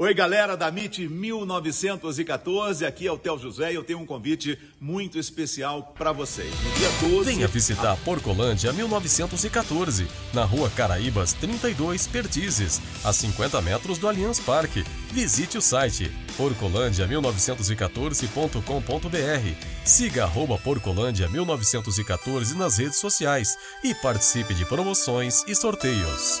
Oi, galera da MIT 1914, aqui é o Tel José e eu tenho um convite muito especial para vocês. No dia 12... Venha visitar Porcolândia 1914, na rua Caraíbas 32, Pertizes, a 50 metros do Allianz Parque. Visite o site porcolândia1914.com.br, siga arroba Porcolândia 1914 nas redes sociais e participe de promoções e sorteios.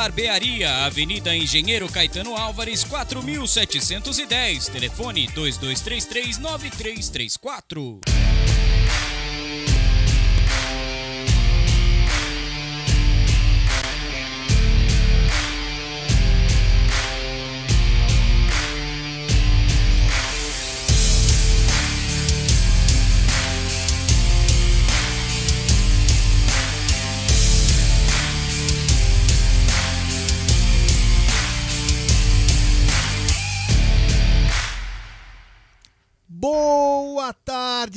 Barbearia, Avenida Engenheiro Caetano Álvares, 4710. Telefone 2233 9334.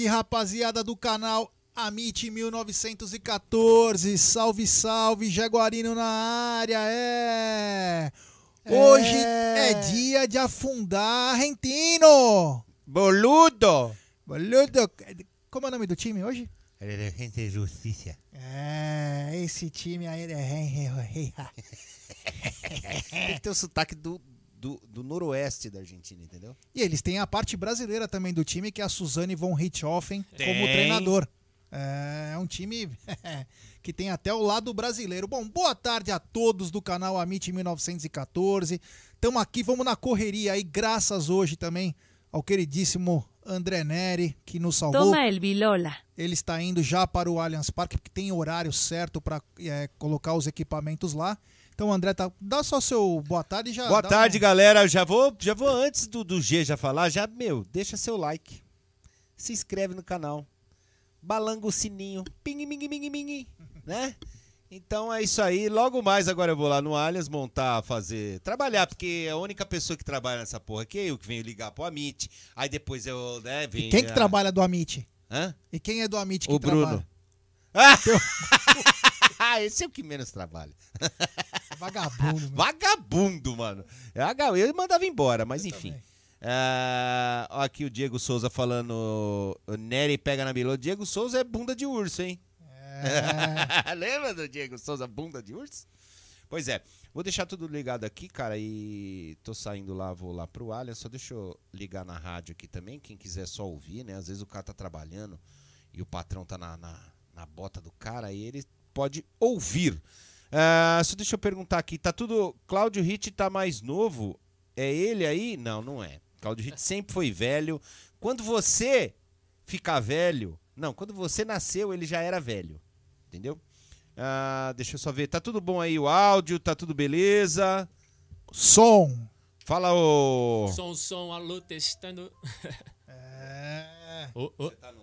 Tarde, rapaziada do canal Amit 1914. Salve, salve, Jaguarino na área, é. Hoje é, dia de afundar Argentino. Boludo! Boludo. Como é o nome do time hoje? Gente Justiça. É, esse time aí é. Tem que ter o sotaque do, do, do noroeste da Argentina, entendeu? E eles têm a parte brasileira também do time, que é a Suzane von Richthofen como Tem. treinador. É um time que tem até o lado brasileiro. Bom, boa tarde a todos do canal Amit 1914. Estamos aqui, vamos na correria aí, graças hoje também ao queridíssimo André Neri, que nos salvou. Toma el bilola. Ele está indo já para o Allianz Parque, porque tem horário certo para colocar os equipamentos lá. Então, André, tá, dá só seu boa tarde e já. Boa tarde, um- galera. Eu Já vou, já vou antes do, do G já falar, já, meu, deixa seu like. Se inscreve no canal. Balanga o sininho. Ping, ming, ming, ming, né? Então é isso aí. Logo mais agora eu vou lá no Allianz montar, fazer, trabalhar, porque a única pessoa que trabalha nessa porra aqui é eu que venho ligar pro Amit. Aí depois eu, né, venho. E quem que a- trabalha do Amit? Hã? E quem é do Amit que O Bruno. trabalha? Ah, esse é o que menos trabalha. Vagabundo. mano. Vagabundo, mano. É vaga- Eu mandava embora, mas enfim. Ah, ó, aqui o Diego Souza falando. O Nery pega na bilô. Diego Souza é bunda de urso, hein? É. Lembra do Diego Souza, bunda de urso? Pois é, vou deixar tudo ligado aqui, cara, e tô saindo lá, vou lá pro Allianz, só deixa eu ligar na rádio aqui também, quem quiser só ouvir, né? Às vezes o cara tá trabalhando e o patrão tá na, na, na bota do cara, aí ele pode ouvir. Ah, só deixa eu perguntar aqui, tá tudo... Cláudio Ritt tá mais novo? É ele aí? Não, não é. Cláudio Ritt sempre foi velho. Quando você ficar velho... Não, quando você nasceu, ele já era velho. Entendeu? Ah, deixa eu só ver. Tá tudo bom aí o áudio? Tá tudo beleza? Som. Fala, ô. Som, som, alô, testando. É. Ô, ô, Você tá no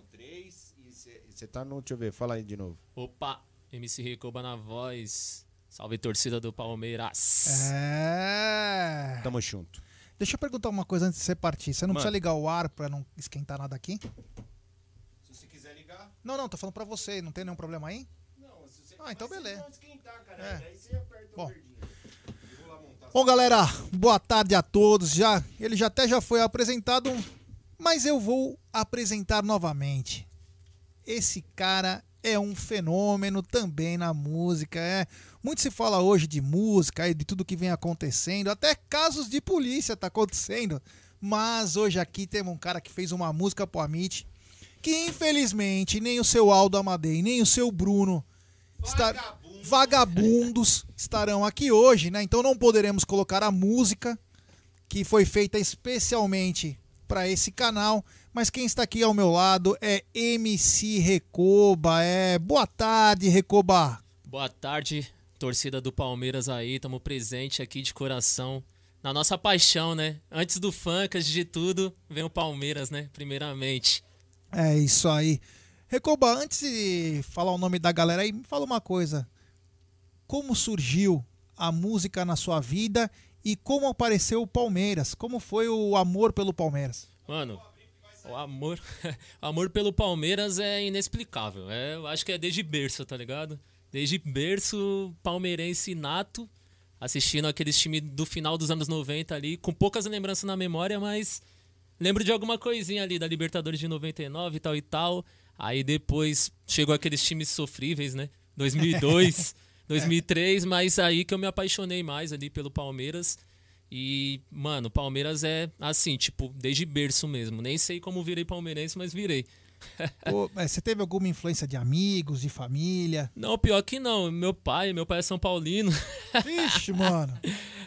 3 e você tá no. Deixa eu ver, fala aí de novo. Opa, MC Recoba na voz. Salve torcida do Palmeiras. É. Tamo junto. Deixa eu perguntar uma coisa antes de você partir. Você não Manda. precisa ligar o ar pra não esquentar nada aqui? Se você quiser ligar. Não, não, tô falando pra você. Não tem nenhum problema aí? Não, se você. Ah, então mas se beleza. não esquentar, cara. É. Aí você aperta Bom. o verdinho. Eu vou lá montar. Bom, galera, boa tarde a todos. Já, ele já até já foi apresentado, mas eu vou apresentar novamente. Esse cara é um fenômeno também na música. É muito se fala hoje de música e de tudo que vem acontecendo, até casos de polícia tá acontecendo. Mas hoje aqui temos um cara que fez uma música pro Amit, que infelizmente nem o seu Aldo Amadei, nem o seu Bruno está- vagabundos estarão aqui hoje, né? Então não poderemos colocar a música que foi feita especialmente para esse canal. Mas quem está aqui ao meu lado é MC Recoba. É boa tarde, Recoba. Boa tarde, torcida do Palmeiras aí. Tamo presente aqui de coração. Na nossa paixão, né? Antes do funk, antes de tudo, vem o Palmeiras, né? Primeiramente. É isso aí. Recoba, antes de falar o nome da galera aí, me fala uma coisa. Como surgiu a música na sua vida e como apareceu o Palmeiras? Como foi o amor pelo Palmeiras? Mano, o amor, o amor pelo Palmeiras é inexplicável. É, eu acho que é desde berço, tá ligado? Desde berço, palmeirense nato, assistindo aqueles times do final dos anos 90 ali, com poucas lembranças na memória, mas lembro de alguma coisinha ali da Libertadores de 99 e tal e tal. Aí depois chegou aqueles times sofríveis, né? 2002, 2003, mas aí que eu me apaixonei mais ali pelo Palmeiras. E, mano, Palmeiras é assim, tipo, desde berço mesmo. Nem sei como virei palmeirense, mas virei. Pô, mas você teve alguma influência de amigos, de família? Não, pior que não. Meu pai, meu pai é São Paulino. Vixe, mano.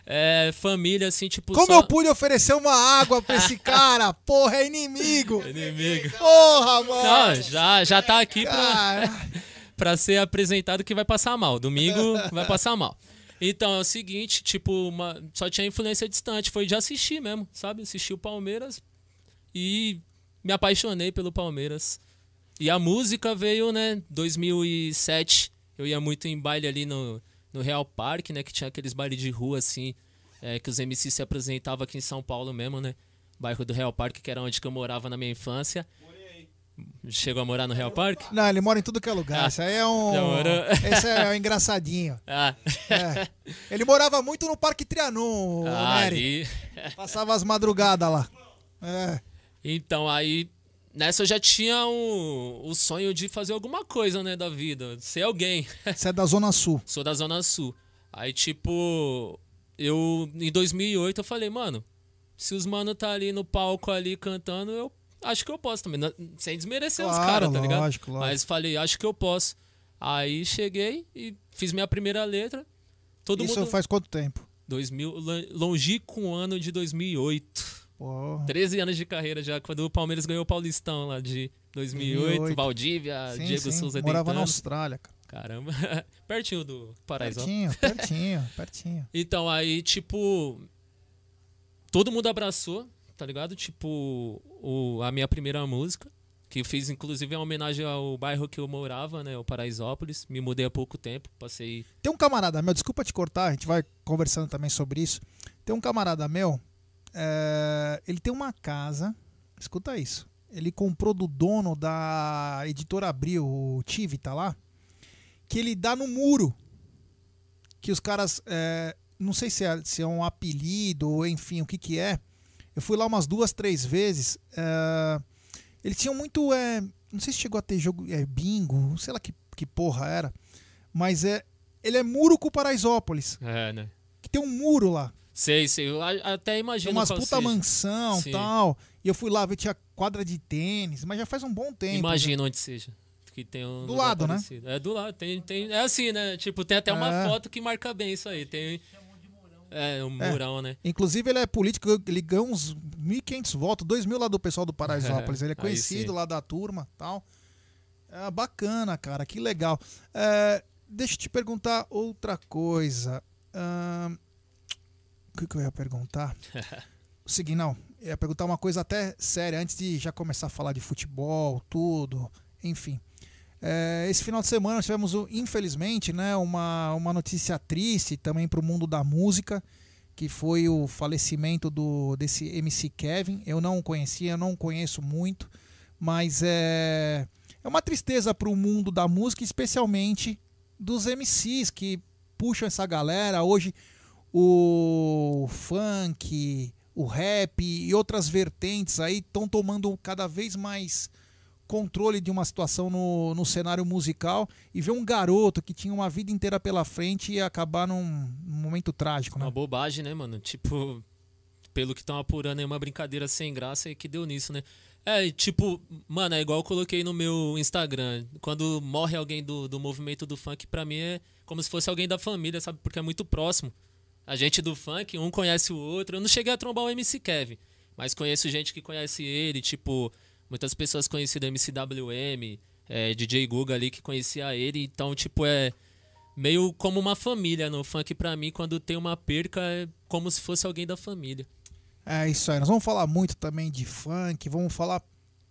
É família, assim, tipo. Como só... eu pude oferecer uma água pra esse cara? Porra, é inimigo. Inimigo. Porra, mano. Não, já, já tá aqui pra, pra ser apresentado que vai passar mal. Domingo vai passar mal. Então é o seguinte, tipo, uma- só tinha influência distante. Foi de assistir mesmo, sabe? Assistir o Palmeiras e me apaixonei pelo Palmeiras. E a música veio, né? 2007. Eu ia muito em baile ali no, no Real Parque, né? Que tinha aqueles bailes de rua, assim. é, que os MCs se apresentavam aqui em São Paulo mesmo, né? Bairro do Real Parque, que era onde eu morava na minha infância. Chegou a morar no Real Parque? não, ele mora em tudo que é lugar. Ah, Esse aí é um. Esse é um engraçadinho. Ah, É. Ele morava muito no Parque Trianon, o ah, Nery. ali. Passava as madrugadas lá. É. Então, aí, nessa eu já tinha o, o sonho de fazer alguma coisa, né, da vida. Ser alguém. Você é da Zona Sul. Sou da Zona Sul. Aí, tipo, eu, em 2008, eu falei, mano, se os mano tá ali no palco ali cantando, eu acho que eu posso também. Sem desmerecer os Claro, caras, tá ligado? lógico, lógico. Mas falei, acho que eu posso. Aí cheguei e fiz minha primeira letra. Todo Isso mundo. faz quanto tempo? 2000, lon- longínquo ano de 2008. Pô. 13 anos de carreira já, quando o Palmeiras ganhou o Paulistão lá de 2008, 2008. Valdívia, Sim, Diego sim. Souza Morava na Austrália, cara. Caramba, pertinho do Paraíso. Pertinho, pertinho, pertinho. Então, aí, tipo, todo mundo abraçou, tá ligado? Tipo, o, a minha primeira música, que eu fiz, inclusive, em homenagem ao bairro que eu morava, né? O Paraisópolis. Me mudei há pouco tempo, passei... Tem um camarada meu, desculpa te cortar, a gente vai conversando também sobre isso. Tem um camarada meu, é, ele tem uma casa, escuta isso. Ele comprou do dono da editora Abril, o Tive, tá lá? Que ele dá no muro. Que os caras, é, não sei se é, se é um apelido enfim, o que que é. Eu fui lá umas duas, três vezes. é, eles tinham muito, é, não sei se chegou a ter jogo, é, bingo, sei lá que, que porra era. Mas é, ele é muro com Paraisópolis. É, né? Que tem um muro lá. Sei, sei. Eu até Tem imagino umas qual puta seja. mansão Sim. tal. E eu fui lá ver, tinha quadra de tênis, mas já faz um bom tempo. Imagino onde seja. Que tem um Do lado, né? parecido. É do lado. Tem, tem, é assim, né? Tipo, tem até uma É. foto que marca bem isso aí. Tem. É, um É. murão, né? Inclusive, ele é político, ele ganhou uns 1.500 votos, 2 mil lá do pessoal do Paraisópolis. Ele é conhecido lá da turma tal. É bacana, cara, que legal. É, deixa eu te perguntar outra coisa. O que, que eu ia perguntar? o seguinte, não. Eu ia perguntar uma coisa até séria, antes de já começar a falar de futebol, tudo, enfim. É, esse final de semana nós tivemos, infelizmente, né, uma, uma notícia triste também para o mundo da música, que foi o falecimento do, desse MC Kevin. Eu não conhecia, eu não conheço muito, mas é, é uma tristeza para o mundo da música, especialmente dos MCs que puxam essa galera. Hoje o funk, o rap e outras vertentes aí estão tomando cada vez mais controle de uma situação no, no cenário musical e ver um garoto que tinha uma vida inteira pela frente e acabar num, num momento trágico, né? Uma bobagem, né, mano? Tipo, pelo que estão apurando aí, uma brincadeira sem graça e que deu nisso, né? É, tipo, mano, é igual eu coloquei no meu Instagram. Quando morre alguém do, do movimento do funk, pra mim é como se fosse alguém da família, sabe? Porque é muito próximo. A gente do funk, um conhece o outro. Eu não cheguei a trombar o MC Kevin, mas conheço gente que conhece ele, tipo, muitas pessoas conhecidas MCWM, é, DJ Guga ali que conhecia ele. Então, tipo, é meio como uma família no funk pra mim. Quando tem uma perca, é como se fosse alguém da família. É isso aí. Nós vamos falar muito também de funk, vamos falar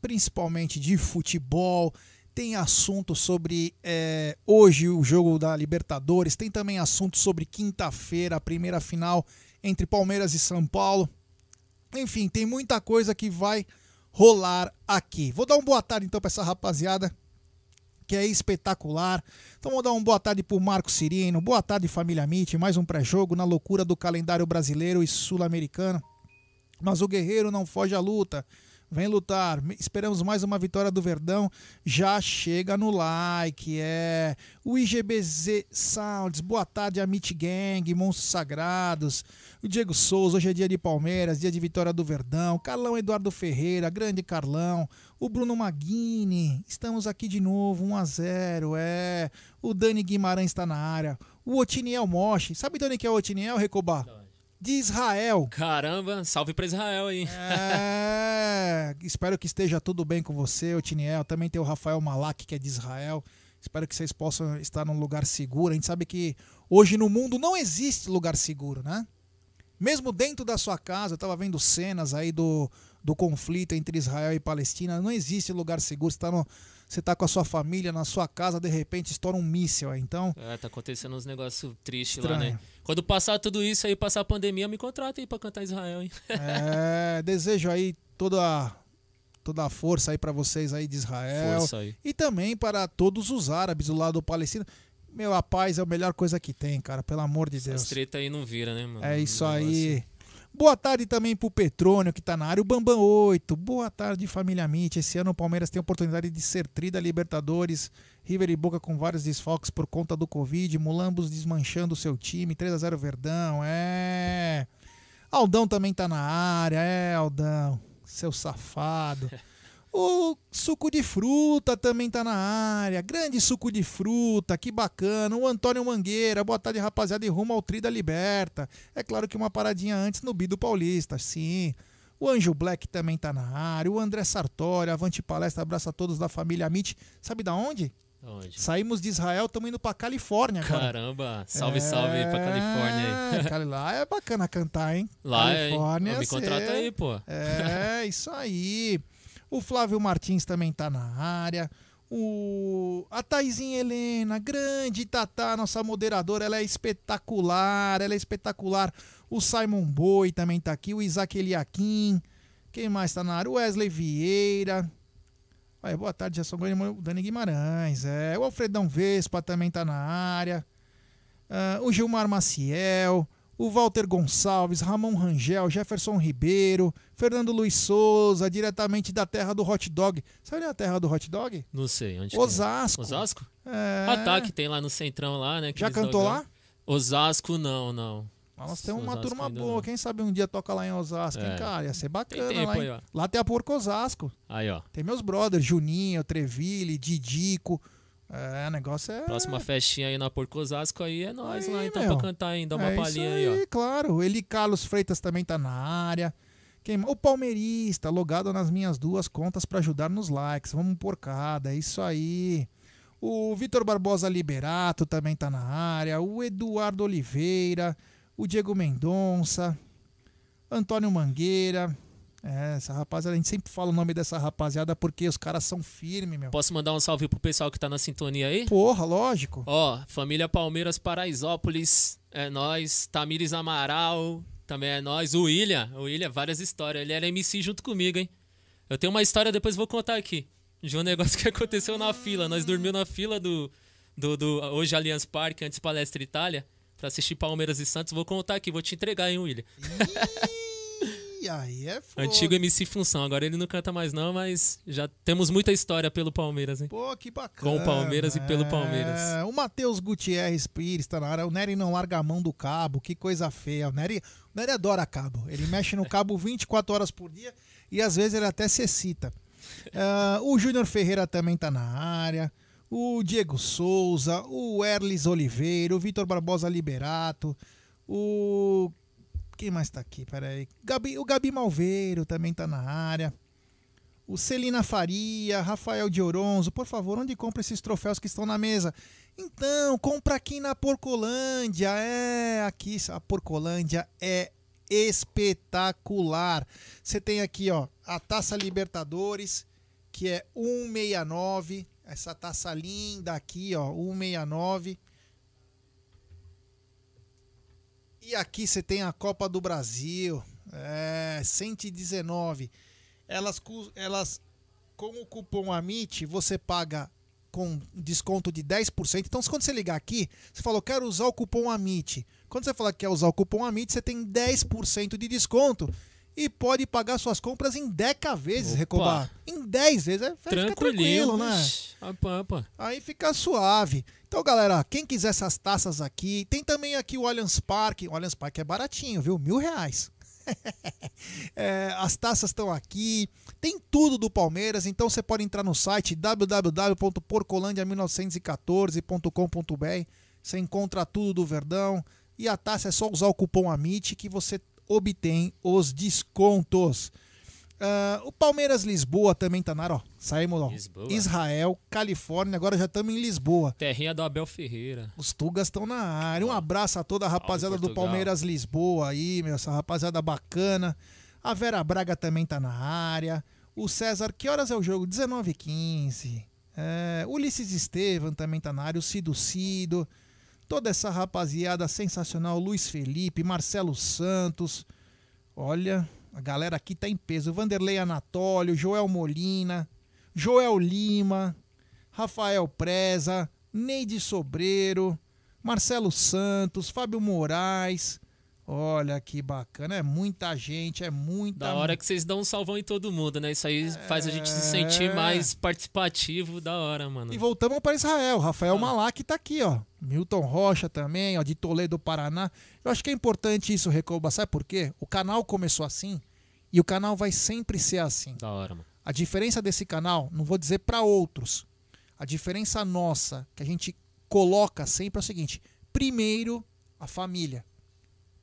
principalmente de futebol. Tem assunto sobre é, hoje o jogo da Libertadores. Tem também assunto sobre quinta-feira, a primeira final entre Palmeiras e São Paulo. Enfim, tem muita coisa que vai rolar aqui. Vou dar uma boa tarde então para essa rapaziada que é espetacular. Então vou dar uma boa tarde pro Marco Cirino, boa tarde família Mitch, mais um pré-jogo na loucura do calendário brasileiro e sul-americano. Mas o guerreiro não foge à luta. Vem lutar. Esperamos mais uma vitória do Verdão. Já chega no like. É o IGBZ Sounds. Boa tarde, Amit Gang, Monstros Sagrados. O Diego Souza. Hoje é dia de Palmeiras, dia de vitória do Verdão. Carlão Eduardo Ferreira, grande Carlão. O Bruno Maguini. Estamos aqui de novo, 1 a 0 É. O Dani Guimarães está na área. O Otiniel Moshi. Sabe onde que é o Otiniel, Recobar? De Israel. Caramba, salve pra Israel aí. É, espero que esteja tudo bem com você, Otiniel. Também tem o Rafael Malak, que é de Israel. Espero que vocês possam estar num lugar seguro. A gente sabe que hoje no mundo não existe lugar seguro, né? Mesmo dentro da sua casa, eu estava vendo cenas aí do, do conflito entre Israel e Palestina. Não existe lugar seguro. Você está no, você tá com a sua família na sua casa, de repente estoura um míssil. Então, É, tá acontecendo uns negócios tristes lá, né? Quando passar tudo isso aí, passar a pandemia, me contrata aí pra cantar Israel, hein? é, desejo aí toda, toda a força aí para vocês aí de Israel. Força aí. E também para todos os árabes do lado palestino. Meu, a paz é a melhor coisa que tem, cara, pelo amor de As Deus. treta aí não vira, né, mano? É isso aí. Boa tarde também pro Petrônio, que tá na área. O Bambam 8. Boa tarde, família Mitch. Esse ano o Palmeiras tem a oportunidade de ser tri da Libertadores. River e Boca com vários desfalques por conta do Covid. Mulambos desmanchando o seu time. 3 a 0 Verdão. É. Aldão também tá na área. É, Aldão. Seu safado. O suco de fruta também tá na área. Grande suco de fruta, que bacana. O Antônio Mangueira, boa tarde, rapaziada, e rumo ao Tri da Liberta. É claro que uma paradinha antes no Bido Paulista, sim. O Anjo Black também tá na área. O André Sartori, avante palestra, abraço a todos da família Amit. Sabe da onde? Onde? Saímos de Israel, estamos indo pra Califórnia agora. Caramba, salve, salve aí pra Califórnia aí. É, Lá é bacana cantar, hein? Lá? Califórnia, Me contrata cê- aí, pô. É, isso aí. O Flávio Martins também tá na área. O... A Taizinha Helena, grande Tatá, nossa moderadora, ela é espetacular, ela é espetacular. O Simon Boi também tá aqui, o Isaac Eliakim. Quem mais tá na área? O Wesley Vieira. Olha, boa tarde, já sou o Dani Guimarães. É, o Alfredão Vespa também tá na área. Ah, o Gilmar Maciel. O Walter Gonçalves, Ramon Rangel, Jefferson Ribeiro, Fernando Luiz Souza, diretamente da terra do hot dog. Sabe onde é a terra do hot dog? Não sei. Onde é? Osasco. Osasco? É. Ah, tá, que tem lá no Centrão lá, né? Já cantou dogão. lá? Osasco, não, não. Nós temos uma turma boa. não. Quem sabe um dia toca lá em Osasco, hein, É. cara? Ia ser bacana tempo lá, hein? aí. Lá tem a Porco Osasco. Aí, ó. Tem meus brothers, Juninho, Treville, Didico. É, o negócio é. Próxima festinha aí na Porco Osasco aí é nós lá, Aí, então, meu. pra cantar ainda uma é palhinha aí, ó. claro. Eli Carlos Freitas também tá na área. Quem... O Palmeirista, logado nas minhas duas contas para ajudar nos likes. Vamos por cada, é isso aí. O Vitor Barbosa Liberato também tá na área. O Eduardo Oliveira. O Diego Mendonça. Antônio Mangueira. É, essa rapaziada, a gente sempre fala o nome dessa rapaziada porque os caras são firmes, meu. Posso mandar um salve pro pessoal que tá na sintonia aí? Porra, lógico. Ó, família Palmeiras Paraisópolis, é nós. Tamires Amaral, também é nós. O William, o William, várias histórias. Ele era MC junto comigo, hein? Eu tenho uma história, depois vou contar aqui. De um negócio que aconteceu na fila. Nós dormimos na fila do, do, do hoje Allianz Parque, antes Palestra Itália, pra assistir Palmeiras e Santos. Vou contar aqui, vou te entregar, hein, William. Aí é foda. Antigo MC Função. Agora ele não canta mais, não, mas já temos muita história pelo Palmeiras, hein? Pô, que bacana. Com o Palmeiras e pelo Palmeiras. É, o Matheus Gutierrez Pires tá na área. O Nery não larga a mão do cabo. Que coisa feia. O Nery, o Nery adora cabo. Ele mexe no cabo 24 horas por dia e às vezes ele até se excita. É, o Júnior Ferreira também tá na área. O Diego Souza, o Erlis Oliveira, o Vitor Barbosa Liberato, o. Quem mais tá aqui? Peraí. Gabi, o Gabi Malveiro também tá na área. O Celina Faria, Rafael de Oronzo, por favor, onde compra esses troféus que estão na mesa? Então, compra aqui na Porcolândia. É, aqui a Porcolândia é espetacular. Você tem aqui, ó, a Taça Libertadores, que é 169. Essa taça linda aqui, ó, 169. E aqui você tem a Copa do Brasil, é 119. Elas, elas com o cupom AMIT, você paga com desconto de 10%. Então, se quando você ligar aqui, você falou, quero usar o cupom AMIT. Quando você falar que quer usar o cupom AMIT, você tem 10% de desconto. E pode pagar suas compras em 10 vezes. Recobar. Em 10 vezes. É, tranquilo, né? Aí fica suave. Então, galera, quem quiser essas taças aqui, tem também aqui o Allianz Parque. O Allianz Parque é baratinho, viu? Mil reais. É, as taças estão aqui, tem tudo do Palmeiras, então você pode entrar no site www.porcolandia1914.com.br. Você encontra tudo do Verdão e a taça é só usar o cupom AMIT que você obtém os descontos. Ah, o Palmeiras Lisboa também tá na área, ó. Saímos, ó. Lisboa. Israel, Califórnia, agora já estamos em Lisboa. Terrinha do Abel Ferreira. Os Tugas estão na área. Um abraço a toda a rapaziada do. Palmeiras Lisboa aí, meu, essa rapaziada bacana. A Vera Braga também tá na área. O César, que horas é o jogo? 19h15. É, Ulisses Estevam também tá na área. O Cido Cido. Toda essa rapaziada sensacional. Luiz Felipe, Marcelo Santos. Olha, a galera aqui tá em peso. Vanderlei Anatólio, Joel Molina, Joel Lima, Rafael Preza, Neide Sobreiro, Marcelo Santos, Fábio Moraes. Olha que bacana, é muita gente, é muita. Da hora que vocês dão um salvão em todo mundo, né? Isso aí faz a gente se sentir mais participativo, da hora, mano. E voltamos para Israel. Rafael Malak tá aqui, ó. Milton Rocha também, ó, de Toledo, Paraná. Eu acho que é importante isso, Recoba. Sabe por quê? O canal começou assim e o canal vai sempre ser assim. Da hora, mano. A diferença desse canal, não vou dizer para outros. A diferença nossa, que a gente coloca sempre é o seguinte: primeiro, a família.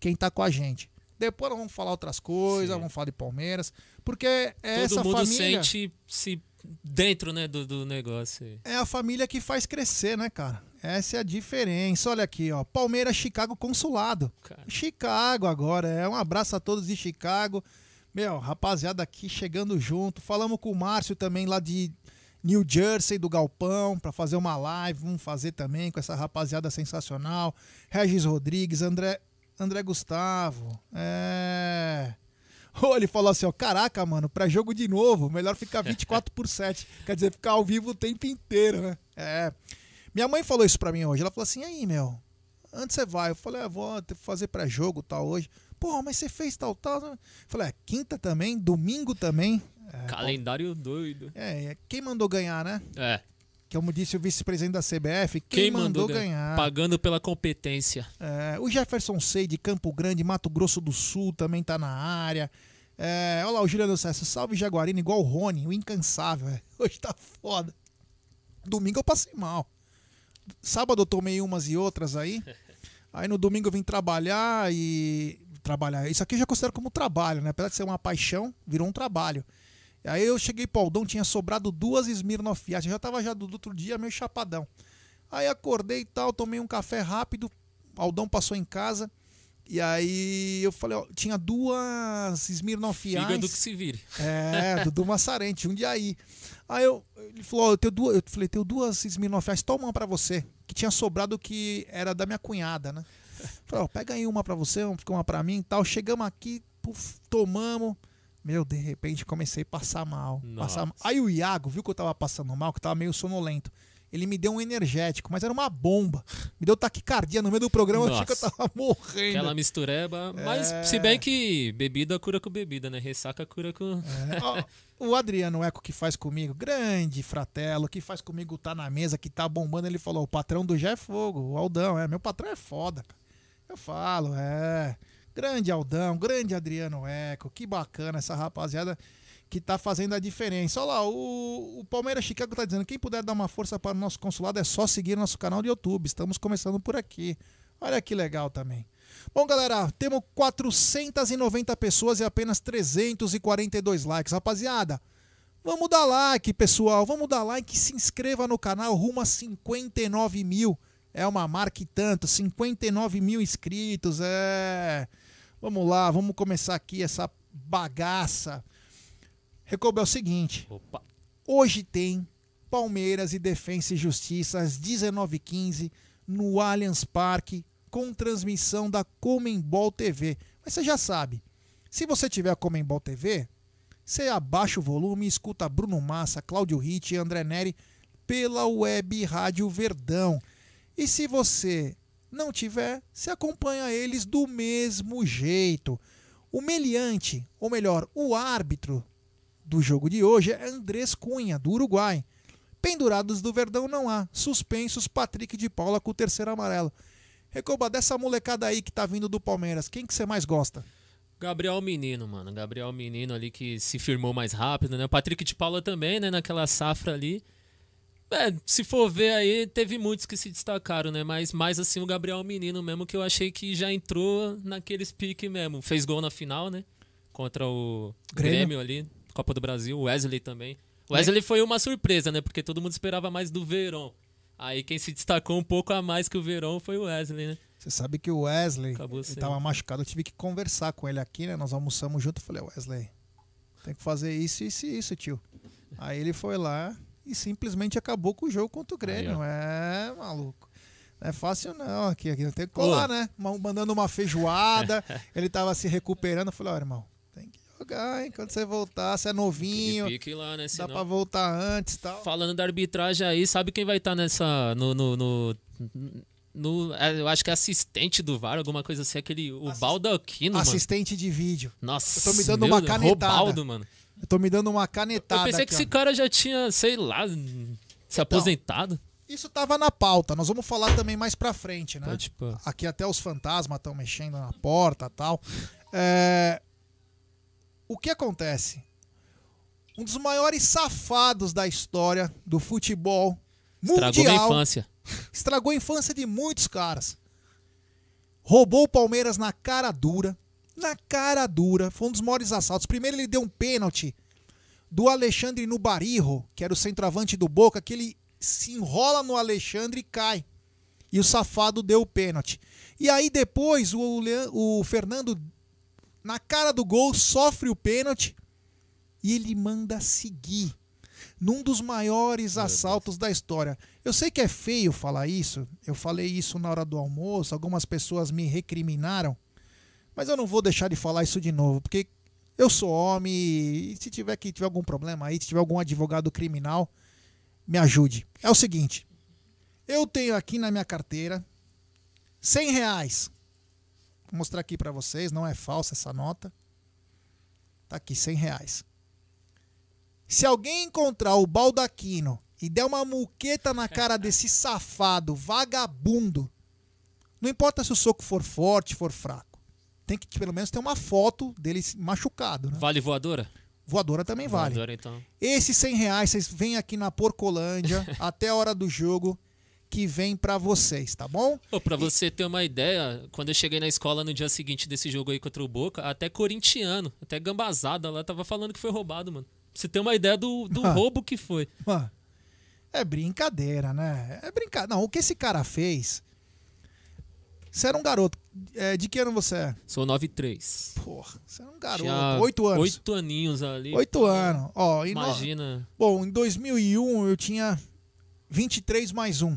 Quem tá com a gente. Depois nós vamos falar outras coisas, Sim. vamos falar de Palmeiras. Porque é Todo essa mundo família. sente se dentro, né, do, do negócio. aí. É a família que faz crescer, né, cara? Essa é a diferença. Olha aqui, ó. Palmeiras, Chicago, Consulado. Cara. Chicago agora. É um abraço a todos de Chicago. Meu, rapaziada aqui chegando junto. Falamos com o Márcio também lá de New Jersey, do Galpão, pra fazer uma live. Vamos fazer também com essa rapaziada sensacional. Regis Rodrigues, André, André Gustavo. É. Ô, ele falou assim, ó, caraca, mano, pra jogo de novo, melhor ficar 24 por 7. Quer dizer, ficar ao vivo o tempo inteiro, né? É. Minha mãe falou isso pra mim hoje. Ela falou assim, aí, meu, antes você vai. Eu falei, é, vou fazer pré-jogo tal hoje. Porra, mas você fez tal, tal. Eu falei, é, quinta também, domingo também. É, Calendário doido. É, é, quem mandou ganhar, né? É. Que como disse o vice-presidente da CBF, quem, mandou, ganhar? Pagando pela competência. É, o Jefferson Sei de Campo Grande, Mato Grosso do Sul também tá na área. É, olha lá o Juliano César, salve Jaguarino, igual o Rony, o incansável. é. Hoje tá foda. Domingo eu passei mal. Sábado eu tomei umas e outras aí. Aí no domingo eu vim trabalhar e. Trabalhar. Isso aqui eu já considero como trabalho, né? Apesar de ser uma paixão, virou um trabalho. Aí eu cheguei pro Aldão, tinha sobrado duas Smirnoff Ice. Eu já tava já do outro dia meio chapadão. Aí acordei e tal, tomei um café rápido. Aldão passou em casa. E aí eu falei, ó, tinha duas Smirnoff Ice. Fígado que se vire. É, Dudu Massarente, um dia aí. Aí eu, ele falou, ó, eu tenho duas, eu falei, tenho duas Smirnoff Ice, toma uma pra você. Que tinha sobrado que era da minha cunhada, né? Falei, ó, pega aí uma pra você, fica uma pra mim e tal. Chegamos aqui, puf, tomamos. Meu, de repente comecei a passar mal. Passar mal. Aí o Iago viu que eu tava passando mal, que eu tava meio sonolento. Ele me deu um energético, mas era uma bomba. Me deu taquicardia no meio do programa, eu achei que eu Nossa. tava morrendo. Aquela mistureba. Mas É. se bem que bebida cura com bebida, né? Ressaca cura com. É, o Adriano Eco que faz comigo, grande fratelo, que faz comigo tá na mesa, que tá bombando, ele falou: o patrão do Jé é fogo, o Aldão, é, meu patrão é foda, cara. Eu falo, é. Grande Aldão, grande Adriano Eco, que bacana essa rapaziada que tá fazendo a diferença. Olha lá, o, o Palmeiras Chicago tá dizendo: quem puder dar uma força para o nosso consulado é só seguir nosso canal do YouTube. Estamos começando por aqui. Olha que legal também. Bom, galera, temos 490 pessoas e apenas 342 likes. Rapaziada, vamos dar like, pessoal. Vamos dar like, se inscreva no canal, rumo a 59 mil. É uma marca e tanto, 59 mil inscritos. É. Vamos lá, vamos começar aqui essa bagaça. Recobre é o seguinte: Opa. hoje tem Palmeiras e Defensa e Justiça às 19h15 no Allianz Parque com transmissão da Comembol TV. Mas você já sabe, se você tiver a Comembol TV, você abaixa o volume e escuta Bruno Massa, Cláudio Ritt e André Neri pela web Rádio Verdão. E se você não tiver, você acompanha eles do mesmo jeito. O meliante, ou melhor, o árbitro do jogo de hoje é Andrés Cunha, do Uruguai. Pendurados do Verdão não há. Suspensos Patrick de Paula com o terceiro amarelo. Recoba, dessa molecada aí que tá vindo do Palmeiras, quem que você mais gosta? Gabriel Menino, mano. Gabriel Menino ali que se firmou mais rápido, né? O Patrick de Paula também, né? Naquela safra ali. É, se for ver aí, teve muitos que se destacaram, né? Mas mais assim o Gabriel Menino mesmo, que eu achei que já entrou naqueles pique mesmo. Fez gol na final, né? Contra o Grêmio. Grêmio, ali, Copa do Brasil. O Wesley também. O Wesley foi uma surpresa, né? Porque todo mundo esperava mais do Verón. Aí quem se destacou um pouco a mais que o Verón foi o Wesley, né? Você sabe que o Wesley Acabou ele sendo. tava machucado, eu tive que conversar com ele aqui, né? Nós almoçamos junto, falei, Wesley, tem que fazer isso, isso e isso, tio. Aí ele foi lá e simplesmente acabou com o jogo contra o Grêmio. é, maluco. Não é fácil não, aqui, aqui tem que colar, Ô. né? Ma- Mandando uma feijoada, ele tava se recuperando, eu falei, ó, irmão, tem que jogar, hein? Quando você voltar, você é novinho, pique lá, né? dá Senão... pra voltar antes e tal. Falando da arbitragem aí, sabe quem vai estar nessa. No, no, no, no- é, eu acho que é assistente do VAR, alguma coisa assim, aquele. O Baldaquino, mano. Assistente de vídeo. Nossa, Eu tô me dando uma canetada. Robaldo, mano. Eu tô me dando uma Eu canetada pensei aqui, que ó. esse cara já tinha, sei lá, se aposentado. Isso tava na pauta. Nós vamos falar também mais pra frente, né? Pôr. Aqui até os fantasmas estão mexendo na porta e tal. É, O que acontece? Um dos maiores safados da história do futebol Estragou minha mundial infância. estragou a infância de muitos caras. Roubou o Palmeiras na cara dura. Na cara dura. Foi um dos maiores assaltos. Primeiro ele deu um pênalti do Alexandre no Barirro, que era o centroavante do Boca, que ele se enrola no Alexandre e cai. E o safado deu o pênalti. E aí depois o, o Fernando, na cara do gol, sofre o pênalti e ele manda seguir. Num dos maiores assaltos da história. Eu sei que é feio falar isso. Eu falei isso na hora do almoço. Algumas pessoas me recriminaram. Mas eu não vou deixar de falar isso de novo. Porque eu sou homem e se tiver que tiver algum problema aí, se tiver algum advogado criminal, me ajude. É o seguinte. Eu tenho aqui na minha carteira 100 reais. Vou mostrar aqui pra vocês, não é falsa essa nota. Tá aqui, 100 reais. Se alguém encontrar o baldaquino e der uma muqueta na cara desse safado, vagabundo, não importa se o soco for forte, for fraco. Tem que pelo menos ter uma foto dele machucado, né? Vale voadora? Voadora também vale. Voadora, então. Esses 100 reais, vocês vêm aqui na Porcolândia até a hora do jogo que vem pra vocês, tá bom? Pô, pra você ter uma ideia, quando eu cheguei na escola no dia seguinte desse jogo aí contra o Boca, até corintiano, até gambazada lá, tava falando que foi roubado, mano. Pra você ter uma ideia do, do Ah. roubo que foi. Mano, é brincadeira, né? É brincadeira. Não, o que esse cara fez. Você era um garoto. É, de que ano você é? Sou 93. Porra, você era um garoto. Tinha Oito anos. Oito aninhos ali. Oito anos. Ó, e no- Imagina. Bom, em 2001 eu tinha 23 mais um.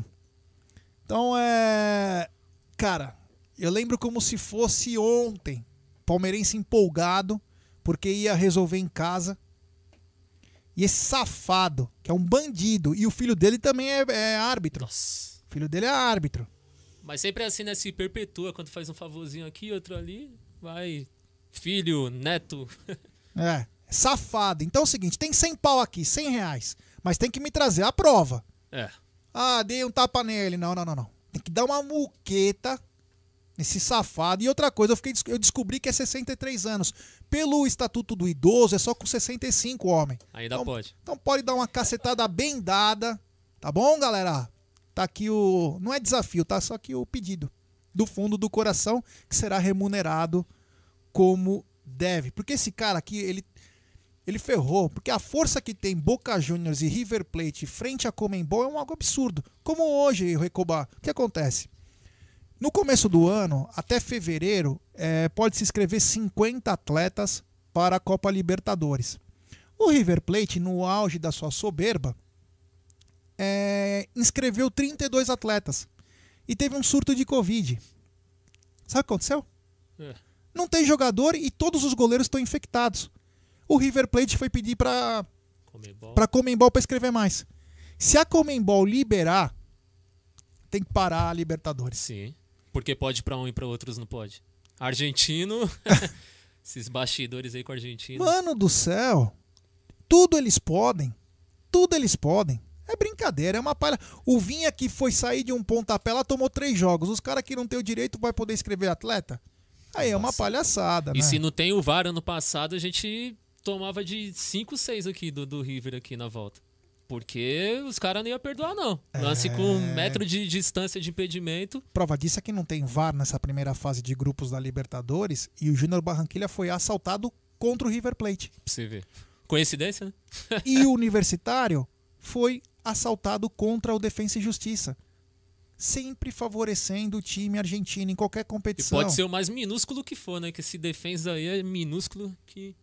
Então é. Cara, eu lembro como se fosse ontem. Palmeirense empolgado, porque ia resolver em casa. E esse safado, que é um bandido, e o filho dele também é, é árbitro. Nossa. O filho dele é árbitro. Mas sempre é assim, né? Se perpetua quando faz um favorzinho aqui, outro ali. Vai. Filho, neto. É, safado. Então é o seguinte: tem 100 pau aqui, 100 reais. Mas tem que me trazer a prova. É. Ah, dei um tapa nele. Não, não, não, não. Tem que dar uma muqueta nesse safado. E outra coisa, eu, fiquei, eu descobri que é 63 anos. Pelo Estatuto do Idoso, é só com 65, homem. Ainda Então- pode. Então pode dar uma cacetada bem dada. Tá bom, galera? Tá aqui o. Não é desafio, tá? Só que o pedido. Do fundo do coração, que será remunerado como deve. Porque esse cara aqui, ele. Ele ferrou, porque a força que tem Boca Juniors e River Plate frente a Comembol é um algo absurdo. Como hoje, Recobar, o que acontece? No começo do ano, até fevereiro, eh, pode se inscrever 50 atletas para a Copa Libertadores. O River Plate, no auge da sua soberba, eh, inscreveu 32 atletas e teve um surto de Covid. Sabe o que aconteceu? É. Não tem jogador e todos os goleiros estão infectados. O River Plate foi pedir para para Comembol para escrever mais. Se a Comembol liberar, tem que parar a Libertadores. Sim. Porque pode pra um e pra outros não pode. Argentino. Esses bastidores aí com a Argentina. Mano do céu, tudo eles podem, tudo eles podem. É brincadeira, é uma palha. O Vinha que foi sair de um pontapé, ela tomou três jogos. Os caras que não tem o direito vai poder escrever atleta? Aí é uma palhaçada, E né? se não tem o VAR ano passado, a gente tomava de 5, 6 aqui do, do River aqui na volta. Porque os caras não iam perdoar, não. Lance com um É. metro de distância de impedimento. Prova disso é que não tem VAR nessa primeira fase de grupos da Libertadores e o Júnior Barranquilha foi assaltado contra o River Plate. Pra você ver. Coincidência, né? E o Universitário foi assaltado contra o Defensa e Justiça. Sempre favorecendo o time argentino em qualquer E competição. pode ser o mais minúsculo que for, né? Que esse defensa aí é minúsculo que.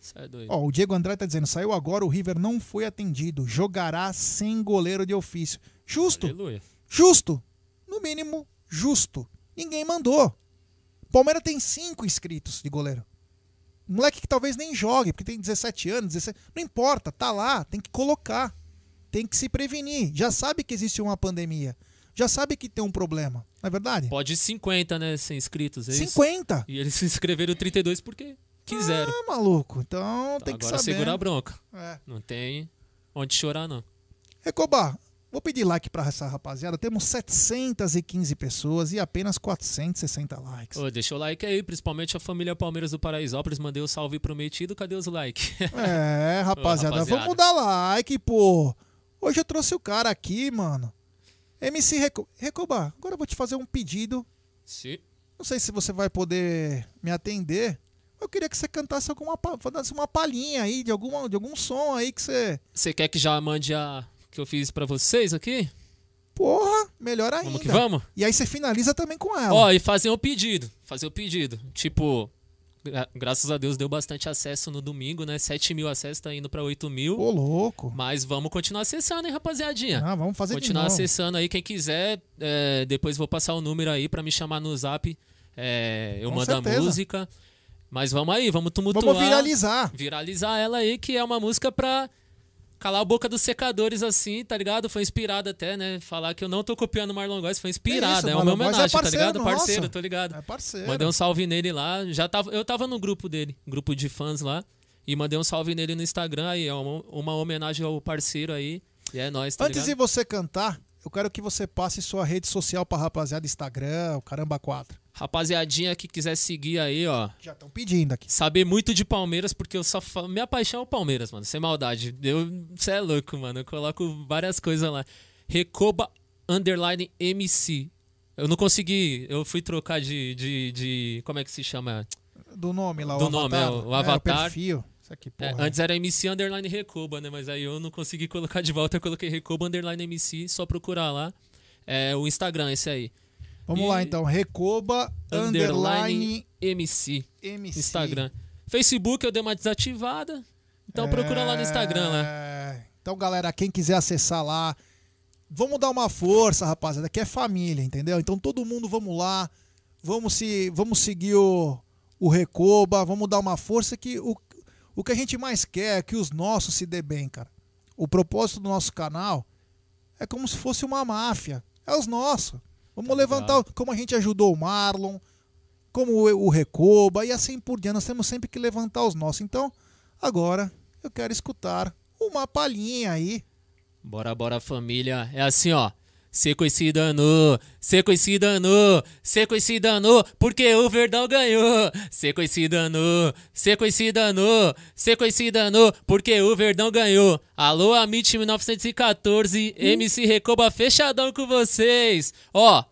Sai doido. Ó, o Diego Andrade tá dizendo, saiu agora, o River não foi atendido, jogará sem goleiro de ofício. Justo, Aleluia. justo, no mínimo, justo. Ninguém mandou. Palmeiras tem cinco inscritos de goleiro. Moleque que talvez nem jogue, porque tem 17 anos, 17... não importa, tá lá, tem que colocar. Tem que se prevenir. Já sabe que existe uma pandemia. Já sabe que tem um problema. Não é verdade? Pode 50, né? Sem inscritos. É isso? 50. E eles se inscreveram 32 porque quiseram. Ah, maluco. Então tem que Agora saber. segura a bronca. É. Não tem onde chorar, não. Recobar, vou pedir like pra essa rapaziada. Temos 715 pessoas e apenas 460 likes. Ô, deixa o like aí, principalmente a família Palmeiras do Paraisópolis. Mandei o salve prometido. Cadê os likes? É, rapaziada, rapaziada. vamos dar like, pô. Hoje eu trouxe o cara aqui, mano. MC Reco... Recobar, agora eu vou te fazer um pedido. Sim. Não sei se você vai poder me atender. Eu queria que você cantasse alguma fizesse uma palhinha aí de, alguma, de algum som aí que você. Você quer que já mande a que eu fiz pra vocês aqui? Porra, melhor ainda. Vamos que vamos? E aí você finaliza também com ela. Ó, e fazer um pedido. Fazer o pedido. Tipo, gra- graças a Deus deu bastante acesso no domingo, né? 7 mil acessos, tá indo pra 8 mil. Ô, louco. Mas vamos continuar acessando, hein, rapaziadinha? Ah, vamos fazer Continuar acessando aí, quem quiser. é, depois vou passar o número aí pra me chamar no zap. É, eu Com mando a certeza. música. Mas vamos aí, vamos tumultuar. Vamos viralizar. Viralizar ela aí, que é uma música pra calar a boca dos secadores assim, tá ligado? Foi inspirado até, né? Falar que eu não tô copiando o Marlon Góes, foi inspirado. isso, é uma é homenagem, tá parceiro ligado? nosso. Parceiro, tô ligado. É parceiro. Mandei um salve nele lá. Já tava, eu tava no grupo dele, grupo de fãs lá. E mandei um salve nele no Instagram aí. É uma, uma homenagem ao parceiro aí. E é nóis, tá Antes de ligado? você cantar, eu quero que você passe sua rede social pra rapaziada, Instagram, o Caramba 4. Rapaziadinha que quiser seguir aí, ó. Já estão pedindo aqui. Saber muito de Palmeiras, porque eu só fa... minha paixão é o Palmeiras, mano. Sem maldade. Você é louco, mano. Eu coloco várias coisas lá. Recoba underline MC. Eu não consegui. Eu fui trocar de. de, de como é que se chama? Do nome lá, Do o nome, avatar. é, o avatar. perfil. Isso aqui, É, porra. antes era MC underline Recoba, né? Mas aí eu não consegui colocar de volta. Eu coloquei Recoba underline MC. Só procurar lá. É o Instagram, esse aí. Vamos E- lá então, Recoba underline MC. MC. Instagram. Facebook eu dei uma desativada. Então procura lá no Instagram, né? É, Então, galera, quem quiser acessar lá, vamos dar uma força, rapaziada, que é família, entendeu? Então todo mundo vamos lá, vamos se, vamos seguir o, o Recoba, vamos dar uma força que o, o que a gente mais quer é que os nossos se dê bem, cara. O propósito do nosso canal é como se fosse uma máfia, é os nossos. Vamos levantar, como a gente ajudou o Marlon, como o, o Recoba e assim por diante, nós temos sempre que levantar os nossos. Então, agora eu quero escutar uma palhinha aí. Bora, bora, família. É assim, ó. Seco e se danou, seco e se danou, seco e se danou, porque o Verdão ganhou. Seco e se danou, seco e se danou, seco e se danou, porque o Verdão ganhou. Alô, Amit 1914, MC Recoba fechadão com vocês. Ó,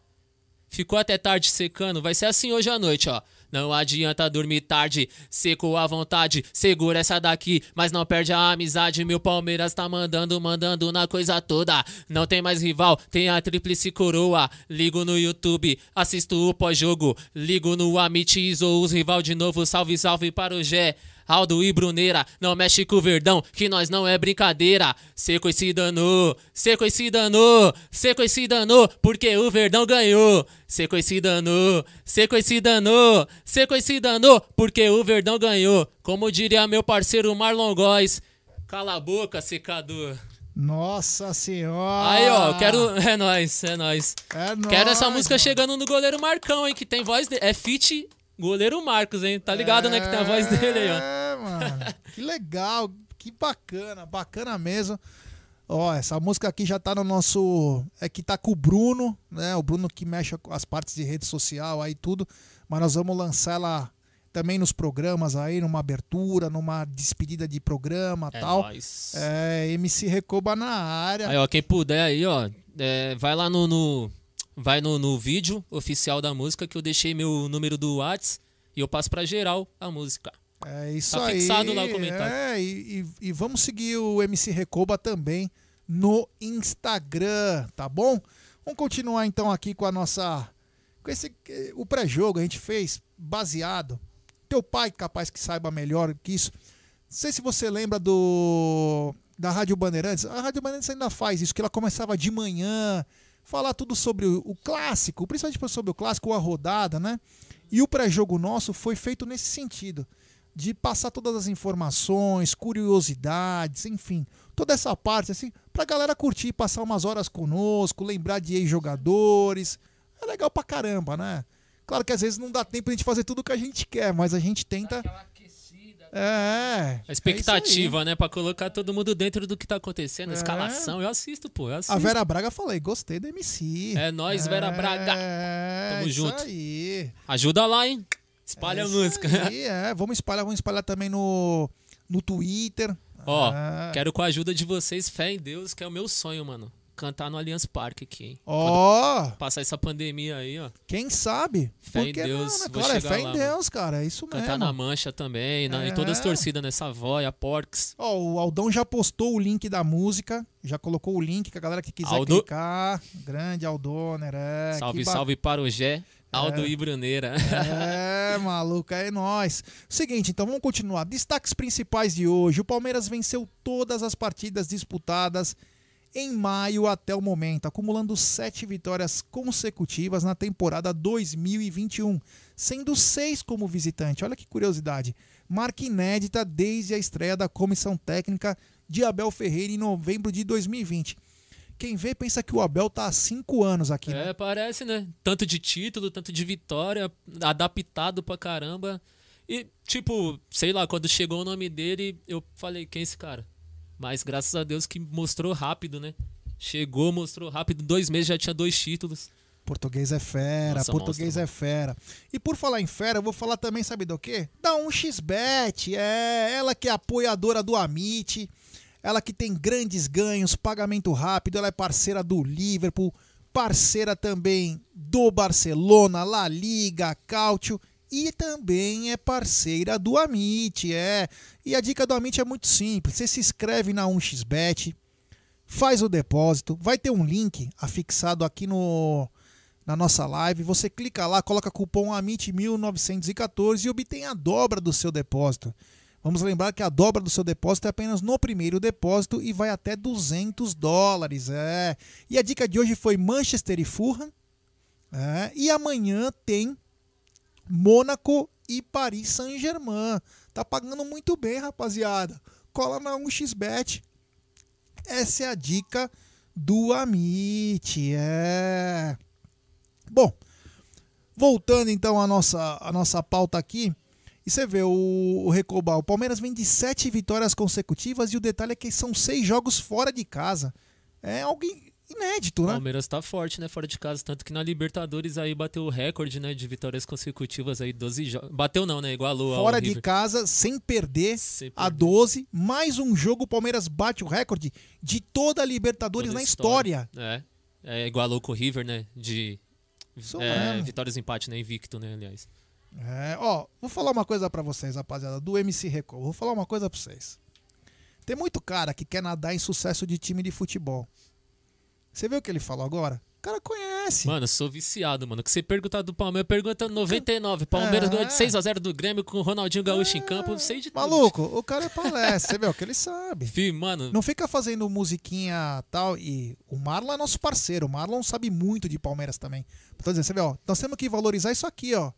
ficou até tarde secando, vai ser assim hoje à noite, ó. Não adianta dormir tarde, seco à vontade, segura essa daqui, mas não perde a amizade. Meu Palmeiras tá mandando, mandando na coisa toda. Não tem mais rival, tem a tríplice coroa. Ligo no YouTube, assisto o pós-jogo. Ligo no Amit, os rival de novo. Salve, salve para o Gé. Aldo e Bruneira, não mexe com o Verdão, que nós não é brincadeira. Seco e se danou, seco e se danou, seco e se danou, porque o Verdão ganhou. Seco e se danou, seco e se danou, seco e se danou, porque o Verdão ganhou. Como diria meu parceiro Marlon Góes, cala a boca, secador. Nossa senhora! Aí, ó, quero. É nóis, é nóis. É nóis, Quero essa música mano. chegando no goleiro Marcão, hein, que tem voz. De... É fit goleiro Marcos, hein? Tá ligado, né? Que tem a voz dele aí, ó. Mano. Que legal, que bacana, bacana mesmo. Ó, essa música aqui já tá no nosso. É que tá com o Bruno, né? O Bruno que mexe com as partes de rede social aí tudo. Mas nós vamos lançar ela também nos programas aí, numa abertura, numa despedida de programa É tal. nóis. É, MC Recoba na área. Aí, ó, quem puder aí, ó, é, vai lá no, no- vai no, no vídeo oficial da música que eu deixei meu número do Whats e eu passo pra geral a música. É isso Tá aí. fixado lá o comentário. É, e, e- e vamos seguir o MC Recoba também no Instagram, tá bom? Vamos continuar então aqui com a nossa. Com esse, o pré-jogo a gente fez baseado. Teu pai, capaz que saiba melhor que isso. Não sei se você lembra do da Rádio Bandeirantes. A Rádio Bandeirantes ainda faz isso, que ela começava de manhã, falar tudo sobre o, o clássico, principalmente sobre o clássico, a rodada, né? E o pré-jogo nosso foi feito nesse sentido, de passar todas as informações, curiosidades, enfim, toda essa parte assim, pra galera curtir, passar umas horas conosco, lembrar de ex-jogadores. É legal pra caramba, né? Claro que às vezes não dá tempo de a gente fazer tudo o que a gente quer, mas a gente tenta. É. A expectativa, né? Pra colocar todo mundo dentro do que tá acontecendo, É. escalação. Eu assisto, pô, eu assisto. A Vera Braga falei, gostei do MC. É nóis, Vera Braga. É, Tamo isso junto. aí. Ajuda lá, hein? Espalha É a música. aí, é, vamos espalhar, vamos espalhar também no, no Twitter. Ó, Ah. quero com a ajuda de vocês, fé em Deus, que é o meu sonho, mano. Cantar no Allianz Parque aqui, hein? Ó, Quando passar essa pandemia aí, ó. quem sabe? Fé em Deus, não, né? Claro, é fé lá, em mano. Deus, cara, é isso Cantar mesmo. na mancha também, na, É. em todas as torcidas, nessa voia, Porks. Ó, o Aldão já postou o link da música, já colocou o link que a galera que quiser Aldo. clicar. Grande Aldoner, é. salve, ba- salve para o Gé, Aldo É. e Bruneira. É, maluco, é nóis. Seguinte, então vamos continuar. Destaques principais de hoje. O Palmeiras venceu todas as partidas disputadas em maio até o momento, acumulando sete vitórias consecutivas na temporada 2021, sendo seis como visitante. Olha que curiosidade. Marca inédita desde a estreia da comissão técnica de Abel Ferreira em novembro de 2020. Quem vê pensa que o Abel tá há cinco anos aqui, né? É, parece, né? Tanto de título, tanto de vitória, adaptado pra caramba. E, tipo, sei lá, quando chegou o nome dele, eu falei, quem é esse cara? Mas graças a Deus que mostrou rápido, né? Chegou, mostrou rápido, dois meses já tinha dois títulos. Português é fera, Nossa, português monstro, é fera. E por falar em fera, eu vou falar também, sabe do quê? Da 1xBet, é ela que é apoiadora do Amit, ela que tem grandes ganhos, pagamento rápido, ela é parceira do Liverpool, parceira também do Barcelona, La Liga, Cautio e também é parceira do Amit, é. E a dica do Amit é muito simples, você se inscreve na 1xBet, faz o depósito, vai ter um link afixado aqui no na nossa live. Você clica lá, coloca cupom AMIT1914 e obtém a dobra do seu depósito. Vamos lembrar que a dobra do seu depósito é apenas no primeiro depósito e vai até 200 dólares. É. E a dica de hoje foi Manchester e Fulham. É. E amanhã tem Mônaco e Paris Saint-Germain. Tá pagando muito bem, rapaziada. Cola na 1xBet. Essa é a dica do Amit. É. Bom, voltando então à nossa, à nossa pauta aqui, e você vê o, o Recobal, o Palmeiras vem de sete vitórias consecutivas e o detalhe é que são seis jogos fora de casa. É algo inédito, O né? Palmeiras tá forte, né? Fora de casa. Tanto que na Libertadores aí bateu o recorde, né? De vitórias consecutivas aí, 12 jogos. Bateu não, né? Igualou Fora de River. casa, sem perder, Sem a 12. Mais um jogo, o Palmeiras bate o recorde de toda a Libertadores Toda na a história. É. é. Igualou com o River, né? De é, vitórias empate, né? Invicto, né? Aliás. É, ó, vou falar uma coisa pra vocês, rapaziada, do MC Record. Vou falar uma coisa pra vocês. Tem muito cara que quer nadar em sucesso de time de futebol. Você viu o que ele falou agora? O cara conhece. Mano, eu sou viciado, mano. Que você perguntar do Palmeiras, pergunta 99. Palmeiras É. ganhou de 6x0 do Grêmio com o Ronaldinho Gaúcho em campo. Eu sei de tudo. Maluco, o cara é palestra, você viu que ele sabe. Fih, mano, Não fica fazendo musiquinha tal. E o Marlon é nosso parceiro. O Marlon sabe muito de Palmeiras também. Tô dizendo, você vê, ó, nós temos que valorizar isso aqui, ó.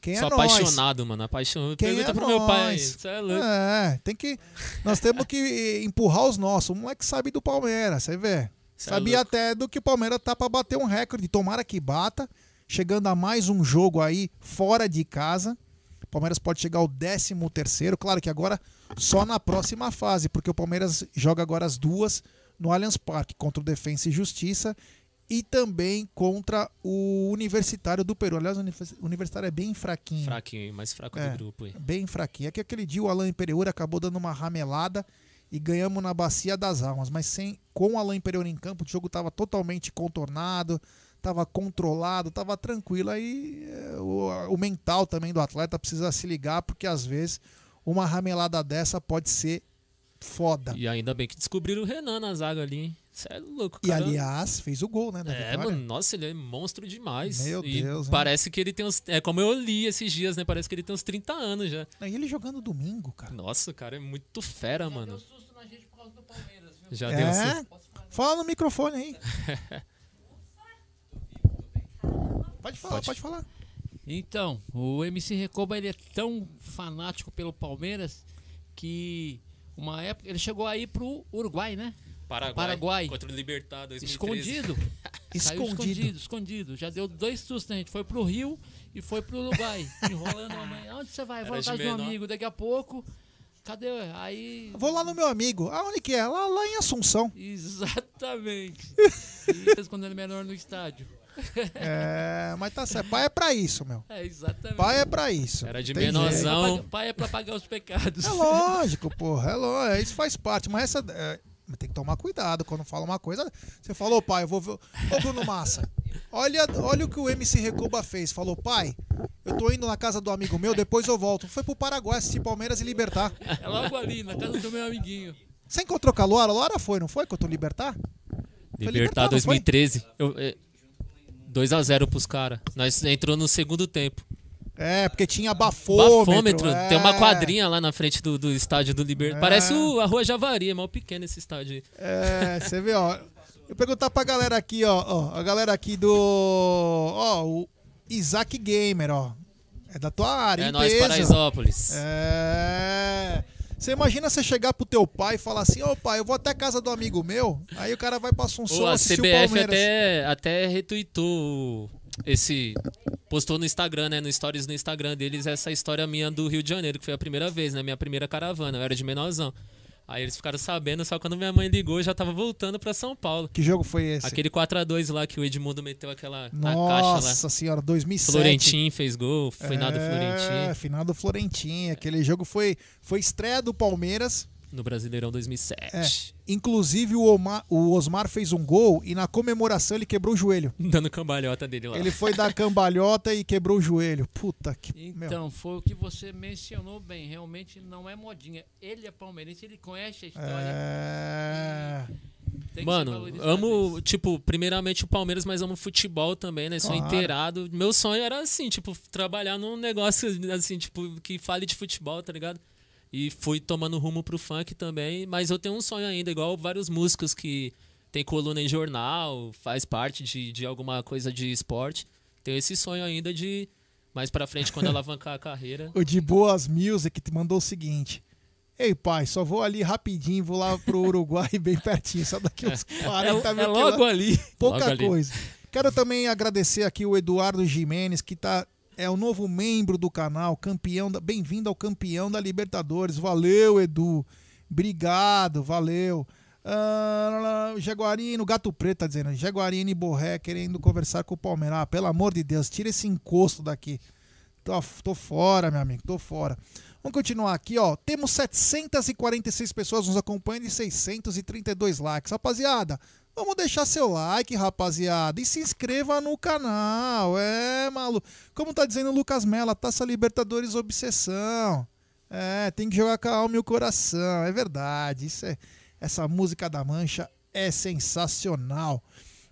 Quem é sou nós? apaixonado, mano. Apaixonado. Quem Pergunta é pro meu pai. nós? Você é louco. É, tem que. Nós temos que empurrar os nossos. O moleque sabe do Palmeiras, você vê. Cê é Sabia louco. até do que o Palmeiras tá pra bater um recorde. Tomara que bata. Chegando a mais um jogo aí fora de casa. O Palmeiras pode chegar ao 13 terceiro. Claro que agora só na próxima fase, porque o Palmeiras joga agora as duas no Allianz Parque contra o Defensa e Justiça e também contra o Universitário do Peru. Aliás, o Univers- o Universitário é bem fraquinho. Fraquinho, mais fraco É. do grupo aí. Bem fraquinho. É que aquele dia o Alain Pereira acabou dando uma ramelada e ganhamos na Bacia das Almas. Mas sem com o Alain Pereira em campo, o jogo estava totalmente contornado, estava controlado, estava tranquilo. Aí é, o, o mental também do atleta precisa se ligar, porque às vezes uma ramelada dessa pode ser foda. E ainda bem que descobriram o Renan na zaga ali, hein? Você é louco, E cara. aliás, fez o gol, né? É, vitória. mano, nossa, ele é monstro demais. Meu e Deus? Parece que ele tem uns. É como eu li esses dias, né? Parece que ele tem uns 30 anos já. E ele jogando domingo, cara. Nossa, o cara é muito fera, mano. Já É? deu susto. Fala no microfone aí. Pode falar, Pode. pode falar. Então, o MC Recoba ele é tão fanático pelo Palmeiras que uma época ele chegou aí pro Uruguai, né? Paraguai, Paraguai. Contra o Libertar 2013. Escondido. Saiu Escondido. escondido, escondido. Já deu dois sustos, né? A gente foi pro Rio e foi pro Uruguai. enrolando a mãe. Onde você vai? Vou de um menor. amigo. Daqui a pouco. Cadê? Aí. Vou lá no meu amigo. Aonde que é? Lá, lá em Assunção. Exatamente. e tá escondendo menor no estádio. É, mas tá certo. Pai é pra isso, meu. É, exatamente. Pai é pra isso. Era de menorzão. Pai é pra pagar os pecados. É lógico, porra. É lógico. Isso faz parte. Mas essa. é, tem que tomar cuidado quando fala uma coisa. Você falou, pai, eu vou ver. Ô, Bruno Massa, olha, olha o que o MC Recoba fez. Falou, pai, eu tô indo na casa do amigo meu, depois eu volto. Foi pro Paraguai assistir Palmeiras e Libertar. É logo ali, na casa do meu amiguinho. Você encontrou com a Luara? A Luara foi, não foi? Contra o Libertar? Libertar não foi? 2013. Eu, é, 2x0 pros caras. Nós entrou no segundo tempo. É, porque tinha bafômetro. Bafômetro. é. Tem uma quadrinha lá na frente do, do estádio do Libertar. É. Parece o, a Rua Javari, é mal pequeno esse estádio aí. É, você vê, ó. Eu perguntar pra galera aqui, ó, ó, a galera aqui do, ó, o Isaac Gamer, ó. É da tua área, É hein, nós? Paraisópolis. É. Você imagina você chegar pro teu pai e falar assim, ô pai, eu vou até casa do amigo meu, aí o cara vai pra Assunção Ou a CBF até, até retweetou esse. Postou no Instagram, né? No stories no Instagram deles, essa história minha do Rio de Janeiro, que foi a primeira vez, né? Minha primeira caravana. Eu era de menorzão. Aí eles ficaram sabendo, só quando minha mãe ligou, eu já tava voltando pra São Paulo. Que jogo foi esse? Aquele 4x2 lá que o Edmundo meteu aquela na caixa lá. Nossa senhora, 2007. Florentin fez gol, foi nada É, Florentin. final do Florentin. Aquele jogo foi, foi estreia do Palmeiras. No Brasileirão 2007. É. Inclusive o, Omar- o Osmar fez um gol e na comemoração ele quebrou o joelho. Dando cambalhota dele lá. Ele foi dar cambalhota e quebrou o joelho. Puta que. meu. Então, foi o que você mencionou bem. Realmente não é modinha. Ele é palmeirense, ele conhece a história. É. Mano, amo, tipo, primeiramente o Palmeiras, mas amo futebol também, né? Sou Claro. inteirado. Meu sonho era assim, tipo, trabalhar num negócio assim, tipo, que fale de futebol, tá ligado? E fui tomando rumo pro funk também, mas eu tenho um sonho ainda, igual vários músicos que tem coluna em jornal, faz parte de, de alguma coisa de esporte. Tenho esse sonho ainda de mais pra frente, quando alavancar a carreira. O de Boas Music te mandou o seguinte. Ei, pai, só vou ali rapidinho, vou lá pro Uruguai, bem pertinho, só daqui uns 40 é mil logo quilô- ali. Pouca Logo ali. coisa. Quero também agradecer aqui o Eduardo Jimenez, que tá, é o novo membro do canal, campeão da, bem-vindo ao campeão da Libertadores. Valeu, Edu. Obrigado, valeu. O Jaguarino, Gato Preto tá dizendo, Jaguarino e Borré querendo conversar com o Palmeiras. Ah, pelo amor de Deus, tira esse encosto daqui. Tô, tô fora, meu amigo, tô fora. Vamos continuar aqui, ó. Temos 746 pessoas nos acompanhando e 632 likes. Rapaziada, vamos deixar seu like, rapaziada. E se inscreva no canal. É, maluco. Como tá dizendo o Lucas Mela, Taça Libertadores Obsessão. É, tem que jogar com a alma e o coração. É verdade. Isso é, essa música da Mancha é sensacional.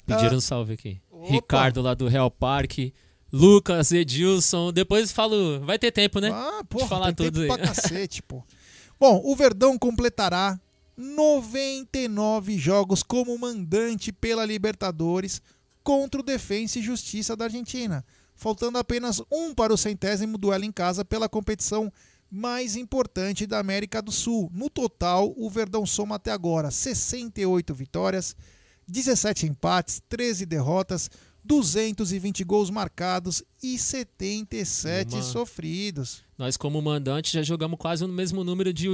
Pediram um salve aqui. Ricardo lá do Real Parque. Lucas, Edilson. Depois falo. Vai ter tempo, né? Ah, De porra, falar tem tudo tempo aí. pra cacete, pô. Bom, o Verdão completará 99 jogos como mandante pela Libertadores contra o Defensa e Justiça da Argentina, faltando apenas um para o centésimo duelo em casa pela competição mais importante da América do Sul. No total, o Verdão soma até agora 68 vitórias, 17 empates, 13 derrotas, 220 gols marcados e 77 Uma- sofridos. Nós, como mandante, já jogamos quase o mesmo número de,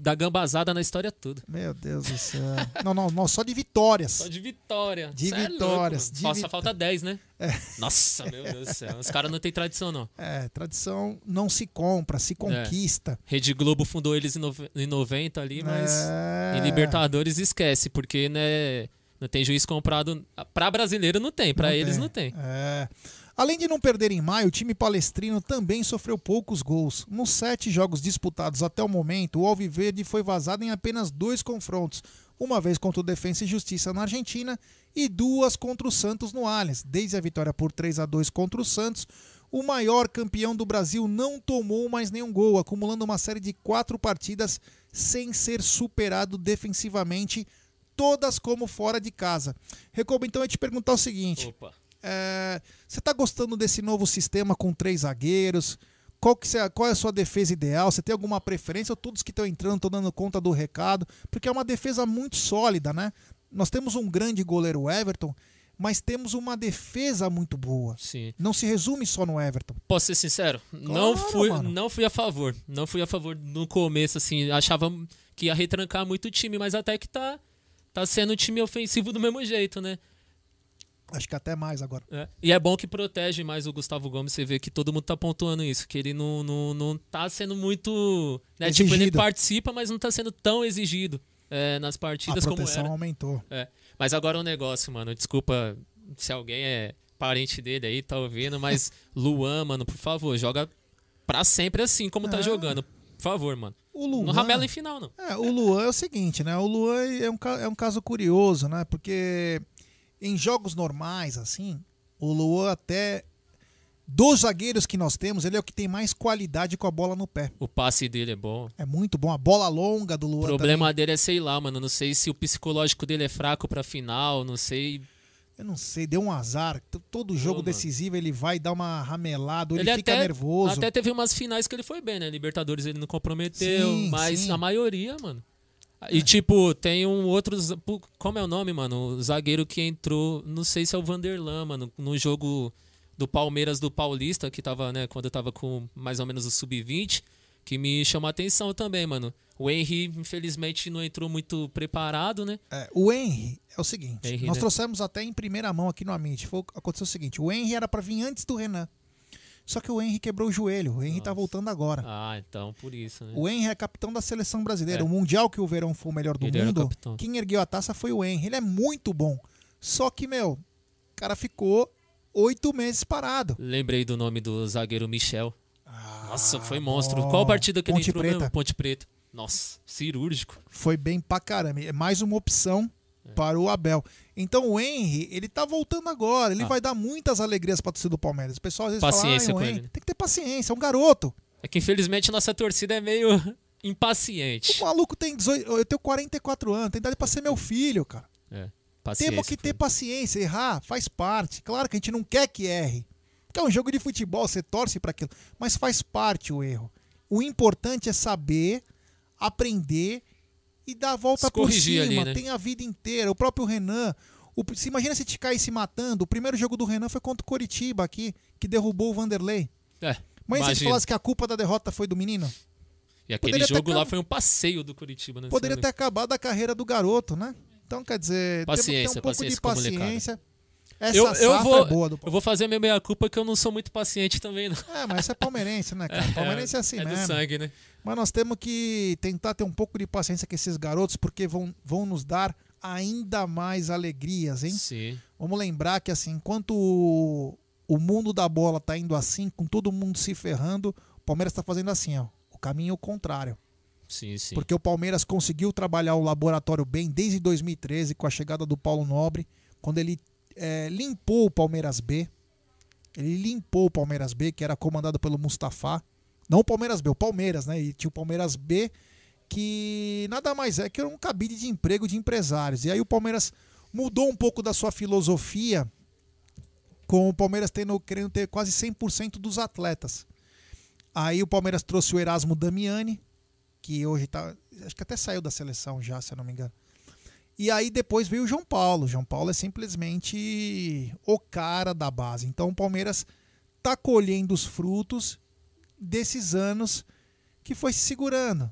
da gambazada na história toda. Meu Deus do céu. não, não, não, só de vitórias. Só de vitória. De Cê é louco, vitórias, de Só, vit- falta 10, né? É. Nossa, meu Deus do céu. Os caras não têm tradição, não. É, tradição não se compra, se conquista. Rede Globo fundou eles em, nove- em 90 ali, mas É. em Libertadores esquece, porque né, não tem juiz comprado. Pra brasileiro não tem, Não eles tem. não tem. É. Além de não perder em maio, o time palestrino também sofreu poucos gols. Nos sete jogos disputados até o momento, o Alviverde foi vazado em apenas dois confrontos. Uma vez contra o Defensa e Justiça na Argentina e duas contra o Santos no Allianz. Desde a vitória por 3 a 2 contra o Santos, o maior campeão do Brasil não tomou mais nenhum gol, acumulando uma série de quatro partidas sem ser superado defensivamente, todas como fora de casa. Recoba, então, eu te perguntar o seguinte. É, você está gostando desse novo sistema com três zagueiros? Qual, que cê- qual é a sua defesa ideal? Você tem alguma preferência? Ou todos que estão entrando estão dando conta do recado? Porque é uma defesa muito sólida, né? Nós temos um grande goleiro Everton, mas temos uma defesa muito boa. Sim. Não se resume só no Everton. Posso ser sincero? não, Claro, fui, mano. não fui a favor. Não fui a favor no começo, assim. Achava que ia retrancar muito o time, mas até que tá, tá sendo um time ofensivo do mesmo jeito, né? Acho que até mais agora. É. E é bom que protege mais o Gustavo Gomes. Você vê que todo mundo tá pontuando isso. Que ele não, não, não tá sendo muito. Né? Tipo, ele participa, mas não tá sendo tão exigido é, nas A partidas como proteção era. aumentou. É. Mas agora um negócio, mano. Desculpa se alguém é parente dele aí, tá ouvindo, mas Luan, mano, por favor, joga pra sempre assim como tá É. jogando. Por favor, mano. O Luan, Não ramela em final, não. É, o Luan é o seguinte, né? O Luan é um, é um caso curioso, né? Porque em jogos normais, assim, o Luan até. Dos zagueiros que nós temos, ele é o que tem mais qualidade com a bola no pé. O passe dele é bom. É muito bom. A bola longa do O Luan. problema também. dele é, sei lá, mano. Não sei se o psicológico dele é fraco pra final, não sei. Eu não sei, deu um azar. Todo jogo decisivo ele vai dar uma ramelada, ele, Ele fica até, nervoso. até teve umas finais que ele foi bem, né? Libertadores ele não comprometeu, Sim, mas sim. a maioria, mano. E tipo, tem um outro. Como é o nome, mano? O zagueiro que entrou, não sei se é o Vanderlan, mano, no jogo do Palmeiras do Paulista, que tava, né, quando eu tava com mais ou menos o sub-20, que me chamou a atenção também, mano. O Henry, infelizmente, não entrou muito preparado, né? É, o Henry é o seguinte, Henry, nós né? trouxemos até em primeira mão aqui no. Foi, aconteceu o seguinte, o Henry era pra vir antes do Renan. Só que o Henry quebrou o joelho, o Henry tá voltando agora. Ah, então, por isso, né? O Henry é capitão da seleção brasileira. É. O Mundial que o Verão foi o melhor do Ele mundo, quem ergueu a taça foi o Henry. Ele é muito bom. Só que, meu, o cara ficou oito meses parado. Lembrei do nome do zagueiro Michel. Nossa, foi monstro. Ah, bom. Qual partida que Ponte ele entrou Preta. mesmo? Ponte Preta. Nossa, cirúrgico. Foi bem pra caramba. É mais uma opção É. para o Abel. Então o Henry, ele tá voltando agora. Ele Ah. vai dar muitas alegrias pra torcida do Palmeiras. O pessoal às vezes Paciência fala, ah, Henry. ele, né? Tem que ter paciência, é um garoto. É que infelizmente nossa torcida é meio impaciente. O maluco tem 18, eu tenho 44 anos, tem idade pra ser meu filho, cara. É, paciência. Temos que ter paciência, errar faz parte. Claro que a gente não quer que erre. Porque é um jogo de futebol, você torce para aquilo, mas faz parte o erro. O importante é saber, aprender e dar a volta Se por cima. ali, né? Tem a vida inteira. O próprio Renan. O, se imagina se te cair se matando. O primeiro jogo do Renan foi contra o Coritiba aqui, que derrubou o Vanderlei. É, Mas se imagina. falasse que a culpa da derrota foi do menino? E aquele poderia ter jogo lá acab- foi um passeio do Curitiba, né? Poderia ter acabado a carreira do garoto, né? Então, quer dizer, temos que ter Paciência, um pouco paciência de paciência. Essa Eu, safra eu, vou, é boa do eu vou fazer a minha meia-culpa que eu não sou muito paciente também, não. É, mas isso é palmeirense, né, cara? Palmeirense é assim é do mesmo. sangue, né? Mas nós temos que tentar ter um pouco de paciência com esses garotos, porque vão, vão nos dar ainda mais alegrias, hein? Sim. Vamos lembrar que, assim, enquanto o, o mundo da bola tá indo assim, com todo mundo se ferrando, o Palmeiras tá fazendo assim, ó. O caminho contrário. Sim, sim. Porque o Palmeiras conseguiu trabalhar o laboratório bem desde 2013, com a chegada do Paulo Nobre, quando ele é, limpou o Palmeiras B. Ele limpou o Palmeiras B, que era comandado pelo Mustafa. Não o Palmeiras B, o Palmeiras, né? E tinha o Palmeiras B, que nada mais é que era um cabide de emprego de empresários. E aí o Palmeiras mudou um pouco da sua filosofia, com o Palmeiras tendo, querendo ter quase 100% dos atletas. Aí o Palmeiras trouxe o Erasmo Damiani, que hoje tá. Acho que até saiu da seleção já, se eu não me engano. E aí depois veio o João Paulo. O João Paulo é simplesmente o cara da base. Então o Palmeiras tá colhendo os frutos desses anos que foi se segurando.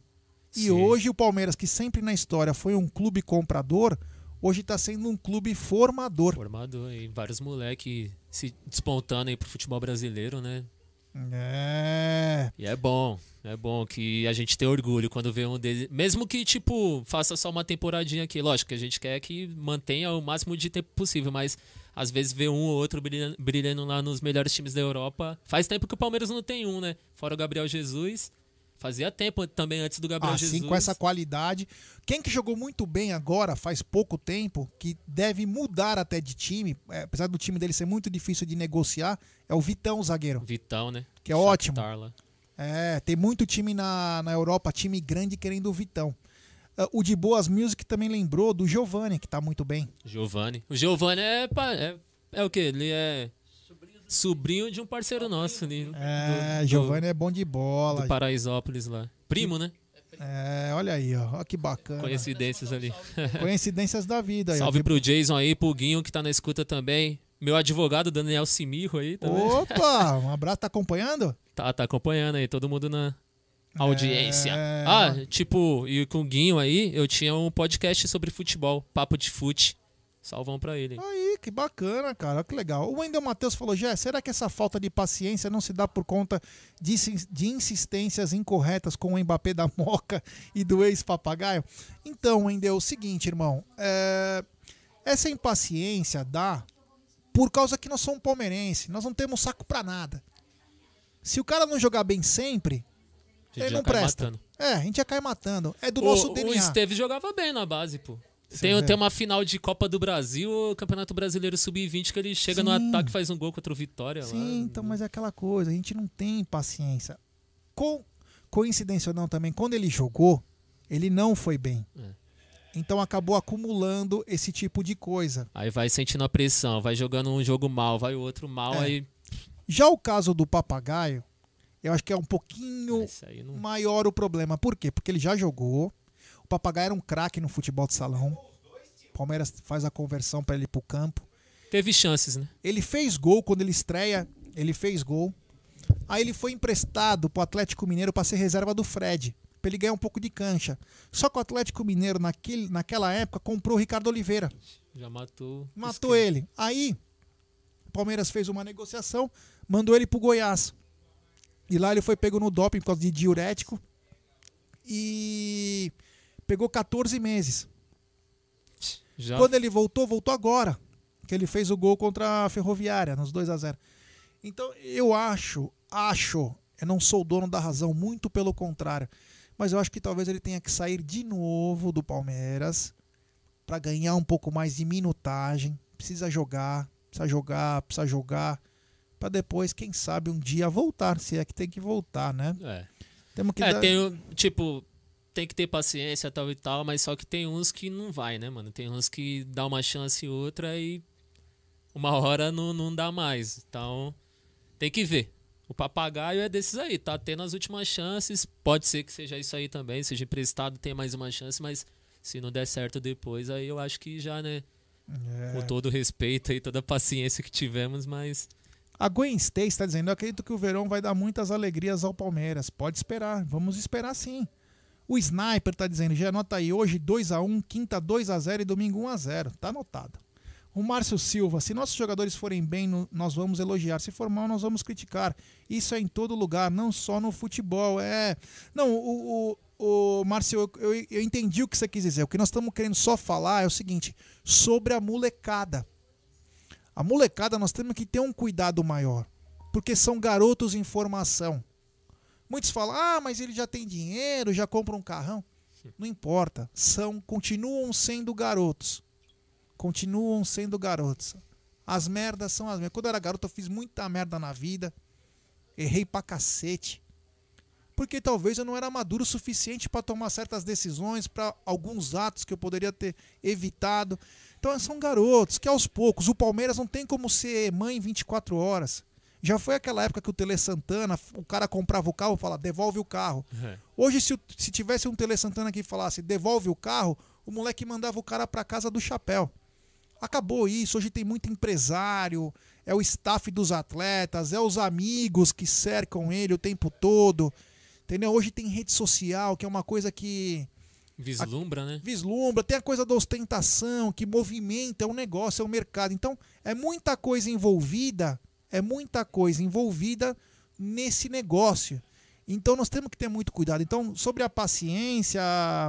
E Sim. hoje o Palmeiras, que sempre na história foi um clube comprador, hoje está sendo um clube formador. Formador e vários moleques se despontando aí pro futebol brasileiro, né? É. E é bom, é bom que a gente tenha orgulho quando vê um deles. Mesmo que, tipo, faça só uma temporadinha aqui. Lógico que a gente quer que mantenha o máximo de tempo possível, mas às vezes ver um ou outro brilhando, brilhando lá nos melhores times da Europa. Faz tempo que o Palmeiras não tem um, né? Fora o Gabriel Jesus. Fazia tempo também antes do Gabriel assim, Jesus. com essa qualidade. Quem que jogou muito bem agora, faz pouco tempo, que deve mudar até de time, é, apesar do time dele ser muito difícil de negociar, é o Vitão, o zagueiro. Vitão, né? Que é ótimo. Lá. É, tem muito time na, na Europa, time grande querendo o Vitão. Ah, o de Boas Music também lembrou do Giovanni, que tá muito bem. Giovanni. O Giovanni é, é, é o quê? Ele é sobrinho de um parceiro nosso ali. É, do- do- Giovanni é bom de bola. Do Paraisópolis lá. Primo, né? É, olha aí, ó, que bacana. Coincidências ali. Coincidências da vida. aí. Salve pro Jason aí, pro Guinho que tá na escuta também. Meu advogado, Daniel Simirro aí também. Opa, um abraço, tá acompanhando? Tá, tá acompanhando aí, todo mundo na audiência. É. Ah, tipo, e com o Guinho aí, eu tinha um podcast sobre futebol, Papo de Fute. Salvão pra ele. Aí, que bacana, cara. Que legal. O Wendel Matheus falou: Jé, será que essa falta de paciência não se dá por conta de, de insistências incorretas com o Mbappé da Moca e do ex-papagaio? Então, Wendel, é o seguinte, irmão. é, Essa impaciência dá por causa que nós somos palmeirense. Nós não temos saco pra nada. Se o cara não jogar bem sempre, ele não presta. matando. É, a gente já cai matando. É do o, nosso o DNA. Esteves jogava bem na base, pô. Tem, vê. tem uma final de Copa do Brasil, Campeonato Brasileiro Sub-20, que ele chega no Sim. ataque e faz um gol contra o Vitória lá. Sim, então, mas é aquela coisa, a gente não tem paciência. Com, coincidência ou não também, quando ele jogou, ele não foi bem. É. Então acabou acumulando esse tipo de coisa. Aí vai sentindo a pressão, vai jogando um jogo mal, vai o outro mal, É. aí. Já o caso do Papagaio, eu acho que é um pouquinho não. maior o problema. Por quê? Porque ele já jogou. Papagaio era um craque no futebol de salão. Palmeiras faz a conversão para ele ir pro campo. Teve chances, né? Ele fez gol quando ele estreia, ele fez gol. Aí ele foi emprestado pro Atlético Mineiro para ser reserva do Fred, para ele ganhar um pouco de cancha. Só que o Atlético Mineiro naquele, naquela época comprou o Ricardo Oliveira, Já matou. matou esquema. ele. Aí o Palmeiras fez uma negociação, mandou ele pro Goiás. E lá ele foi pego no doping por causa de diurético e pegou 14 meses. Já Quando ele voltou, voltou agora. Que ele fez o gol contra a Ferroviária, nos 2 a 0 Então, eu acho, acho, eu não sou o dono da razão, muito pelo contrário. Mas eu acho que talvez ele tenha que sair de novo do Palmeiras para ganhar um pouco mais de minutagem. Precisa jogar, precisa jogar, precisa jogar. Para depois, quem sabe, um dia voltar, se é que tem que voltar, né? É. Temos que É, dar- tem, tipo, tem que ter paciência tal e tal, mas só que tem uns que não vai, né, mano? Tem uns que dá uma chance e outra e uma hora não, não dá mais. Então, tem que ver. O papagaio é desses aí, tá tendo as últimas chances. Pode ser que seja isso aí também, seja emprestado, tenha mais uma chance, mas se não der certo depois, aí eu acho que já, né? É. Com todo o respeito e toda a paciência que tivemos, mas A Gwen Stacy está dizendo: Eu acredito que o verão vai dar muitas alegrias ao Palmeiras. Pode esperar, vamos esperar sim. O Sniper está dizendo: Já anota aí, hoje 2x1, quinta 2x0 e domingo 1x0. Tá anotado. O Márcio Silva: Se nossos jogadores forem bem, nós vamos elogiar. Se for mal, nós vamos criticar. Isso é em todo lugar, não só no futebol. É. Não, o. o, o Márcio, eu, eu- eu entendi o que você quis dizer. O que nós estamos querendo só falar é o seguinte: sobre a molecada. A molecada nós temos que ter um cuidado maior, porque são garotos em formação. Muitos falam: "Ah, mas ele já tem dinheiro, já compra um carrão". Não importa, são continuam sendo garotos. Continuam sendo garotos. As merdas são as merdas. Quando eu era garoto, eu fiz muita merda na vida. Errei pra cacete. Porque talvez eu não era maduro o suficiente para tomar certas decisões, para alguns atos que eu poderia ter evitado. Então são garotos que aos poucos, o Palmeiras não tem como ser mãe 24 horas. Já foi aquela época que o Tele Santana, o cara comprava o carro e falava, devolve o carro. É. Hoje, se, se tivesse um Tele Santana que falasse, devolve o carro, o moleque mandava o cara pra casa do chapéu. Acabou isso, hoje tem muito empresário, é o staff dos atletas, é os amigos que cercam ele o tempo todo. Entendeu? Hoje tem rede social, que é uma coisa que vislumbra, né? vislumbra, tem a coisa da ostentação, que movimenta, é um negócio, é um mercado. Então, é muita coisa envolvida, é muita coisa envolvida nesse negócio. Então, nós temos que ter muito cuidado. Então, sobre a paciência,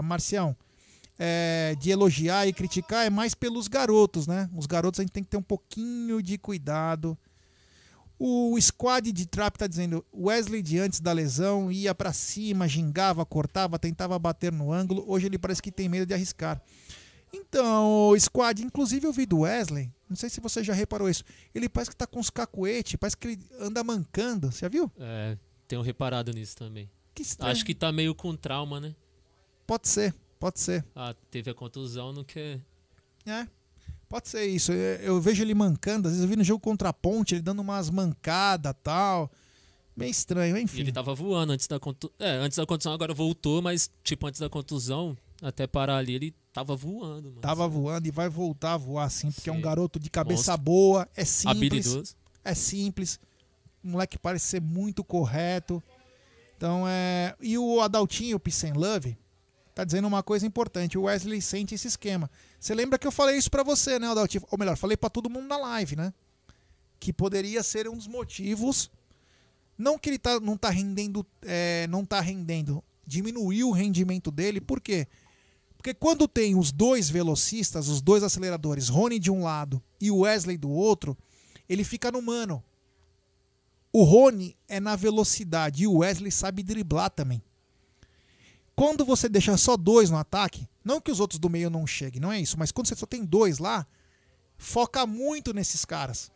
Marcião, é, de elogiar e criticar, é mais pelos garotos, né? Os garotos a gente tem que ter um pouquinho de cuidado. O squad de trap tá dizendo Wesley de antes da lesão ia pra cima, gingava, cortava, tentava bater no ângulo. Hoje ele parece que tem medo de arriscar. Então, o squad, inclusive eu vi do Wesley, não sei se você já reparou isso. Ele parece que tá com os cacuete, parece que ele anda mancando. Você já viu? É, tenho reparado nisso também. Que estranho. Acho que tá meio com trauma, né? Pode ser, pode ser. Ah, teve a contusão, não quer. É, pode ser isso. Eu, eu vejo ele mancando, às vezes eu vi no jogo contra a ponte, ele dando umas mancadas tal. Meio estranho, E enfim. ele tava voando antes da contusão. É, antes da contusão agora voltou, mas tipo antes da contusão, até parar ali, ele tava voando, mano. Tava voando e vai voltar a voar assim, porque é um Sim. garoto de cabeça Monstro. boa, é simples. Habilidoso. É simples. O moleque parece ser muito correto. Então é. E o Adaltinho, o Peace and Love, tá dizendo uma coisa importante. O Wesley sente esse esquema. Você lembra que eu falei isso pra você, né, Adaltinho? Ou melhor, falei pra todo mundo na live, né? Que poderia ser um dos motivos. Não que ele tá, não tá rendendo. é, não tá rendendo. Diminuiu o rendimento dele. Por quê? Porque quando tem os dois velocistas, os dois aceleradores, Rony de um lado e o Wesley do outro, ele fica no mano. O Rony é na velocidade e o Wesley sabe driblar também. Quando você deixa só dois no ataque, não que os outros do meio não cheguem, não é isso, mas quando você só tem dois lá, foca muito nesses caras.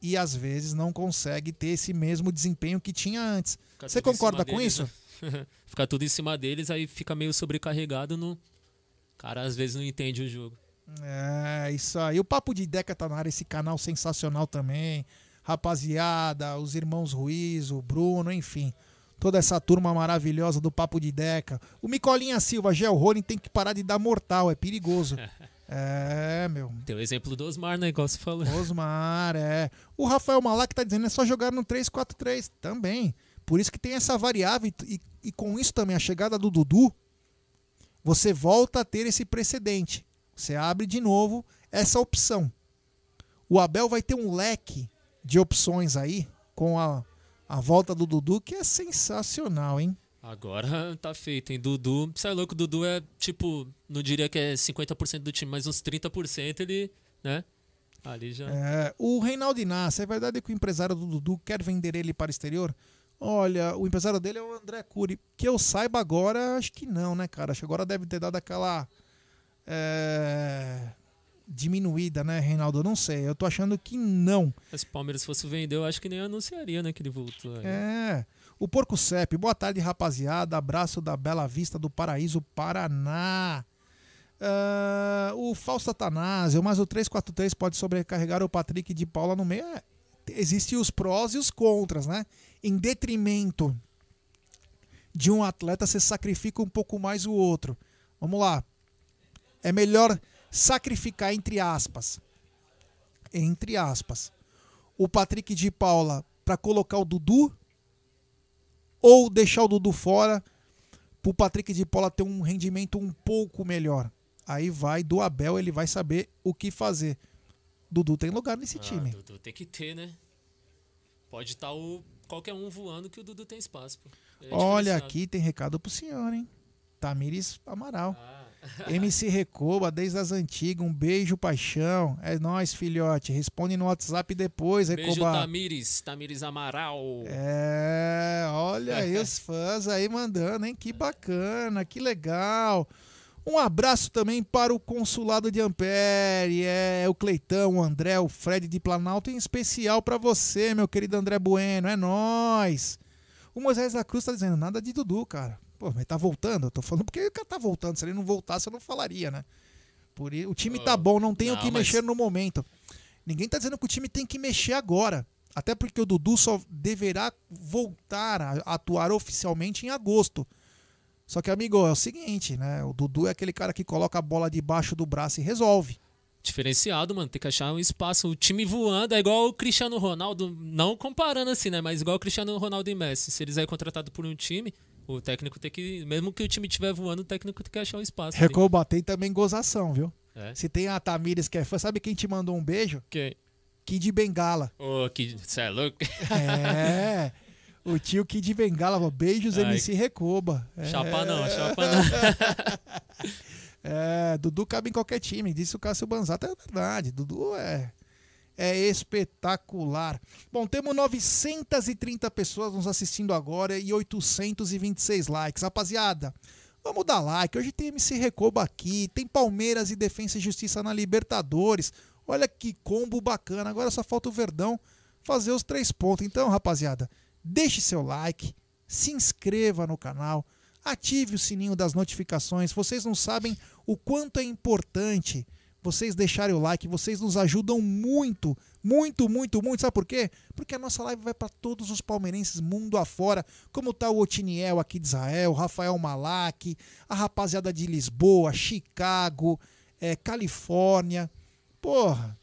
E às vezes não consegue ter esse mesmo desempenho que tinha antes. Fica Você concorda com deles, isso? né? fica tudo em cima deles, aí fica meio sobrecarregado no. Cara às vezes não entende o jogo. É, isso aí. O Papo de Deca tá na área, esse canal sensacional também. Rapaziada, os irmãos Ruiz, o Bruno, enfim. Toda essa turma maravilhosa do Papo de Deca. O Micolinha Silva, Gel Rony tem que parar de dar mortal, é perigoso. É, meu. Tem o exemplo do Osmar, né? Igual você falou. Osmar, é. O Rafael Malak tá dizendo é só jogar no 3-4-3 também. Por isso que tem essa variável e, e com isso também a chegada do Dudu, você volta a ter esse precedente. Você abre de novo essa opção. O Abel vai ter um leque de opções aí com a, a volta do Dudu que é sensacional, hein? Agora tá feito, hein? Dudu, você é louco, Dudu é tipo, não diria que é 50% do time, mas uns 30% ele, né? Ali já. É, o Reinaldo Inácio, é verdade que o empresário do Dudu quer vender ele para o exterior? Olha, o empresário dele é o André Cury. Que eu saiba agora, acho que não, né, cara? Acho que agora deve ter dado aquela. É, diminuída, né, Reinaldo? Eu não sei. Eu tô achando que não. Se o Palmeiras fosse vender, eu acho que nem anunciaria, né, que ele voltou. aí. É. O Porco Cep, boa tarde, rapaziada. Abraço da Bela Vista do Paraíso, Paraná. Ah, o Fausto Atanásio, mas o 343 pode sobrecarregar o Patrick de Paula no meio. É, Existem os prós e os contras, né? Em detrimento de um atleta, você sacrifica um pouco mais o outro. Vamos lá. É melhor sacrificar, entre aspas. Entre aspas. O Patrick de Paula para colocar o Dudu ou deixar o Dudu fora para o Patrick de Paula ter um rendimento um pouco melhor. Aí vai do Abel, ele vai saber o que fazer. Dudu tem lugar nesse Ah, time. Dudu tem que ter, né? Pode estar o qualquer um voando que o Dudu tem espaço. é Olha aqui, tem recado pro senhor, hein? Tamires Amaral. Ah. MC Recoba, desde as antigas. Um beijo, paixão. É nóis, filhote. Responde no WhatsApp depois, Beijo, Recoba. Tamires. Tamires Amaral. É, olha aí os fãs aí mandando, hein? Que bacana, que legal. Um abraço também para o consulado de Ampere, é o Cleitão, o André, o Fred de Planalto, em especial para você, meu querido André Bueno, é nóis. O Moisés da Cruz tá dizendo nada de Dudu, cara. Pô, mas tá voltando? Eu tô falando porque o cara tá voltando. Se ele não voltasse, eu não falaria, né? Por o time tá bom, não tem o que mas- mexer no momento. Ninguém tá dizendo que o time tem que mexer agora. Até porque o Dudu só deverá voltar a atuar oficialmente em agosto. Só que, amigo, é o seguinte, né? O Dudu é aquele cara que coloca a bola debaixo do braço e resolve. Diferenciado, mano. Tem que achar um espaço. O time voando é igual o Cristiano Ronaldo. Não comparando assim, né? Mas igual o Cristiano Ronaldo e Messi. Se eles é contratado por um time, o técnico tem que. Mesmo que o time estiver voando, o técnico tem que achar um espaço. ali. Recoba tem também gozação, viu? É. Se tem a Tamires que é fã, sabe quem te mandou um beijo? Quem? Kid Bengala. Ô, que. Cê é louco? É. O tio Kid Bengala, falou, beijos Ai. MC Recoba. É. Chapa não, chapa não. É, Dudu cabe em qualquer time, disse o Cássio Banzata, é verdade. Dudu é, é espetacular. Bom, temos 930 pessoas nos assistindo agora e 826 likes. Rapaziada, vamos dar like. Hoje tem MC Recoba aqui, tem Palmeiras e Defensa e Justiça na Libertadores. Olha que combo bacana. Agora só falta o Verdão fazer os três pontos. Então, rapaziada, deixe seu like, se inscreva no canal, ative o sininho das notificações. Vocês não sabem o quanto é importante vocês deixarem o like, vocês nos ajudam muito, muito, muito, muito. Sabe por quê? Porque a nossa live vai para todos os palmeirenses mundo afora, como tá o Otiniel aqui de Israel, Rafael Malak, a rapaziada de Lisboa, Chicago, eh, Califórnia. Porra,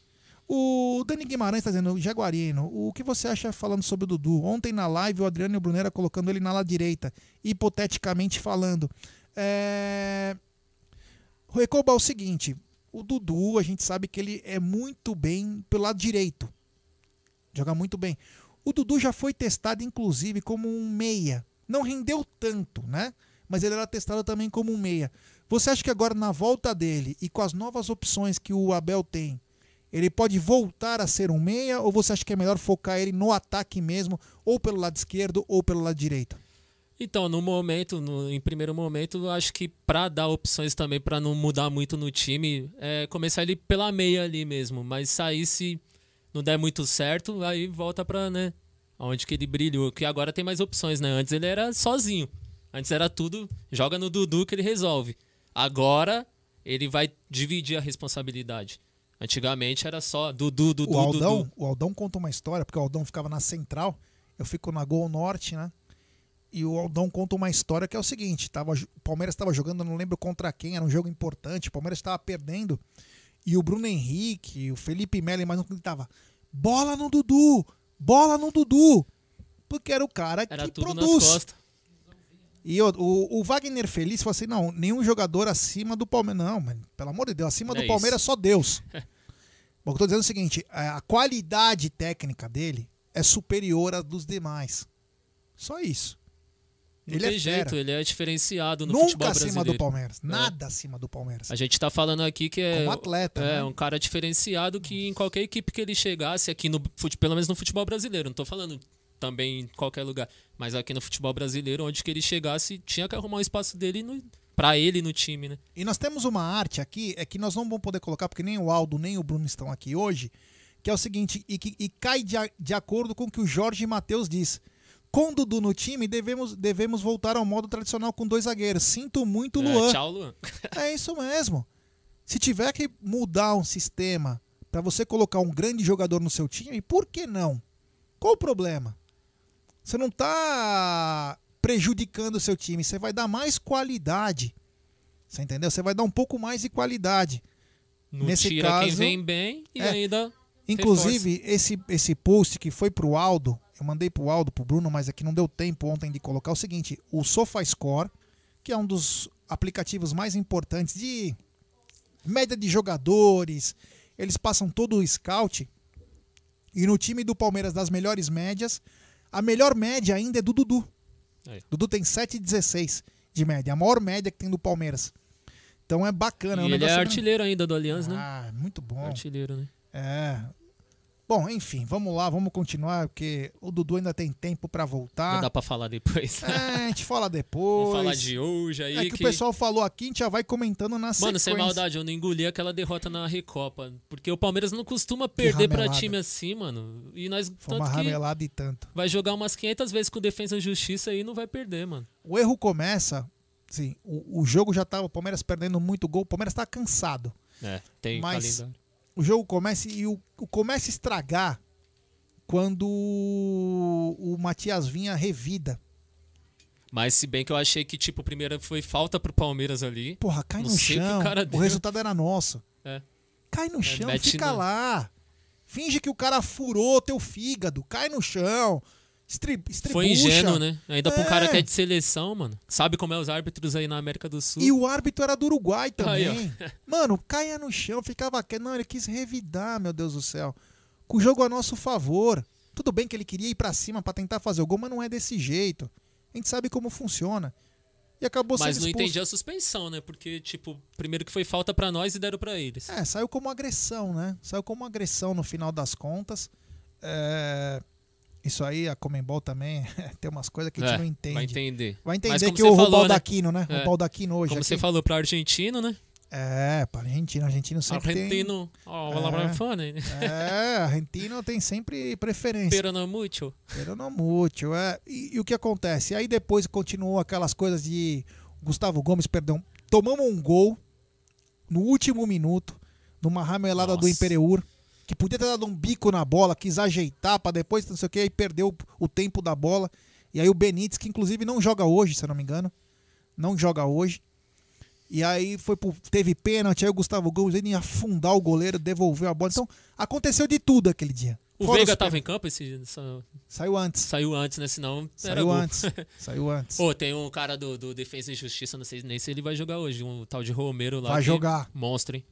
o Dani Guimarães está dizendo, Jaguarino, o que você acha falando sobre o Dudu? Ontem na live o Adriano e o Brunera colocando ele na ala direita, hipoteticamente falando. É... Recoba é o seguinte, o Dudu, a gente sabe que ele é muito bem pelo lado direito. Joga muito bem. O Dudu já foi testado, inclusive, como um meia. Não rendeu tanto, né? Mas ele era testado também como um meia. Você acha que agora, na volta dele e com as novas opções que o Abel tem, ele pode voltar a ser um meia? Ou você acha que é melhor focar ele no ataque mesmo, ou pelo lado esquerdo ou pelo lado direito? Então, no momento, no- em primeiro momento, acho que pra dar opções também, pra não mudar muito no time, é começar ele pela meia ali mesmo. Mas sair se não der muito certo, aí volta pra, né, onde que ele brilhou. Que agora tem mais opções, né? Antes ele era sozinho. Antes era tudo, joga no Dudu que ele resolve. Agora ele vai dividir a responsabilidade. Antigamente era só Dudu, Dudu, o Aldão, Dudu. o Aldão conta uma história, porque o Aldão ficava na central, eu fico na Gol Norte, né? E o Aldão conta uma história que é o seguinte: tava, o Palmeiras estava jogando, não lembro contra quem, era um jogo importante, o Palmeiras estava perdendo. E o Bruno Henrique, o Felipe Melo e mais um que tava bola no Dudu, bola no Dudu. Porque era o cara Era que produz. E o, o, o Wagner Feliz falou assim: não, nenhum jogador acima do Palmeiras. Não, mas, pelo amor de Deus, acima É do Palmeiras isso. só Deus. Bom, eu tô dizendo é o seguinte: a a qualidade técnica dele é superior à dos demais. Só isso. Não Ele tem é jeito, fera. ele é diferenciado no Nunca futebol acima brasileiro. do Palmeiras. Nada acima do Palmeiras. A gente tá falando aqui que é, Como atleta, é né? um cara diferenciado que em qualquer equipe que ele chegasse aqui no pelo menos no futebol brasileiro, não tô falando também em qualquer lugar, mas aqui no futebol brasileiro, onde que ele chegasse, tinha que arrumar um espaço dele no, para ele no time, né? E nós temos uma arte aqui, é que nós não vamos poder colocar, porque nem o Aldo nem o Bruno estão aqui hoje, que é o seguinte, e, que, e cai de, a- de acordo com o que o Jorge Matheus diz. Com o Dudu no time, devemos, devemos voltar ao modo tradicional com dois zagueiros. Sinto muito, É, Luan. tchau, Luan. É isso mesmo. Se tiver que mudar um sistema para você colocar um grande jogador no seu time, por que não? Qual o problema? Você não está prejudicando o seu time, você vai dar mais qualidade. Você entendeu? Você vai dar um pouco mais de qualidade. Não Nesse tira caso, quem vem bem e é. ainda Inclusive, esse, esse post que foi pro Aldo, eu mandei pro Aldo, pro Bruno, mas aqui não deu tempo ontem de colocar o seguinte: o SofaScore, que é um dos aplicativos mais importantes de média de jogadores, eles passam todo o scout. E no time do Palmeiras, das melhores médias, a melhor média ainda é do Dudu. Aí. Dudu tem 7,16 de média, a maior média que tem do Palmeiras. Então é bacana. é um ele é artilheiro ainda do Allianz, né? Ah, muito bom. Artilheiro, né? É. Bom, enfim, vamos lá, vamos continuar, porque o Dudu ainda tem tempo pra voltar. Não dá pra falar depois. É, a gente fala depois. Vamos falar de hoje aí. É que, o pessoal falou aqui, a gente já vai comentando na Mano, sem sequência. maldade, eu não engoli aquela derrota na Recopa. Porque o Palmeiras não costuma perder pra ramelada. time assim, mano. E nós, Foi uma que ramelada e tanto. vai jogar umas 500 vezes com defesa e justiça e não vai perder, mano. O erro começa, sim, o, o jogo já tava, o Palmeiras perdendo muito gol, o Palmeiras tá cansado. É, tem Mas calendário. O jogo começa e o, começa a estragar quando o, Matias Vinha revida. Mas se bem que eu achei que, tipo, primeiro foi falta pro Palmeiras ali. Porra, cai Não no chão. o O, resultado era nosso. É. Cai no chão, mete fica no- lá. Finge que o cara furou teu fígado. Cai no chão. Foi ingênuo, né? Ainda pra um cara É. que é de seleção, mano. Sabe como é os árbitros aí na América do Sul. E o árbitro era do Uruguai Aí, também. Mano, caia no chão, ficava quieto. Não, ele quis revidar, meu Deus do céu. Com o jogo a nosso favor. Tudo bem que ele queria ir pra cima pra tentar fazer o gol, mas não é desse jeito. A gente sabe como funciona. E acabou Mas sendo não expulso. entendi a suspensão, né? Porque, tipo, primeiro que foi falta pra nós e deram pra eles. É, saiu como agressão, né? Saiu como agressão no final das contas. É, Isso aí, a Comembol também tem umas coisas que a gente É, não entende. Vai entender. Vai entender que o falou, Baldaquino, né? É. O Baldaquino hoje. Como aqui- você falou pro argentino, né? É, para argentino. Argentino sempre Argentino. Ó, É. é. fone. tem... É, argentino tem sempre preferência. Pero no mucho. Pero não muito, é. E, e o que acontece? Aí depois continuou aquelas coisas de Gustavo Gomes, perdão, tomamos um gol no último minuto, numa ramelada do Nossa. Imperiur, que podia ter dado um bico na bola, quis ajeitar pra depois, não sei o que, aí perdeu o tempo da bola. E aí o Benítez, que inclusive não joga hoje, se eu não me engano, não joga hoje. E aí foi pro, teve pênalti, aí o Gustavo Gomes ele ia afundar o goleiro, devolveu a bola. Então aconteceu de tudo aquele dia. O Fora Veiga os tava pênaltis. em campo esse. Saiu antes. Saiu antes, né? Senão era Saiu antes. Saiu antes. Pô, tem um cara do, do Defesa e Justiça, não sei nem se ele vai jogar hoje. Um tal de Romero lá. Vai jogar. Monstro, hein?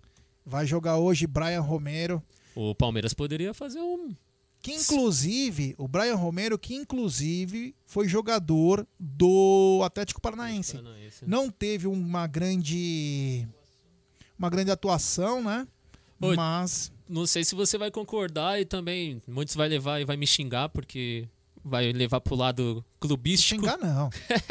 Vai jogar hoje Brian Romero. O Palmeiras poderia fazer um. Que inclusive, o Brian Romero, que inclusive foi jogador do Atlético Paranaense. Paranaense. Não teve uma grande. Uma grande atuação, né? Mas. Não sei se você vai concordar e também muitos vai levar e vai me xingar porque vai levar pro lado clubístico. Xingar não.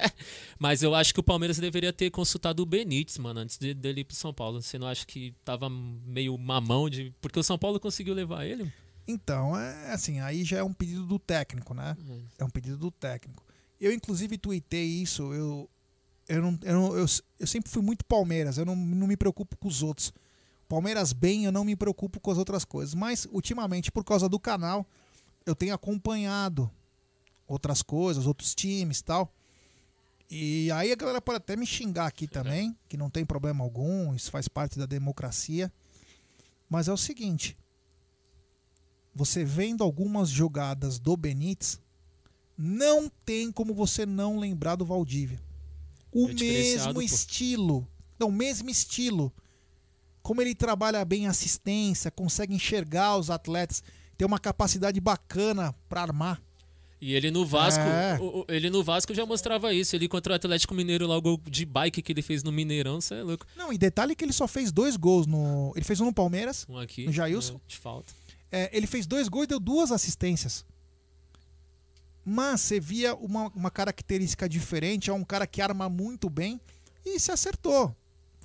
Mas eu acho que o Palmeiras deveria ter consultado o Benítez, mano, antes de- dele ir pro São Paulo. Você não acha que tava meio mamão de. Porque o São Paulo conseguiu levar ele? Então, é assim, aí já é um pedido do técnico, né? É um pedido do técnico. Eu, inclusive, tuitei isso. Eu, eu, não, eu, não- eu, eu sempre fui muito Palmeiras, eu não, não me preocupo com os outros. Palmeiras bem, eu não me preocupo com as outras coisas. Mas, ultimamente, por causa do canal, eu tenho acompanhado outras coisas, outros times e tal. E aí a galera pode até me xingar aqui também, que não tem problema algum, isso faz parte da democracia. Mas é o seguinte: você vendo algumas jogadas do Benítez, não tem como você não lembrar do Valdívia. O É mesmo pô. estilo. Não, o mesmo estilo. Como ele trabalha bem a assistência, consegue enxergar os atletas, tem uma capacidade bacana para armar. E ele no Vasco, É. ele no Vasco já mostrava isso. Ele contra o Atlético Mineiro lá, o gol de bike que ele fez no Mineirão, você é louco. Não, e detalhe que ele só fez dois gols no. Ele fez um no Palmeiras, Um aqui. no Jailson. é, de falta. É, ele fez dois gols e deu duas assistências. Mas você via uma, uma característica diferente, é um cara que arma muito bem e se acertou.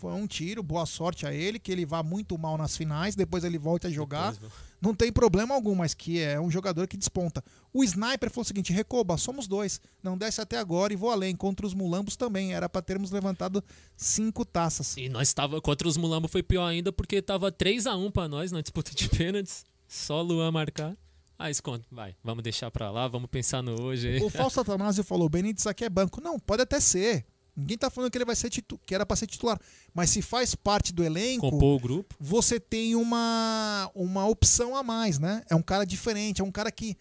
Foi um tiro, boa sorte a ele, que ele vá muito mal nas finais, depois ele volta a jogar. Depois, Não tem problema algum, mas que é um jogador que desponta. O Sniper falou o seguinte: Recoba, somos dois. Não desce até agora e vou além. Contra os mulambos também. Era pra termos levantado cinco taças. E nós tava contra os Mulambo foi pior ainda porque tava 3 a 1 pra nós na disputa de pênaltis. Só Luan marcar. Ah, esconde, vai, vamos deixar pra lá, vamos pensar no hoje aí. O Fausto Atanásio falou: Benítez aqui é banco. Não, pode até ser. Ninguém tá falando que ele vai ser titu que era pra ser titular. Mas se faz parte do elenco, Compor o grupo. você tem uma, uma opção a mais, né? É um cara diferente, é um cara que.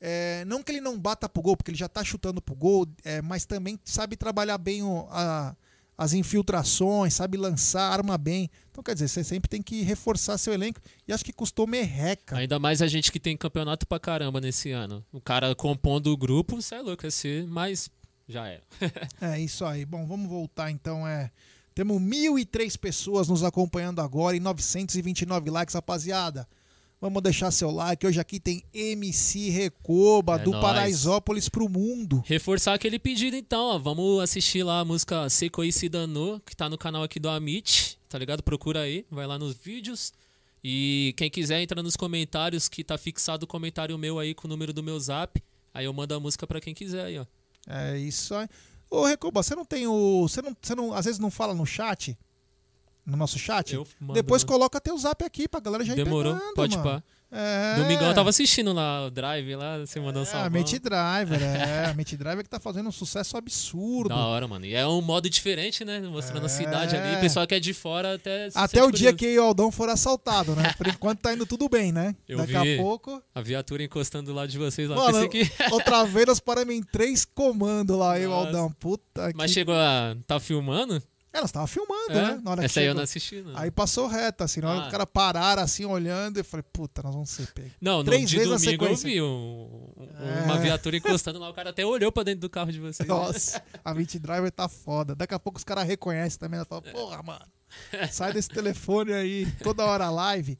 é, não que ele não bata pro gol, porque ele já tá chutando pro gol, é, mas também sabe trabalhar bem o- a- as infiltrações, sabe lançar, arma bem. Então, quer dizer, você sempre tem que reforçar seu elenco. E acho que custou merreca. Ainda mais a gente que tem campeonato pra caramba nesse ano. O cara compondo o grupo, você é louco, ia ser, mas já era. É isso aí. Bom, vamos voltar então. É, temos 1.003 pessoas nos acompanhando agora e 929 likes, rapaziada. Vamos deixar seu like. Hoje aqui tem MC Recoba, É do nóis. Paraisópolis pro mundo. Reforçar aquele pedido então, ó. Vamos assistir lá a música Seco Se Danou, que tá no canal aqui do Amit, tá ligado? Procura aí, vai lá nos vídeos. E quem quiser entra nos comentários, que tá fixado o comentário meu aí com o número do meu zap. Aí eu mando a música pra quem quiser aí, ó. É isso aí. Ô, Recoba, você não tem o. Você não, você não, às vezes não fala no chat? No nosso chat? Eu mando, Depois mando. coloca teu zap aqui pra galera já ir Demorou, pegando, pode mano. pá. É. Domingão eu tava assistindo lá o Drive lá, você mandou um É, a salve. Mente Driver, é. A Mente Driver que tá fazendo um sucesso absurdo. Da hora, mano. E é um modo diferente, né? Mostrando a cidade ali. É. O pessoal que é de fora até. Até o dia que o Aldão for assaltado, né? Por enquanto tá indo tudo bem, né? Eu Daqui a pouco. A viatura encostando do lado de vocês lá. Mano, que. outra vez nós paramos em três comandos lá, eu. Aldão. Puta Mas que. chegou a. Tá filmando? Elas estavam filmando, É? né? Na hora que Essa aí eu chegou. não assisti, não. Aí passou reto, assim, na hora Ah. que os caras pararam assim, olhando, eu falei, puta, nós vamos ser pegos. Não, no Três de vezes domingo eu vi um- É. uma viatura encostando lá. O cara até olhou pra dentro do carro de vocês. Nossa, a 20 Driver tá foda. Daqui a pouco os caras reconhecem também. Elas falam, porra, mano, sai desse telefone aí, toda hora live.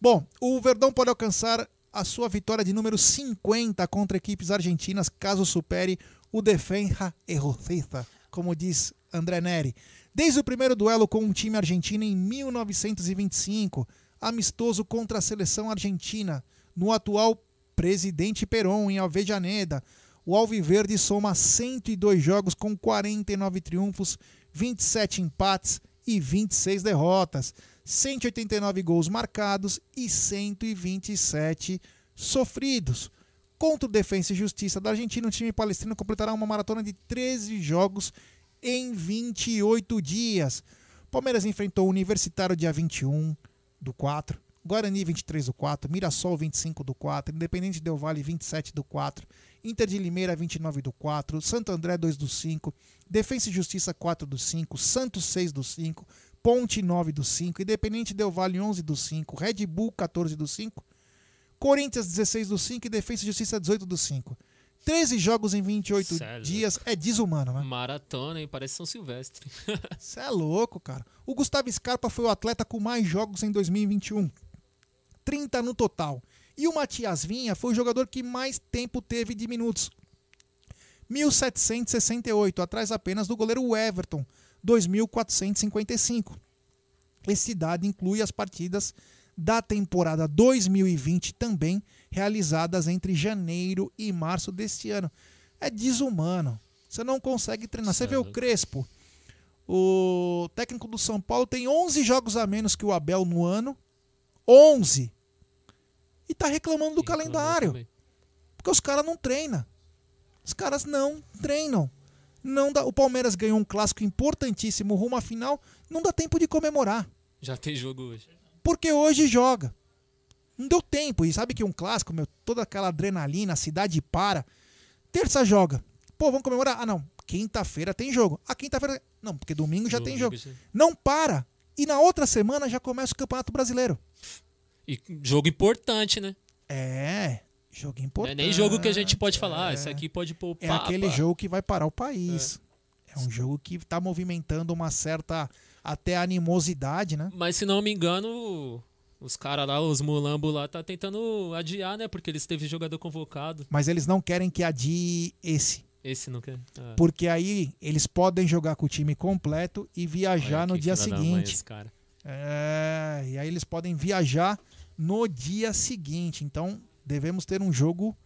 Bom, o Verdão pode alcançar a sua vitória de número 50 contra equipes argentinas, caso supere o Defensa e Justiça, como diz André Neri. Desde o primeiro duelo com um time argentino em 1925, amistoso contra a seleção argentina, no atual Presidente Perón, em Avejaneda, o Alviverde soma 102 jogos com 49 triunfos, 27 empates e 26 derrotas, 189 gols marcados e 127 sofridos. Contra o Defensa e Justiça da Argentina, o time palestrino completará uma maratona de 13 jogos em 28 dias. Palmeiras enfrentou o Universitário dia 21 do 4, Guarani 23 do 4, Mirassol 25 do 4, Independente Del Vale 27 do 4, Inter de Limeira 29 do 4, Santo André 2 do 5, Defensa e Justiça 4 do 5, Santos 6 do 5, Ponte 9 do 5, Independente Del Vale 11 do 5, Red Bull 14 do 5, Corinthians 16 do 5 e Defesa e Justiça 18 do 5. 13 jogos em 28 Sério? dias é desumano, né? Maratona, hein? Parece São Silvestre. Você é louco, cara. O Gustavo Scarpa foi o atleta com mais jogos em 2021. 30 no total. E o Matias Vinha foi o jogador que mais tempo teve de minutos. 1.768, atrás apenas do goleiro Everton, 2.455. Esse dado inclui as partidas da temporada 2020 também realizadas entre janeiro e março deste ano. É desumano. Você não consegue treinar. Você vê o Crespo. O técnico do São Paulo tem 11 jogos a menos que o Abel no ano. 11. E tá reclamando do calendário. Porque os caras não treinam. Os caras não treinam. Não dá, o Palmeiras ganhou um clássico importantíssimo rumo à final. Não dá tempo de comemorar. Já tem jogo hoje. Porque hoje joga. Não deu tempo. E sabe que um clássico, meu, toda aquela adrenalina, a cidade para. Terça joga. Pô, vamos comemorar? Ah, não. Quinta-feira tem jogo. A quinta-feira. Não, porque domingo já tem jogo. já- Não para. E na outra semana já começa o Campeonato Brasileiro. E jogo importante, né? É. Jogo Não é importante. nem jogo que a gente pode falar, ah, esse aqui pode É poupar. aquele pá. jogo que vai parar o país. É, um jogo que tá movimentando uma certa até animosidade, né? Mas se não me engano, os caras lá, os mulambos lá, tá tentando adiar, né? Porque eles teve jogador convocado. Mas eles não querem que adie esse. Esse não quer. Ah. Porque aí eles podem jogar com o time completo e viajar Olha no dia mãe seguinte. cara. É, e aí eles podem viajar no dia seguinte. Então devemos ter um jogo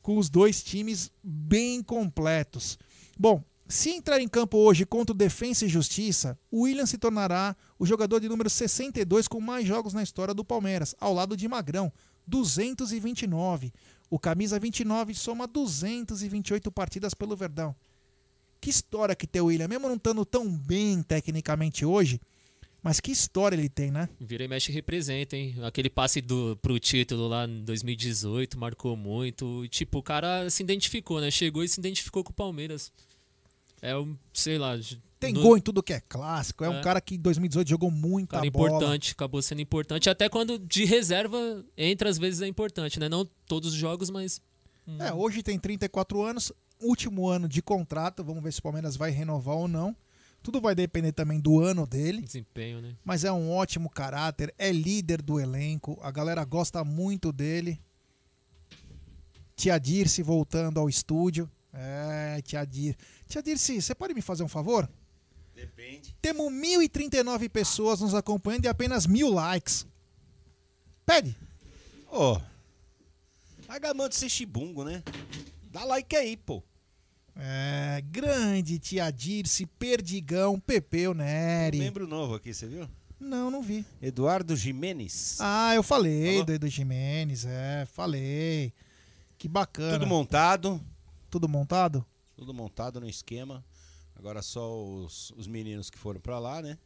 com os dois times bem completos. Bom, se entrar em campo hoje contra o Defensa e Justiça, o William se tornará o jogador de número 62 com mais jogos na história do Palmeiras, ao lado de Magrão, 229. O camisa 29 soma 228 partidas pelo Verdão. Que história que tem o William, mesmo não estando tão bem tecnicamente hoje, mas que história ele tem, né? Vira e mexe representa, hein? Aquele passe do, pro título lá em 2018 marcou muito. Tipo, o cara se identificou, né? Chegou e se identificou com o Palmeiras. É um, sei lá. Tem no- gol em tudo que é clássico. É, um É. cara que em 2018 jogou muita Cara bola. importante, acabou sendo importante. Até quando de reserva entra, às vezes é importante, né? Não todos os jogos, mas. É, hoje tem 34 anos, último ano de contrato. Vamos ver se o Palmeiras vai renovar ou não. Tudo vai depender também do ano dele. Desempenho, né? Mas é um ótimo caráter, é líder do elenco. A galera gosta muito dele. Tia Dirce voltando ao estúdio. É, Tia Dirce. Tia Dirce, você pode me fazer um favor? Depende. Temos 1.039 pessoas nos acompanhando e apenas mil likes. Pede. Ô. Larga a mão de ser chibungo, né? Dá like aí, pô. É, grande Tia Dirce, Perdigão, Pepeu Neri. Membro novo aqui, você viu? Não, não vi. Eduardo Jimenez. Ah, eu falei Falou? do Edu Jimenez, é, falei. Que bacana. Tudo montado. Tudo montado? Tudo montado no esquema. Agora só os, os meninos que foram pra lá, né?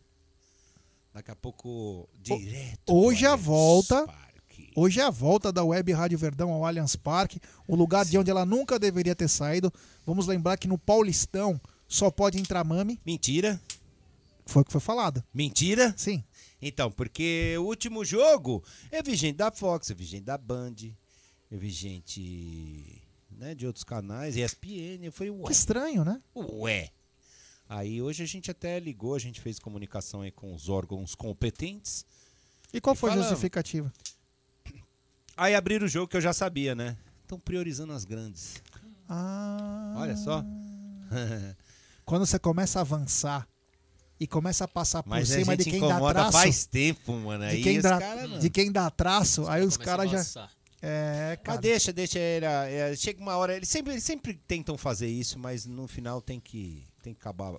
Daqui a pouco, direto. Hoje a volta. Parque. Hoje é a volta da Web Rádio Verdão ao Allianz Parque, o lugar de onde ela nunca deveria ter saído. Vamos lembrar que no Paulistão só pode entrar mame. Mentira. Foi o que foi falado. Mentira? Sim. Então, porque o último jogo é vigente da Fox, é vigente da Band, é vigente né, de outros canais, ESPN. Eu falei, ué. Que estranho, né? Ué. Aí hoje a gente até ligou, a gente fez comunicação aí com os órgãos competentes. E qual E foi a justificativa? Aí abriram o jogo que eu já sabia, né? Estão priorizando as grandes. Ah. Olha só. Quando você começa a avançar e começa a passar por Mas a cima de quem dá traço. faz tempo, mano. de, quem dá, cara de quem dá traço, aí os caras já. É, cara. Mas deixa, deixa. Era, é, chega uma hora. Eles sempre, eles sempre tentam fazer isso, mas no final tem que, tem que acabar.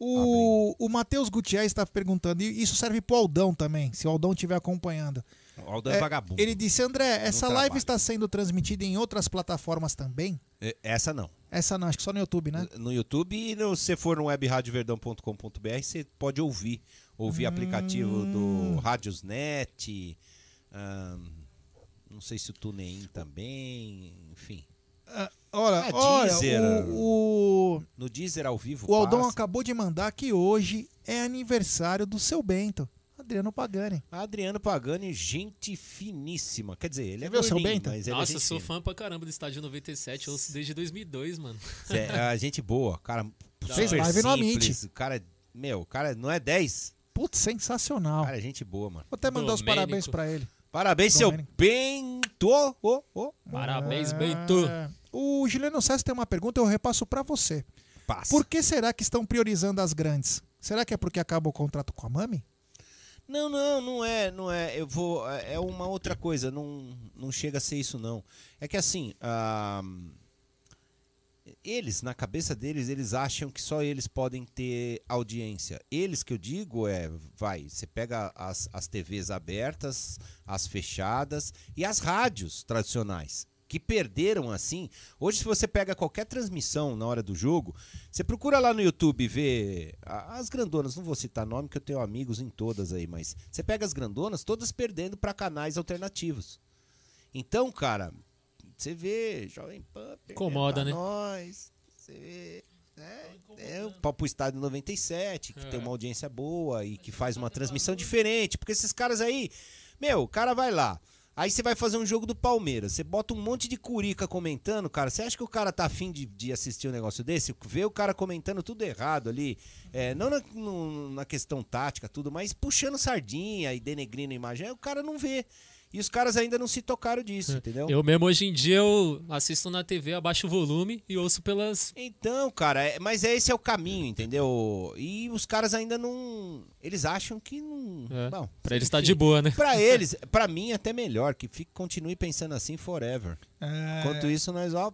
O, o Matheus Gutierrez está perguntando, e isso serve pro Aldão também, se o Aldão estiver acompanhando. O Aldão é, vagabundo. Ele disse, André, essa live trabalha. está sendo transmitida em outras plataformas também? É, Essa não. Essa não, acho que só no YouTube, né? No YouTube e no, se for no webradioverdão.com.br, você pode ouvir. Ouvir aplicativo Hum. do Radiosnet. Não sei se o TuneIn também. Enfim. Olha, É, olha Deezer. o, o, No Deezer ao vivo. o Aldão passa. acabou de mandar que hoje é aniversário do seu Bento, Adriano Pagani. Adriano Pagani, gente finíssima. Quer dizer, ele é viu o seu Bento? mas ele Nossa, é sou fã pra caramba do Estádio 97, eu ouço desde 2002, mano. É, a gente boa, cara. Fez super live no Amit. O cara, meu, o cara não é 10. Putz, sensacional. Cara, é gente boa, mano. Vou até mandar os Domênico. parabéns pra ele. Parabéns, seu. Bento. Ô, ô, Parabéns, É, Bento. O Juliano César tem uma pergunta, eu repasso pra você. Passa. Por que será que estão priorizando as grandes? Será que é porque acaba o contrato com a Mami? Não, não, não é, não é. Eu vou. É é uma outra coisa. Não, não chega a ser isso não. É que assim, ah, eles, na cabeça deles, eles acham que só eles podem ter audiência. Eles que eu digo é, vai, você pega as, as TVs abertas, as fechadas e as rádios tradicionais. Que perderam assim. Hoje, se você pega qualquer transmissão na hora do jogo, você procura lá no YouTube a- as grandonas, não vou citar nome, que eu tenho amigos em todas aí, mas você pega as grandonas, todas perdendo para canais alternativos. Então, cara, você vê Jovem Pan Incomoda, pra né? nós, você vê, né? É o Papo Estádio 97, que É. tem uma audiência boa e que faz uma transmissão diferente, porque esses caras aí, meu, o cara vai lá, aí você vai fazer um jogo do Palmeiras, você bota um monte de curica comentando, cara, você acha que o cara tá afim de, de assistir um negócio desse? Vê o cara comentando tudo errado ali, é, não na, no- na questão tática, tudo, mas puxando sardinha e denegrindo a imagem, aí o cara não vê. E os caras ainda não se tocaram disso, entendeu? Eu mesmo hoje em dia eu assisto na TV, abaixo o volume e ouço pelas. Então, cara, é- mas é- esse é o caminho, entendeu? E os caras ainda não. Eles acham que não. É, Bom, pra eles tá de boa, né? Pra eles, pra mim até melhor, que fique, continue pensando assim forever. É. Enquanto isso, nós ó.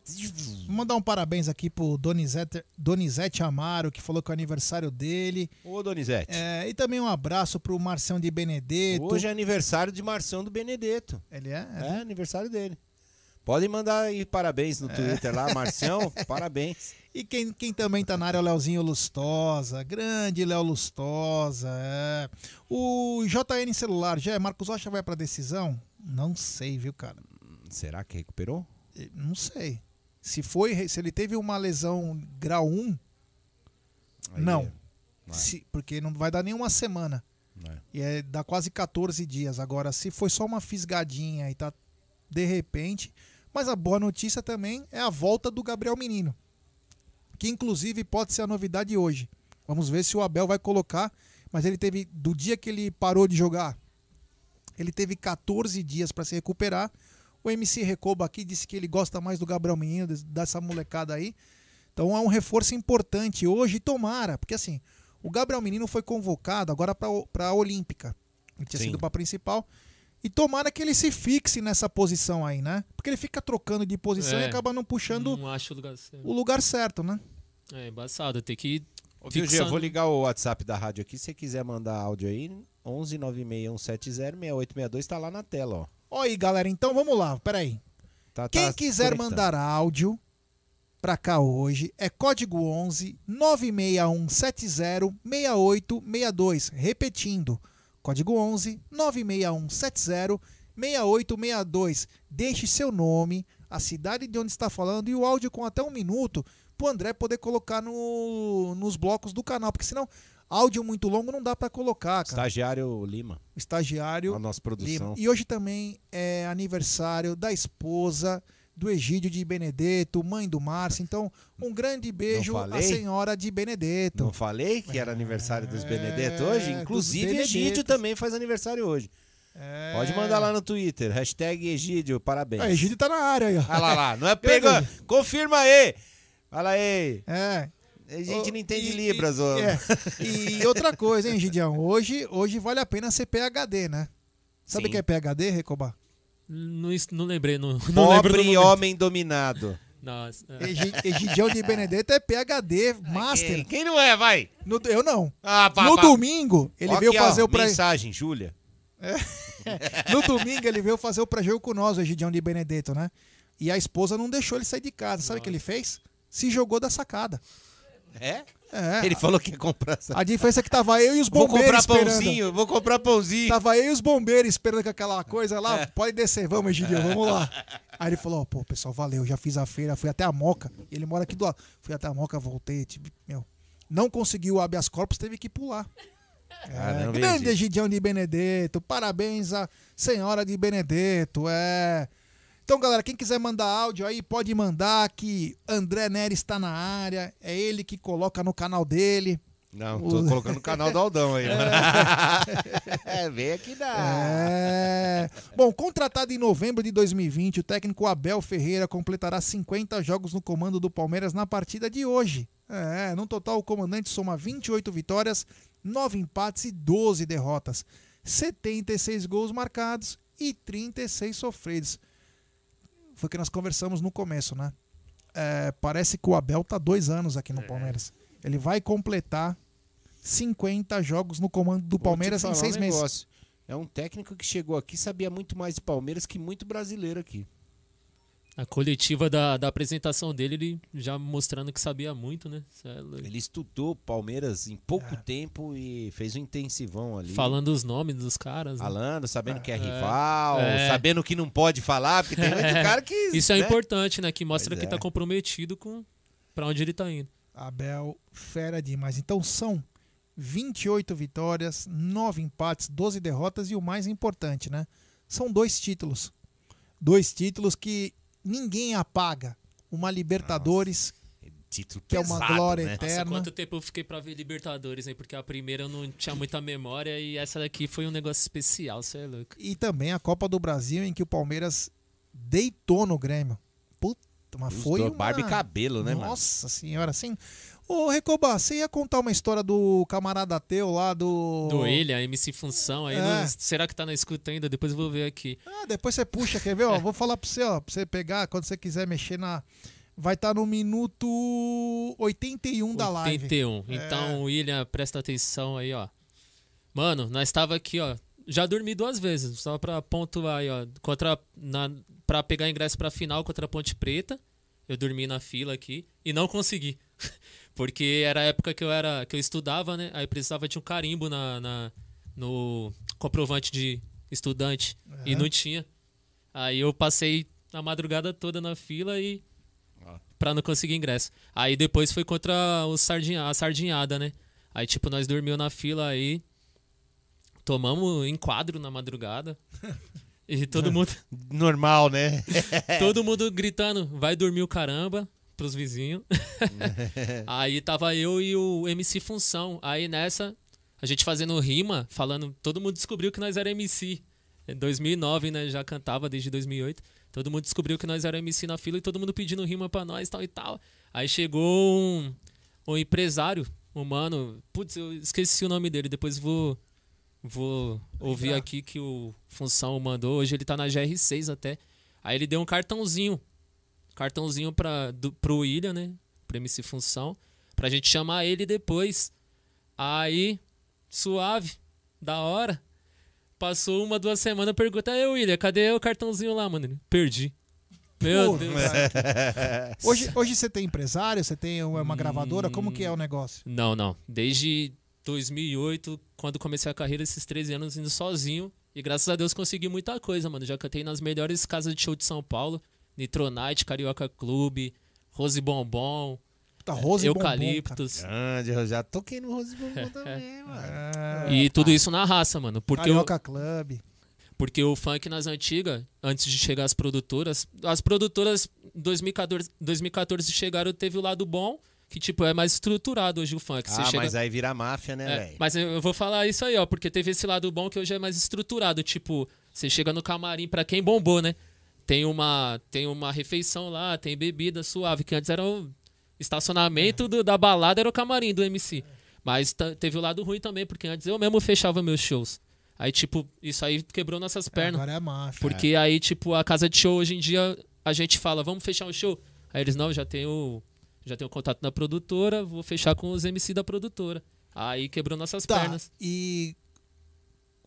Vou mandar um parabéns aqui pro Donizete, Donizete Amaro, que falou que é o aniversário dele. Ô, Donizete. É, e também um abraço pro Marcião de Benedetto. Hoje é aniversário de Marção do Benedetto. Ele é? É, aniversário dele. Podem mandar aí parabéns no Twitter lá, Marcião, parabéns. E quem, quem também tá na área é o Leozinho Lustosa. Grande Léo Lustosa. É. O JN Celular, já Marcos Rocha vai pra decisão? Não sei, viu, cara? Será que recuperou? Não sei. Se foi, se ele teve uma lesão grau 1, Aí não. é. Se- porque não vai dar nem uma semana. É. E é, dá quase 14 dias. Agora, se foi só uma fisgadinha e tá de repente. Mas a boa notícia também é a volta do Gabriel Menino. Que inclusive pode ser a novidade hoje. Vamos ver se o Abel vai colocar. Mas ele teve, do dia que ele parou de jogar, ele teve 14 dias para se recuperar. O MC Recoba aqui disse que ele gosta mais do Gabriel Menino, des- dessa molecada aí. Então é um reforço importante hoje, tomara, porque assim, o Gabriel Menino foi convocado agora para a Olímpica. Ele tinha Sim. sido para principal. E tomara que ele se fixe nessa posição aí, né? Porque ele fica trocando de posição e É, acaba não puxando Não acho o lugar certo. o lugar certo, né? É embaçado, tem que. Ô, Gê, eu vou ligar o WhatsApp da rádio aqui. Se você quiser mandar áudio aí, 11 96170 6862 tá lá na tela, ó. Ó aí, galera, então vamos lá, peraí. Tá, Quem tá quiser conectando. mandar áudio pra cá hoje é código 11 96170 6862. Repetindo, código 11 96170 6862. Deixe seu nome, a cidade de onde está falando e o áudio com até um minuto pro André poder colocar no, nos blocos do canal, porque senão áudio muito longo não dá pra colocar, cara. Estagiário Lima, Estagiário a nossa produção. Lima. E hoje também é aniversário da esposa do Egídio de Benedetto, mãe do Márcio. Então, um grande beijo à senhora de Benedetto. Não falei que era aniversário dos Benedetto hoje? É, Inclusive. Egídio também faz aniversário hoje. É. Pode mandar lá no Twitter, hashtag Egídio, parabéns. Ah, Egídio tá na área aí, ó. Olha lá, lá, não é pega. Confirma aí. Fala aí. É. A gente Ô, não entende e- Libras, e, ô. é. E outra coisa, hein, Gidião? Hoje, hoje vale a pena ser PHD, né? Sabe o que é PHD, Recobar? Não, não lembrei, não, não Pobre momento. homem dominado. Nossa, é. Egi- Egidião de Benedetto é PHD, Master. Quem, quem não é, vai? No- eu não. Ah, pá, no pá. domingo, ele Ó veio aqui, ó, fazer o pré... Mensagem, Júlia. No domingo ele veio fazer o pré-jogo com nós, o Egidião de Benedetto, né? E a esposa não deixou ele sair de casa. Sabe o que ele fez? Se jogou da sacada. É? É. Ele falou que ia comprar essa... A diferença é que tava eu e os Vou bombeiros comprar esperando. pãozinho, vou comprar pãozinho. Tava eu e os bombeiros esperando com aquela coisa lá. É. Pode descer, vamos, Egidião, vamos lá. Aí ele falou, pô, pessoal, valeu, já fiz a feira, fui até a Moca. Ele mora aqui do lado. Fui até a Moca, voltei, tipo, meu. Não conseguiu o habeas corpus, teve que pular. É, grande. Egidião de Benedetto, parabéns à senhora de Benedetto, é. Então, galera, quem quiser mandar áudio aí, pode mandar que André Nery está na área, é ele que coloca no canal dele. Não, tô O- colocando o canal do Aldão aí. É, vem aqui da... É. Bom, contratado em novembro de 2020, o técnico Abel Ferreira completará 50 jogos no comando do Palmeiras na partida de hoje. É, no total, o comandante soma 28 vitórias, 9 empates e 12 derrotas, 76 gols marcados e 36 sofridos. Foi o que nós conversamos no começo, né? é, parece que o Abel tá dois anos aqui no É. Palmeiras. Ele vai completar 50 jogos no comando do Vou Palmeiras em seis um meses. É um técnico que chegou aqui sabia muito mais de Palmeiras que muito brasileiro aqui. A coletiva da, da apresentação dele, ele já mostrando que sabia muito, né? É. Ele estudou Palmeiras em pouco tempo e fez um intensivão ali. Falando os nomes dos caras. né? Falando, sabendo que é É. rival, É. sabendo que não pode falar, porque tem muito cara que. Isso é né? importante, né? Que mostra Pois que é. tá comprometido com pra onde ele tá indo. Abel, fera demais. Então são 28 vitórias, 9 empates, 12 derrotas e o mais importante, né? São dois títulos. Dois títulos que ninguém apaga. Uma Libertadores, Título que é uma pesado, glória né? Nossa, eterna. quanto tempo eu fiquei pra ver Libertadores, hein? Porque a primeira eu não tinha muita memória e essa daqui foi um negócio especial, você é louco. E também a Copa do Brasil, em que o Palmeiras deitou no Grêmio. Puta, mas Os foi do uma... barba e cabelo, né, mano? Nossa senhora, assim... Ô, Recoba, você ia contar uma história do camarada teu lá do... Do ele, a MC Função, aí É. não- será que tá na escuta ainda? Depois eu vou ver aqui. Ah, depois você puxa, quer ver? Ó, vou falar pra você, ó, pra você pegar, quando você quiser mexer na... Vai estar no minuto 81 da live. 81. É. Então, William, presta atenção aí, ó. Mano, nós tava aqui, ó. Já dormi duas vezes, só pra pontuar aí, ó. Contra, na, pra pegar ingresso pra final contra a Ponte Preta. Eu dormi na fila aqui e não consegui. Porque era a época que eu era que eu estudava, né? Aí precisava de um carimbo na, na- no comprovante de estudante. E não tinha. Aí eu passei a madrugada toda na fila e pra não conseguir ingresso. Aí depois foi contra o sardinha, a sardinhada, né? Aí tipo nós dormiu na fila aí, tomamos enquadro na madrugada. E todo mundo Normal, né? todo mundo gritando, vai dormir o caramba pros vizinhos. aí tava eu e o MC Função. Aí nessa, a gente fazendo rima, falando, todo mundo descobriu que nós era MC. Em 2009, né, já cantava desde 2008. Todo mundo descobriu que nós era MC na fila e todo mundo pedindo rima pra nós, tal e tal. Aí chegou um, um empresário, um mano, putz, eu esqueci o nome dele, depois vou vou ouvir aqui que o Função mandou. Hoje ele tá na GR6 até. Aí ele deu um cartãozinho. Cartãozinho pra, do, pro William, né? Pra MC Função. Pra gente chamar ele depois. Aí, suave, da hora. Passou uma, duas semanas, pergunta, aí William, cadê o cartãozinho lá, mano? Ele, Perdi. Meu Pô, Deus. Hoje, hoje você tem empresário, você tem uma gravadora, como que é o negócio? Não, não. Desde 2008, quando comecei a carreira, esses 13 anos indo sozinho. E graças a Deus consegui muita coisa, mano. Já cantei nas melhores casas de show de São Paulo. Nitronite, Carioca Clube, Rose Bombom, Puta, Rose Bombom, Eucaliptos. Grande, eu já toquei no Rose Bombom também, mano. É, e tudo isso na raça, mano. Porque eu, Carioca Club. Porque o funk nas antigas, antes de chegar as produtoras, as produtoras 2014, 2014 chegaram, teve o lado bom, que tipo é mais estruturado hoje o funk. Você Ah, chega- mas aí vira máfia, né, É, velho? mas eu eu vou falar isso aí, ó, porque teve esse lado bom que hoje é mais estruturado, tipo, você chega no camarim pra quem bombou, né? Tem uma tem uma refeição lá, tem bebida suave, que antes era o estacionamento do- da balada era o camarim do MC. Mas ta- teve o lado ruim também, porque antes eu mesmo fechava meus shows. Aí, tipo, isso aí quebrou nossas pernas. Agora é máfia. Porque aí, tipo, a casa de show hoje em dia, a gente fala, vamos fechar um show. Aí eles, não, já tenho, já tenho contato na produtora, vou fechar com os MC da produtora. Aí quebrou nossas Tá, pernas. e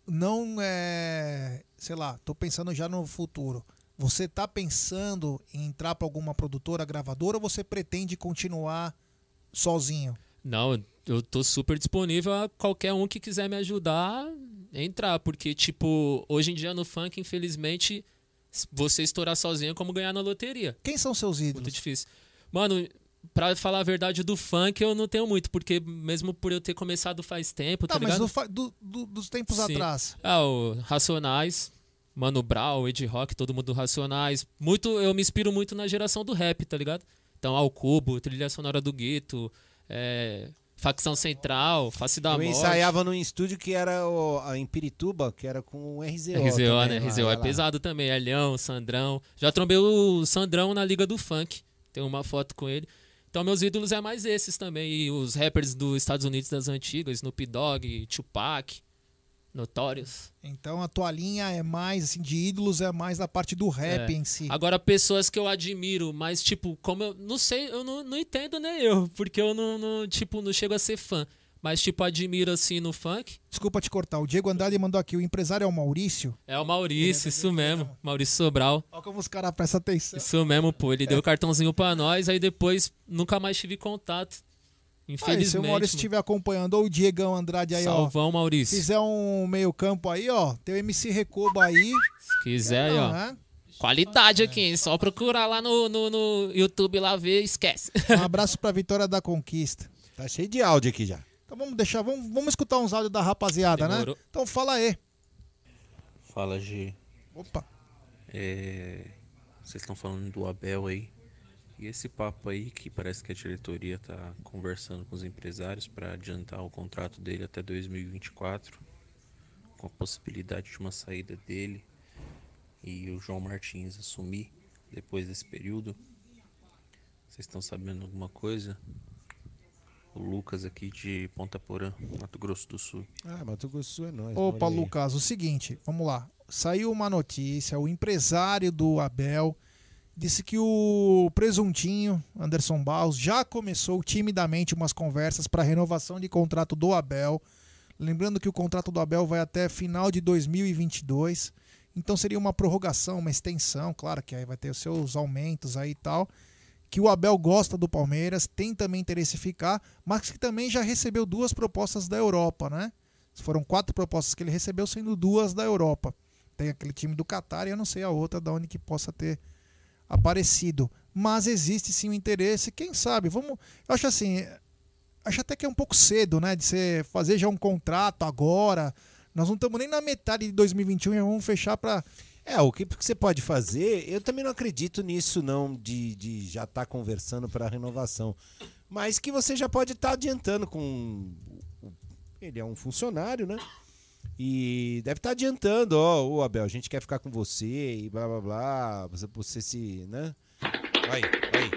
não é, sei lá, tô pensando já no futuro. Você tá pensando em entrar pra alguma produtora, gravadora ou você pretende continuar sozinho? Não, eu tô super disponível a qualquer um que quiser me ajudar a entrar. Porque, tipo, hoje em dia no funk, infelizmente, você estourar sozinho é como ganhar na loteria. Quem são seus Muito ídolos? difícil. Mano, pra falar a verdade do funk, eu não tenho muito, porque mesmo por eu ter começado faz tempo, tá, Tá, mas do do- do- dos tempos Sim. atrás. Ah, o Racionais, Mano Brown, Ed Rock, todo mundo do Racionais. Muito, eu me inspiro muito na geração do rap, tá ligado? Então, Ao Cubo, Trilha Sonora do Gueto, é, Facção Central, Face da Eu Morte. ensaiava num estúdio que era o, a- em Pirituba, que era com o RZO. RZO, também, né? lá, RZO é lá. pesado também. Elhão, Sandrão. Já trombei o Sandrão na Liga do Funk. Tem uma foto com ele. Então, meus ídolos é mais esses também. E os rappers dos Estados Unidos das antigas, Snoop Dogg, Tupac, Notórios. Então a tua linha é mais, assim, de ídolos, é mais da parte do rap É. em si. Agora, pessoas que eu admiro, mas, tipo, como eu não sei, eu não, não entendo, né, eu, porque eu não, não, tipo, não chego a ser fã. Mas, tipo, admiro, assim, no funk. Desculpa te cortar. O Diego Andrade mandou aqui. O empresário é o Maurício. É o Maurício, isso mesmo. Maurício Sobral. Olha como os caras prestam atenção. Isso mesmo, pô. Ele deu o cartãozinho pra nós, aí depois nunca mais tive contato. Aí, Infelizmente. se o Maurício mano. estiver acompanhando, ou o Diegão Andrade aí, Salvão, ó. Maurício. Fizer um meio campo aí, ó. Tem o MC Recoba aí. Se quiser, aí, Não, ó. né? Qualidade aqui, hein? Só procurar lá no, no, no YouTube lá ver, esquece. Um abraço pra Vitória da Conquista. Tá cheio de áudio aqui já. Então vamos deixar, vamos, vamos escutar uns áudios da rapaziada, Demorou. né? Então fala aí. Fala, G. Opa. É, Vocês estão falando do Abel aí. E esse papo aí que parece que a diretoria tá conversando com os empresários para adiantar o contrato dele até 2024, com a possibilidade de uma saída dele e o João Martins assumir depois desse período. Vocês estão sabendo alguma coisa? O Lucas aqui de Ponta Porã, Mato Grosso do Sul. Ah, Mato Grosso do Sul é nóis. Opa. Lucas, o seguinte, vamos lá. Saiu uma notícia, o empresário do Abel disse que o presuntinho, Anderson Barros, já começou timidamente umas conversas para renovação de contrato do Abel. Lembrando que o contrato do Abel vai até final de 2022. Então seria uma prorrogação, uma extensão, claro que aí vai ter os seus aumentos aí e tal. Que o Abel gosta do Palmeiras, tem também interesse em ficar, mas que também já recebeu duas propostas da Europa, né? Foram quatro propostas que ele recebeu, sendo duas da Europa. Tem aquele time do Qatar e eu não sei a outra da onde que possa ter aparecido. Mas existe sim o interesse. Quem sabe? Vamos. Eu acho assim. Acho até que é um pouco cedo, né? De você fazer já um contrato agora. Nós não estamos nem na metade de 2021 e vamos fechar para. É, o que você pode fazer, eu também não acredito nisso, não, de, de já estar conversando para renovação. Mas que você já pode estar adiantando com. Ele é um funcionário, né? E deve estar adiantando, ó, ô Abel, a gente quer ficar com você e blá blá blá. Você, você se. né? Aí, aí.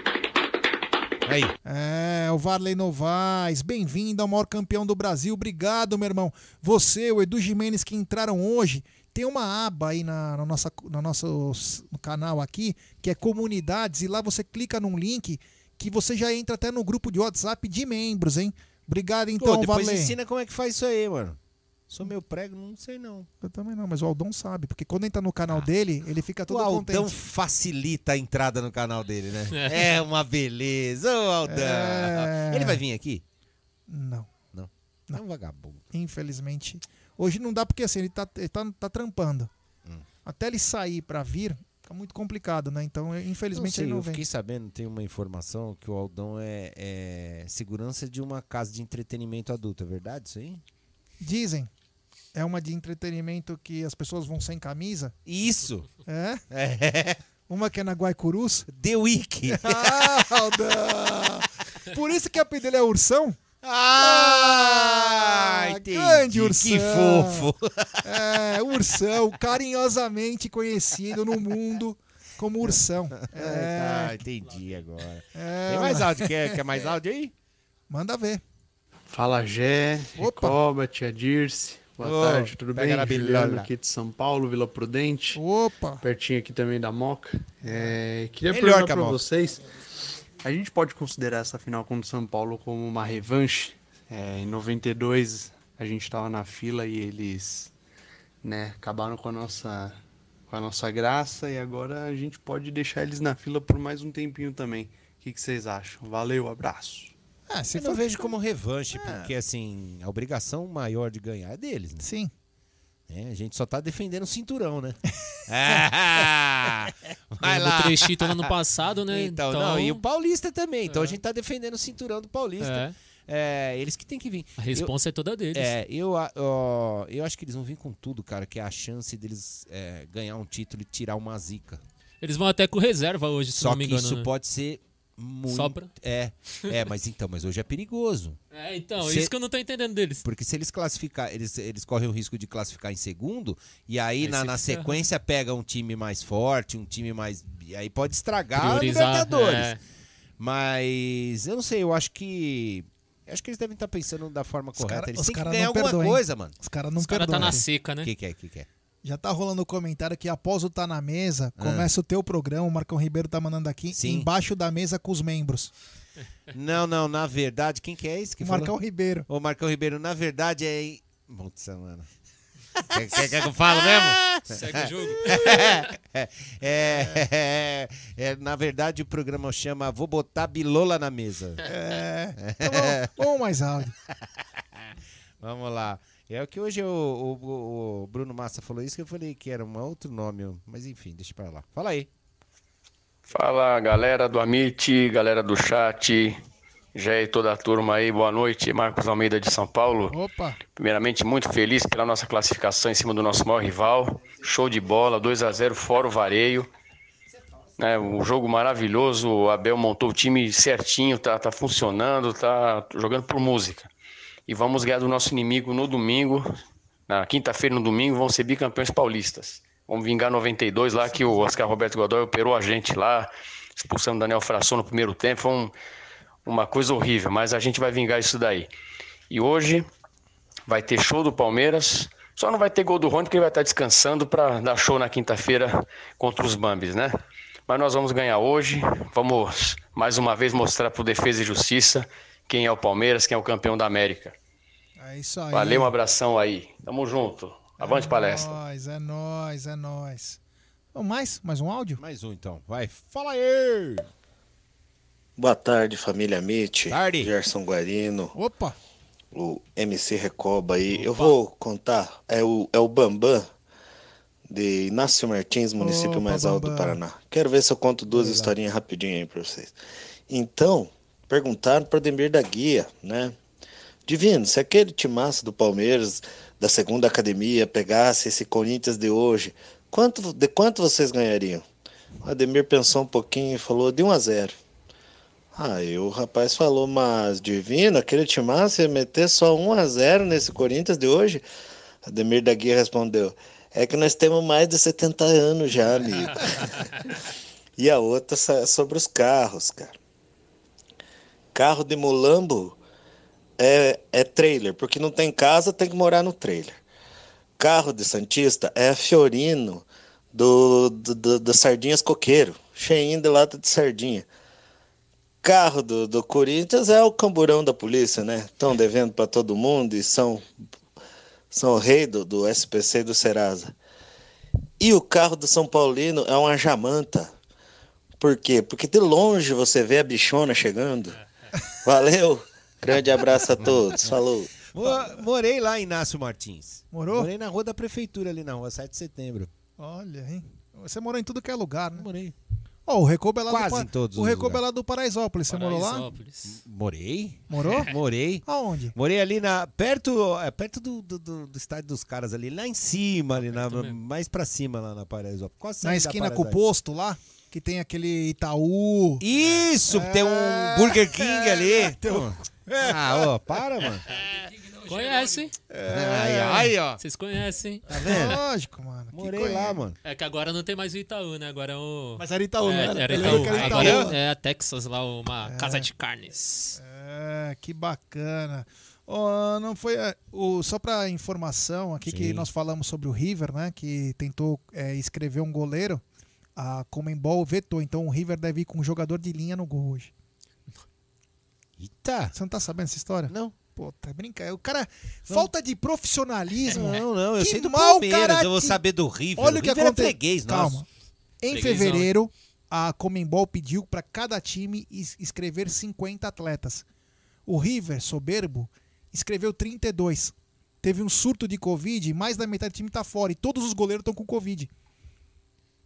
Aí. É, o Varley Novaes, bem-vindo ao maior campeão do Brasil. Obrigado, meu irmão. Você, o Edu Jimenez que entraram hoje, tem uma aba aí na, na nossa, no nosso s- no canal aqui, que é comunidades, e lá você clica num link que você já entra até no grupo de WhatsApp de membros, hein? Obrigado Pô, então, depois Varley. ensina como é que faz isso aí, mano. Sou meu prego, não sei não. Eu também não, mas o Aldão sabe, porque quando entra no canal dele, ele fica O todo Aldão contente. facilita a entrada no canal dele, né? É uma beleza, ô Aldão. É. Ele vai vir aqui? Não. Não. É um vagabundo. Infelizmente. Hoje não dá porque assim, ele tá, ele tá, tá trampando. Hum. Até ele sair pra vir, fica muito complicado, né? Então, Não infelizmente sei, ele não eu vem. fiquei sabendo, tem uma informação que o Aldão é, é segurança de uma casa de entretenimento adulto, é verdade isso aí? Dizem. É uma de entretenimento que as pessoas vão sem camisa. Isso! É? É. Uma que é na Guaicurus. The Week! ah, Aldão! Por isso que a apelido dele é Ursão? Ah, entendi. grande Ursão. Que fofo! É, Ursão, carinhosamente conhecido no mundo como Ursão. Ah, É, entendi agora. é, Tem mais áudio? Quer, quer mais áudio aí? Manda ver. Fala Gé, Opa. Recoba, Tia Dirce. Boa Ô, tarde, tudo bem? Juliano aqui de São Paulo, Vila Prudente. Opa! Pertinho aqui também da Moca. É, queria Melhor perguntar que a pra Moca. vocês. A gente pode considerar essa final contra o São Paulo como uma revanche? É, em 92 a gente estava na fila e eles né, acabaram com a nossa com a nossa graça e agora a gente pode deixar eles na fila por mais um tempinho também. O que, que vocês acham? Valeu, abraço. Ah, se Eu não for- vejo como revanche, porque assim, a obrigação maior de ganhar é deles, né? Sim. É, a gente só tá defendendo o cinturão, né? Ah, vai lá. três títulos ano passado, né? Então, não, e o Paulista também. Então a gente tá defendendo o cinturão do Paulista. É, eles que tem que vir. A responsa é toda deles. É, eu, a- ó, eu acho que eles vão vir com tudo, cara, que é a chance deles é, ganhar um título e tirar uma zica. Eles vão até com reserva hoje, se Só não me que engano. isso né? pode ser muito. Sobra. É, é, mas então, mas hoje é perigoso. É, então, Se- isso que eu não tô entendendo deles. Porque se eles classificar, eles, eles correm o risco de classificar em segundo, e aí Aí na, na ferra. sequência pega um time mais forte, um time mais. E aí pode estragar Priorizar, a Libertadores. é. Mas eu não sei, eu acho que Eu acho que eles devem estar pensando da forma Os correta. cara- eles os têm que cara ganhar não alguma perdoam, coisa, mano. Os caras não Os cara tá na seca, né? O que, que é? que, que é? Já tá rolando no comentário que após o Tá na Mesa, Ah. começa o teu programa, o Marcão Ribeiro tá mandando aqui, Sim. embaixo da mesa com os membros. Não, não, na verdade, quem que é esse que O falou? Marcão Ribeiro. O Marcão Ribeiro, na verdade, é. em- Putz, mano. Quer, quer, quer que eu falo mesmo? Segue o jogo. é, é, é, é, na verdade, o programa chama Vou Botar Bilola na Mesa. É. Então, vamos, vamos mais áudio. Vamos lá. É o que hoje o, o- o Bruno Massa falou isso que eu falei que era um outro nome, mas enfim, deixa pra lá. Fala aí. Fala galera do Amit, galera do chat, já e toda a turma aí, boa noite, Marcos Almeida de São Paulo. Opa! Primeiramente, muito feliz pela nossa classificação em cima do nosso maior rival. Show de bola, 2 a 0 fora o vareio. Né, um jogo maravilhoso, o Abel montou o time certinho, tá, tá funcionando, tá jogando por música. E vamos ganhar do nosso inimigo no domingo, na quinta-feira no domingo, vão ser bicampeões paulistas. Vamos vingar 92 lá, que o Oscar Roberto Godoy operou a gente lá, expulsando o Daniel Fração no primeiro tempo. Foi um- uma coisa horrível, mas a gente vai vingar isso daí. E hoje vai ter show do Palmeiras. Só não vai ter gol do Rony porque ele vai estar descansando para dar show na quinta-feira contra os Bambis, né? Mas nós vamos ganhar hoje. Vamos mais uma vez mostrar para o Defesa e Justiça quem é o Palmeiras, quem é o campeão da América. É isso aí. Valeu, um abração aí. Tamo junto. Avante palestra. É nóis, é nóis, é nóis. Mais? Mais um áudio? Mais um então, vai. Fala aí! Boa tarde, família Amit. Tarde. Gerson Guarino. Opa! O MC Recoba aí. Eu vou contar. É o, é o Bambam, de Inácio Martins, município Opa, mais alto do. Paraná. Quero ver se eu conto duas historinhas rapidinho aí pra vocês. Então, perguntaram para Demir da Guia, né? Divino, se aquele timaço do Palmeiras, da segunda academia, pegasse esse Corinthians de hoje, quanto, de quanto vocês ganhariam? O Ademir pensou um pouquinho e falou de 1 a 0. Aí o rapaz falou, mas Divino, aquele timaço ia meter só 1 a 0 nesse Corinthians de hoje? Ademir da Guia respondeu, é que nós temos mais de 70 anos já, amigo. e a outra sobre os carros, cara. Carro de mulambo é, é trailer, porque não tem casa, tem que morar no trailer. Carro de Santista é Fiorino do, do, do, do Sardinhas Coqueiro, cheinho de lata de sardinha. Carro do, do Corinthians é o camburão da polícia, né? Estão devendo para todo mundo e são, são o rei do, do SPC e do Serasa. E o carro do São Paulino é uma jamanta. Por quê? Porque de longe você vê a bichona chegando. Valeu! Grande abraço a todos. Falou! Mo- Morei lá Inácio Martins. Morou? Morei na rua da prefeitura ali na rua 7 de setembro. Olha, hein? Você morou em tudo que é lugar, né? Morei. Ó, o Recobo é lá Quase do Pa- em todos O Recobo é lá do Paraisópolis. Você morou lá? Morei? Morou? Morei. Aonde? Morei ali na. Perto, é, perto do, do, do- do estádio dos caras ali, lá em cima, ali, na, mais pra cima lá na Paraisópolis. Quase Na esquina com o posto lá, que tem aquele Itaú. Isso, É. tem um Burger King ali. Tem um- Ah, ó, para, mano. Conhece? Aí, aí, ó. Vocês conhecem. Tá vendo? Lógico, mano. Que Morei lá, mano. É que agora não tem mais o Itaú, né? Agora é o. Mas era Itaú, é, não era? Itaú. que era Agora Itaú. é, é a Texas lá, uma casa de carnes. É, que bacana. Ó, não foi é, o só para informação aqui que Sim. nós falamos sobre o River, né? Que tentou é, escrever um goleiro. A Comembol vetou, então o River deve ir com um jogador de linha no gol hoje. Eita. Você não tá sabendo essa história? Não. Pô, tá brincando. O cara, falta de profissionalismo. Não, não, eu Que sei do mau Palmeiras, eu vou saber do River. Olha o o que é aconteceu. freguês, Calma. nosso. Em Freguesão, fevereiro, a Comembol pediu para cada time es- escrever 50 atletas. O River, soberbo, escreveu 32. Teve um surto de Covid, mais da metade do time tá fora e todos os goleiros estão com Covid.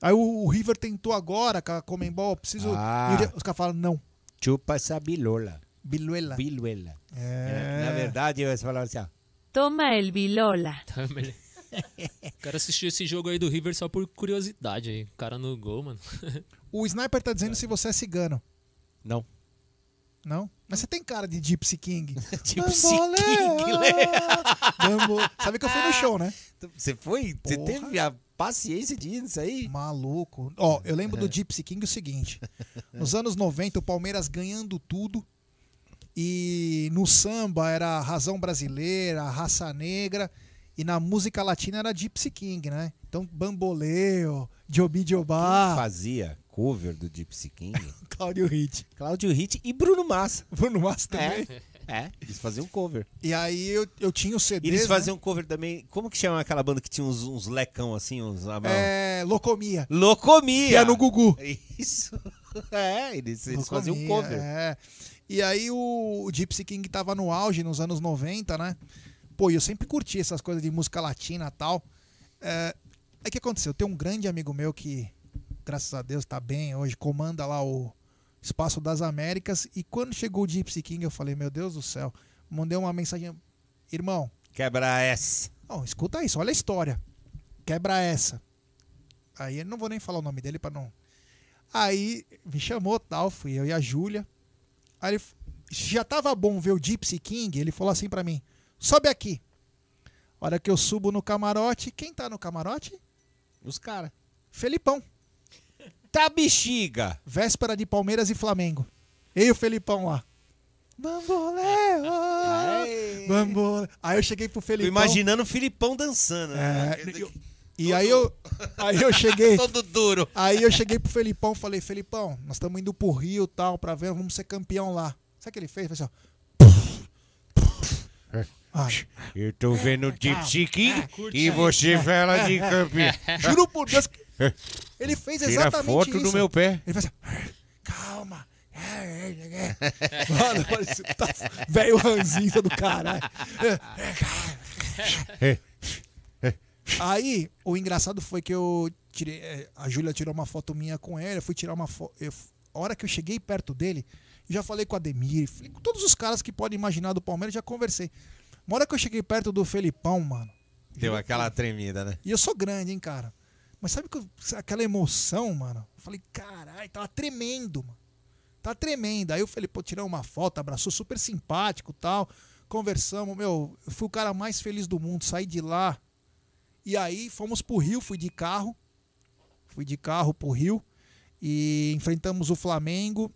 Aí o, o River tentou agora com a Comembol, preciso. Ah. os caras falam, não. Chupa essa bilola. Biluela. Biluela. É. Na verdade, eu ia falar assim, ó. Toma el Bilola. Quero assistir esse jogo aí do River só por curiosidade aí. O cara no gol, mano. O Sniper tá dizendo se você é cigano. Não. Não? Mas você tem cara de Gypsy King. Gypsy Bambolê, King, Bambo- Sabe que eu fui no show, né? Você foi? Você Porra. teve a paciência de ir nisso aí? Maluco. Ó, eu lembro do Gypsy King o seguinte. Nos anos 90, o Palmeiras ganhando tudo. E no samba era Razão Brasileira, Raça Negra. E na música latina era Gypsy King, né? Então, Bamboleo, Jobi Quem Jobá, fazia cover do Gypsy King? Cláudio Hit. Cláudio Hit e Bruno Massa. Bruno Massa também. É, é, eles faziam cover. E aí eu, eu tinha o CD. Eles né? faziam cover também. Como que chama aquela banda que tinha uns, uns lecão assim? Uns, É, Locomia. Locomia! Que é no Gugu. Isso. É, eles, eles faziam cover. É. E aí o, o Gypsy King tava no auge nos anos 90, né? Pô, eu sempre curti essas coisas de música latina e tal. É, aí o que aconteceu? Tem um grande amigo meu que, graças a Deus, tá bem hoje, comanda lá o Espaço das Américas. E quando chegou o Gypsy King, eu falei, meu Deus do céu. Mandei uma mensagem, irmão. Quebra essa. Não, escuta isso, olha a história. Quebra essa. Aí eu não vou nem falar o nome dele pra não. Aí me chamou tal, fui eu e a Júlia. Aí ele já tava bom ver o Gypsy King, ele falou assim pra mim: sobe aqui. Hora que eu subo no camarote, quem tá no camarote? Os caras. Felipão. Tá bexiga. Véspera de Palmeiras e Flamengo. E o Felipão lá. Bamboleo! Bamboleo! Aí eu cheguei pro Tô Felipão. imaginando o Filipão dançando. É, né? eu- e aí eu, aí eu cheguei. Todo duro. Aí eu cheguei pro Felipão e falei, Felipão, nós estamos indo pro Rio e tal, pra ver, vamos ser campeão lá. Sabe o que ele fez? Ele fez assim, ó. Ah, Eu tô vendo o Gypsy King É, e aí. você É, fala é, de é. campeão. Juro por Deus. Ele fez Tira exatamente foto isso. do meu pé. Ele fez assim, calma. É, é, é. Mano, parece tá velho ranzinza do caralho. É, Aí, o engraçado foi que eu tirei. eh, A Júlia tirou uma foto minha com ele, eu fui tirar uma foto. A hora que eu cheguei perto dele, já falei com o Ademir, falei com todos os caras que podem imaginar do Palmeiras, já conversei. Uma hora que eu cheguei perto do Felipão, mano. Deu aquela tremida, né? E eu sou grande, hein, cara. Mas sabe que eu- aquela emoção, mano? Eu falei, caralho, tava tremendo, mano. Tá tremendo. Aí falei, pô, tirou uma foto, abraçou, super simpático tal. Conversamos, meu, eu fui o cara mais feliz do mundo. Saí de lá. E aí fomos pro Rio, fui de carro. Fui de carro pro Rio. E enfrentamos o Flamengo.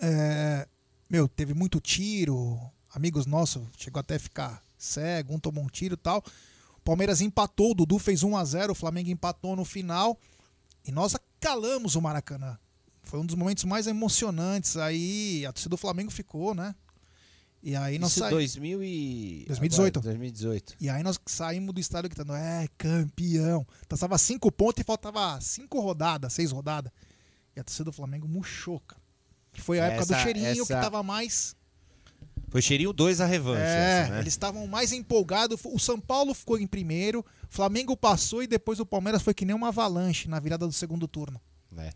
É, meu, teve muito tiro. Amigos nossos chegou até a ficar cego, um tomou um tiro e tal. O Palmeiras empatou, o Dudu fez 1 a 0 o Flamengo empatou no final. E nós acalamos o Maracanã. Foi um dos momentos mais emocionantes. Aí a torcida do Flamengo ficou, né? E aí nós Isso saímos. 2000 e... 2018. Agora, 2018. E aí nós saímos do estádio gritando, é, campeão. Tava cinco pontos e faltava cinco rodadas, seis rodadas. E a torcida do Flamengo murchou, cara. Que foi a época do Essa- cheirinho que essa- tava mais. Foi cheirinho 2 a revanche. É, essa, né? eles estavam mais empolgados. O São Paulo ficou em primeiro, o Flamengo passou e depois o Palmeiras foi que nem uma avalanche na virada do segundo turno. É.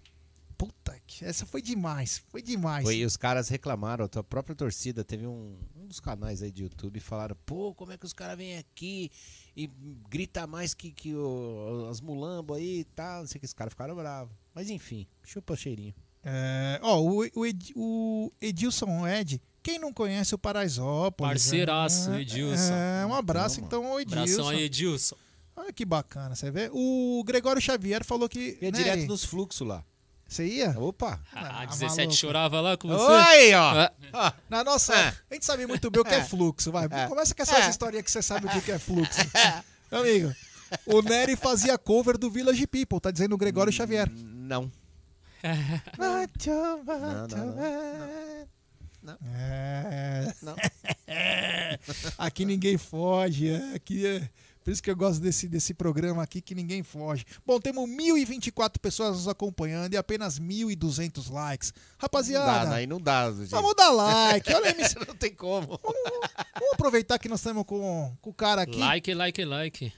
Puta que. Essa foi demais. Foi demais. Foi, e os caras reclamaram, a tua própria torcida teve um, um dos canais aí de YouTube falaram, pô, como é que os caras vêm aqui e grita mais que, que o- as mulambas aí e tal, não sei o que, os caras ficaram bravos. Mas enfim, chupa cheirinho. É, ó, o, o, Ed- o Edilson Ed, quem não conhece o Paraisópolis? Parceiraço, é, Edilson. É, um abraço então ao Edilson. Abração aí, Edilson. Olha que bacana, você vê? O Gregório Xavier falou que. Ia né, direto nos fluxos lá. Você ia? Opa! A Ah, 17 maluco. chorava lá com você? Oi, ó! Ah, Na nossa, a gente sabe muito bem o que é fluxo, vai. Começa com essa, historinha que você sabe o que é fluxo. Amigo, o Nery fazia cover do Village People, tá dizendo o Gregório Xavier. Não. Não, não, não. Não. É. Não. aqui ninguém foge. é, Aqui é. Por isso que eu gosto desse, desse programa aqui, que ninguém foge. Bom, temos 1.024 pessoas nos acompanhando e apenas 1.200 likes. Rapaziada, Não dá, aí não dá. gente. vamos dar like. Olha a MC. não tem como. Vamos aproveitar que nós estamos com, com o cara aqui. Like, like, like.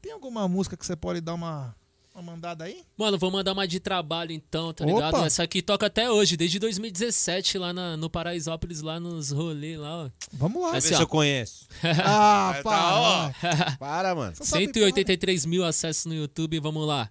Tem alguma música que você pode dar uma, uma mandada aí? Mano, vou mandar uma de trabalho então, tá Opa! ligado? Essa aqui toca até hoje, desde 2017, lá na- no Paraisópolis, lá nos rolês lá, ó. Vamos lá. Assim, Vê se ó. eu conheço. Ah, Tá, para. ó. Para, mano. Só sabe 183 mil acessos no YouTube, vamos lá.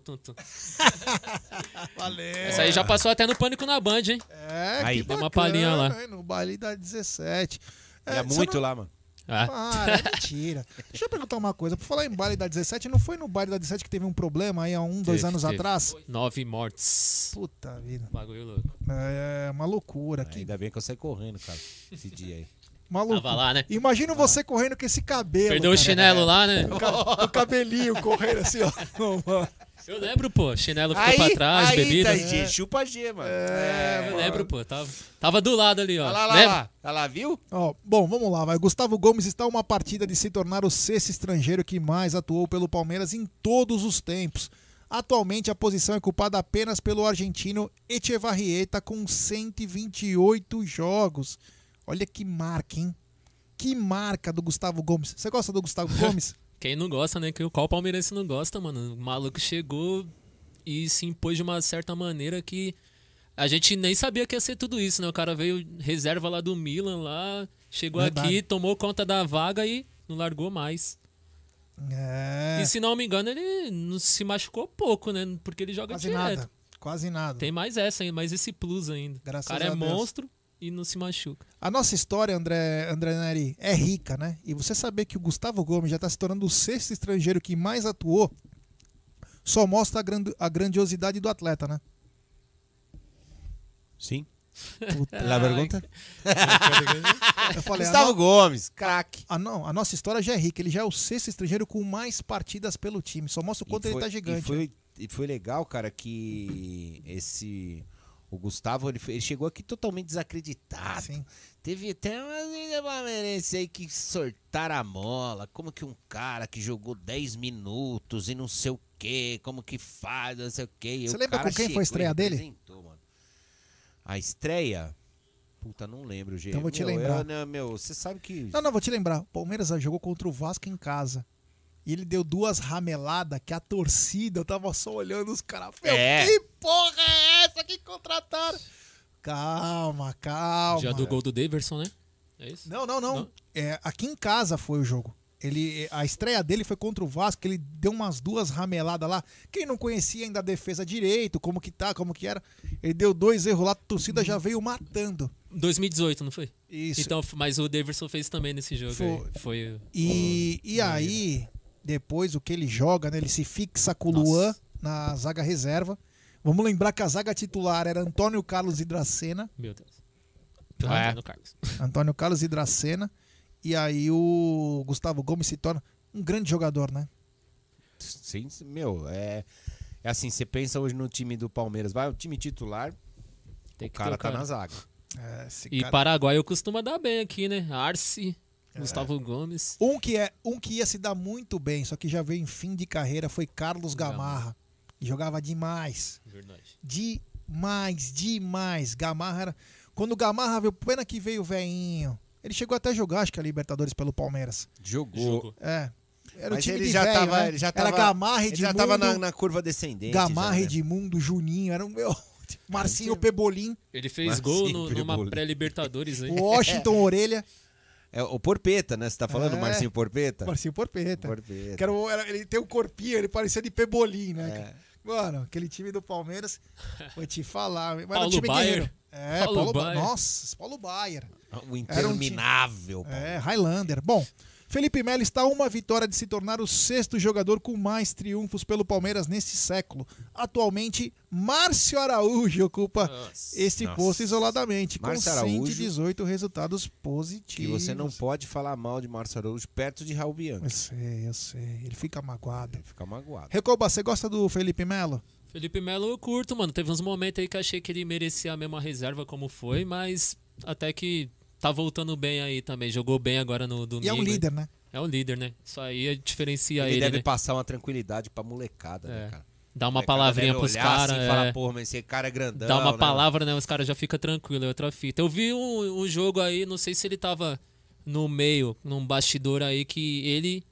Tum, tum, tum. Valeu. Essa aí já passou até no Pânico na Band, hein? É, Aí. que Deu uma palhinha lá. hein, No baile da 17. Ia você muito não- lá, mano. Ah. Para, é mentira. Deixa eu perguntar uma coisa. Por falar em baile da 17, não foi no baile da 17 que teve um problema aí há um, dois Teve, anos teve. atrás? Nove mortes. Puta vida. Bagulho louco. É uma loucura. Que Ainda bem que eu saí correndo, cara, esse dia aí. maluco. Tava lá, né? Imagina você correndo com esse cabelo. Perdeu o cara. chinelo lá, né? O, ca- o cabelinho correndo assim, ó. Ô, mano. Eu lembro, pô. Chinelo ficou Aí, pra trás, aí, bebida. Thaís, chupa a G, mano. É, Eu lembro, pô. Tava, tava do lado ali, ó. Olha lá, lá, Lembra? lá. Olha lá, viu? Ó, bom, vamos lá, vai. Gustavo Gomes está uma partida de se tornar o sexto estrangeiro que mais atuou pelo Palmeiras em todos os tempos. Atualmente a posição é ocupada apenas pelo argentino Echevarrieta com 128 jogos. Olha que marca, hein? Que marca do Gustavo Gomes. Você gosta do Gustavo Gomes? Quem não gosta, né? Que qual palmeirense não gosta, mano? O maluco chegou e se impôs de uma certa maneira que a gente nem sabia que ia ser tudo isso, né? O cara veio reserva lá do Milan lá, chegou Verdade. aqui, tomou conta da vaga e não largou mais. É. E se não me engano, ele não se machucou pouco, né? Porque ele joga Quase direto. nada. Quase nada. Tem mais essa, hein? mais esse plus ainda. Graças o cara é Deus. monstro e não se machuca. A nossa história, André, André Neri, é rica, né? E você saber que o Gustavo Gomes já está se tornando o sexto estrangeiro que mais atuou, só mostra a, gran- a grandiosidade do atleta, né? Sim. Puta. La pergunta? Eu falei, Gustavo no- Gomes, craque. A, não, a nossa história já é rica. Ele já é o sexto estrangeiro com mais partidas pelo time. Só mostra o quanto E ele foi- tá gigante. E foi, e foi legal, cara, que esse. O Gustavo, ele, ele chegou aqui totalmente desacreditado. Teve até umas meninas palmeirenses aí que sortaram a mola. Como que um cara que jogou 10 minutos e não sei o quê, como que faz, não sei o quê. Você lembra com quem foi a estreia dele? mano. A estreia? Puta, não lembro, gente. Então vou te Meu, lembrar. eu- não, meu, você sabe que. Não, não, vou te lembrar. O Palmeiras jogou contra o Vasco em casa. E ele deu duas rameladas que a torcida tava só olhando os caras. É. que porra é essa que contrataram? Calma, calma. Já do gol do Daverson, né? É isso? Não, não, não. É, aqui em casa foi o jogo. Ele, a estreia dele foi contra o Vasco, ele deu umas duas rameladas lá. Quem não conhecia ainda a defesa direito, como que tá, como que era, ele deu dois erros lá, a torcida já veio matando. 2018, não foi? Isso. Então, mas o Daverson fez também nesse jogo. Foi. aí. Foi. E, e aí, depois o que ele joga, né? Ele se fixa com o Luan na zaga reserva. Vamos lembrar que a zaga titular era Antônio Carlos e Dracena. Meu Deus. É. Antônio Carlos. Antônio Carlos e Dracena. E aí o Gustavo Gomes se torna um grande jogador, né? Sim, meu, é. É assim, você pensa hoje no time do Palmeiras, vai, o time titular, Tem o que cara tá na zaga. É, esse E cara- Paraguai eu costuma dar bem aqui, né? Arce, É. Gustavo Gomes. Um que, é, um que ia se dar muito bem, só que já veio em fim de carreira, foi Carlos Gamarra. E jogava demais. Verdade. Demais, demais. Gamarra era. Quando o Gamarra veio, pena que veio o veinho. Ele chegou até a jogar, acho que a Libertadores pelo Palmeiras. Jogou. É. Era o Mas time ele de já velho, tava, né? ele já Era tava, Gamarra, ele já tava na, na curva descendente. Gamarra, já, né? Edmundo, Juninho, era o meu. Marcinho Pebolim. Ele fez Mas gol no- numa pré-Libertadores aí. Washington Orelha. É o Porpeta, né? Você tá falando, É. Marcinho Porpeta? Marcinho Porpeta. Porpeta. Que era o- era- ele tem um corpinho, ele parecia de Pebolim, né? É. Mano, aquele time do Palmeiras, vou te falar. Mas era Paulo time Baier. guerreiro. É, Paulo Paulo. Nossa, Paulo Baier. O Era um interminável. time- É, Highlander. Bom, Felipe Melo está a uma vitória de se tornar o sexto jogador com mais triunfos pelo Palmeiras neste século. Atualmente, Márcio Araújo ocupa este Nossa. posto isoladamente, com Araújo, 118 resultados positivos. você não pode falar mal de Márcio Araújo perto de Raul Bianchi. Eu sei, eu sei. Ele fica magoado. Fica magoado. Recoba, você gosta do Felipe Melo? Felipe Melo eu curto, mano. Teve uns momentos aí que eu achei que ele merecia a mesma reserva como foi, mas até que tá voltando bem aí também. Jogou bem agora no domingo. E é um líder, né? É um líder, né? Isso aí diferencia Ele, ele, deve né? passar uma tranquilidade pra molecada, É. né, cara? Dá uma palavrinha pros caras. assim é. falar, porra, mas esse cara é grandão. Dá uma né? palavra, né? Os caras já ficam tranquilos, é outra fita. Eu vi um, um jogo aí, não sei se ele tava no meio, num bastidor aí, que ele.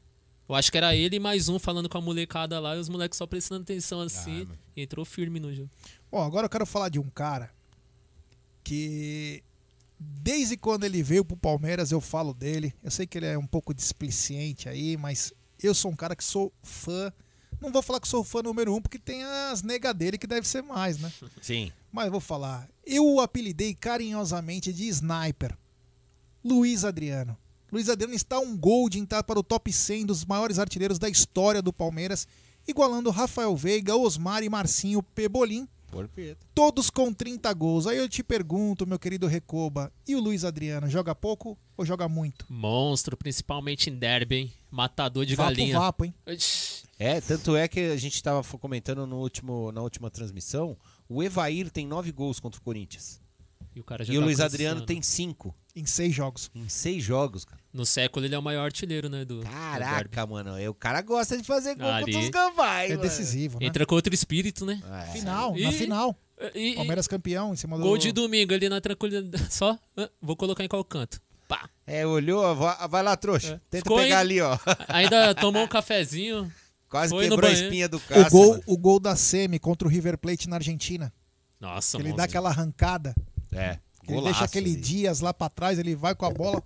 Eu acho que era ele e mais um falando com a molecada lá, e os moleques só prestando atenção assim. e entrou firme no jogo. Bom, agora eu quero falar de um cara que desde quando ele veio pro Palmeiras eu falo dele. Eu sei que ele é um pouco displicente aí, mas eu sou um cara que sou fã. Não vou falar que sou fã número um, porque tem as negas dele que deve ser mais, né? Sim. Mas vou falar. Eu o apelidei carinhosamente de Sniper. Luiz Adriano. Luiz Adriano está um gol de entrar para o top 100 dos maiores artilheiros da história do Palmeiras, igualando Rafael Veiga, Osmar e Marcinho Pebolim, Porpeta. todos com 30 gols. Aí eu te pergunto, meu querido Recoba, e o Luiz Adriano, joga pouco ou joga muito? Monstro, principalmente em derby, hein? Matador de Vapo, galinha. vapo, hein? É, tanto é que a gente estava comentando no último, na última transmissão, o Evair tem nove gols contra o Corinthians. E o cara já E o tá Luiz cansando. Adriano tem cinco. Em seis jogos. Em seis jogos, cara. No século ele é o maior artilheiro, né? Do, do. Caraca, mano. é, O cara gosta de fazer gol Ali. contra os gambais, É mano. decisivo, né? Entra com outro espírito, né? É. Final, E- na final. e- Palmeiras campeão em cima do... Gol de domingo ali na tranquilidade. Só, vou colocar em qual canto. Pá. É, olhou, vai, lá, trouxa. Tenta Ficou pegar em- ali, ó. Ainda tomou um cafezinho. Quase foi quebrou a espinha do O Cássio. gol, mano. o gol da Semi contra o River Plate na Argentina. Nossa, ele monstro. dá aquela arrancada. É. Ele deixa aquele Dias lá pra trás, ele vai com a bola.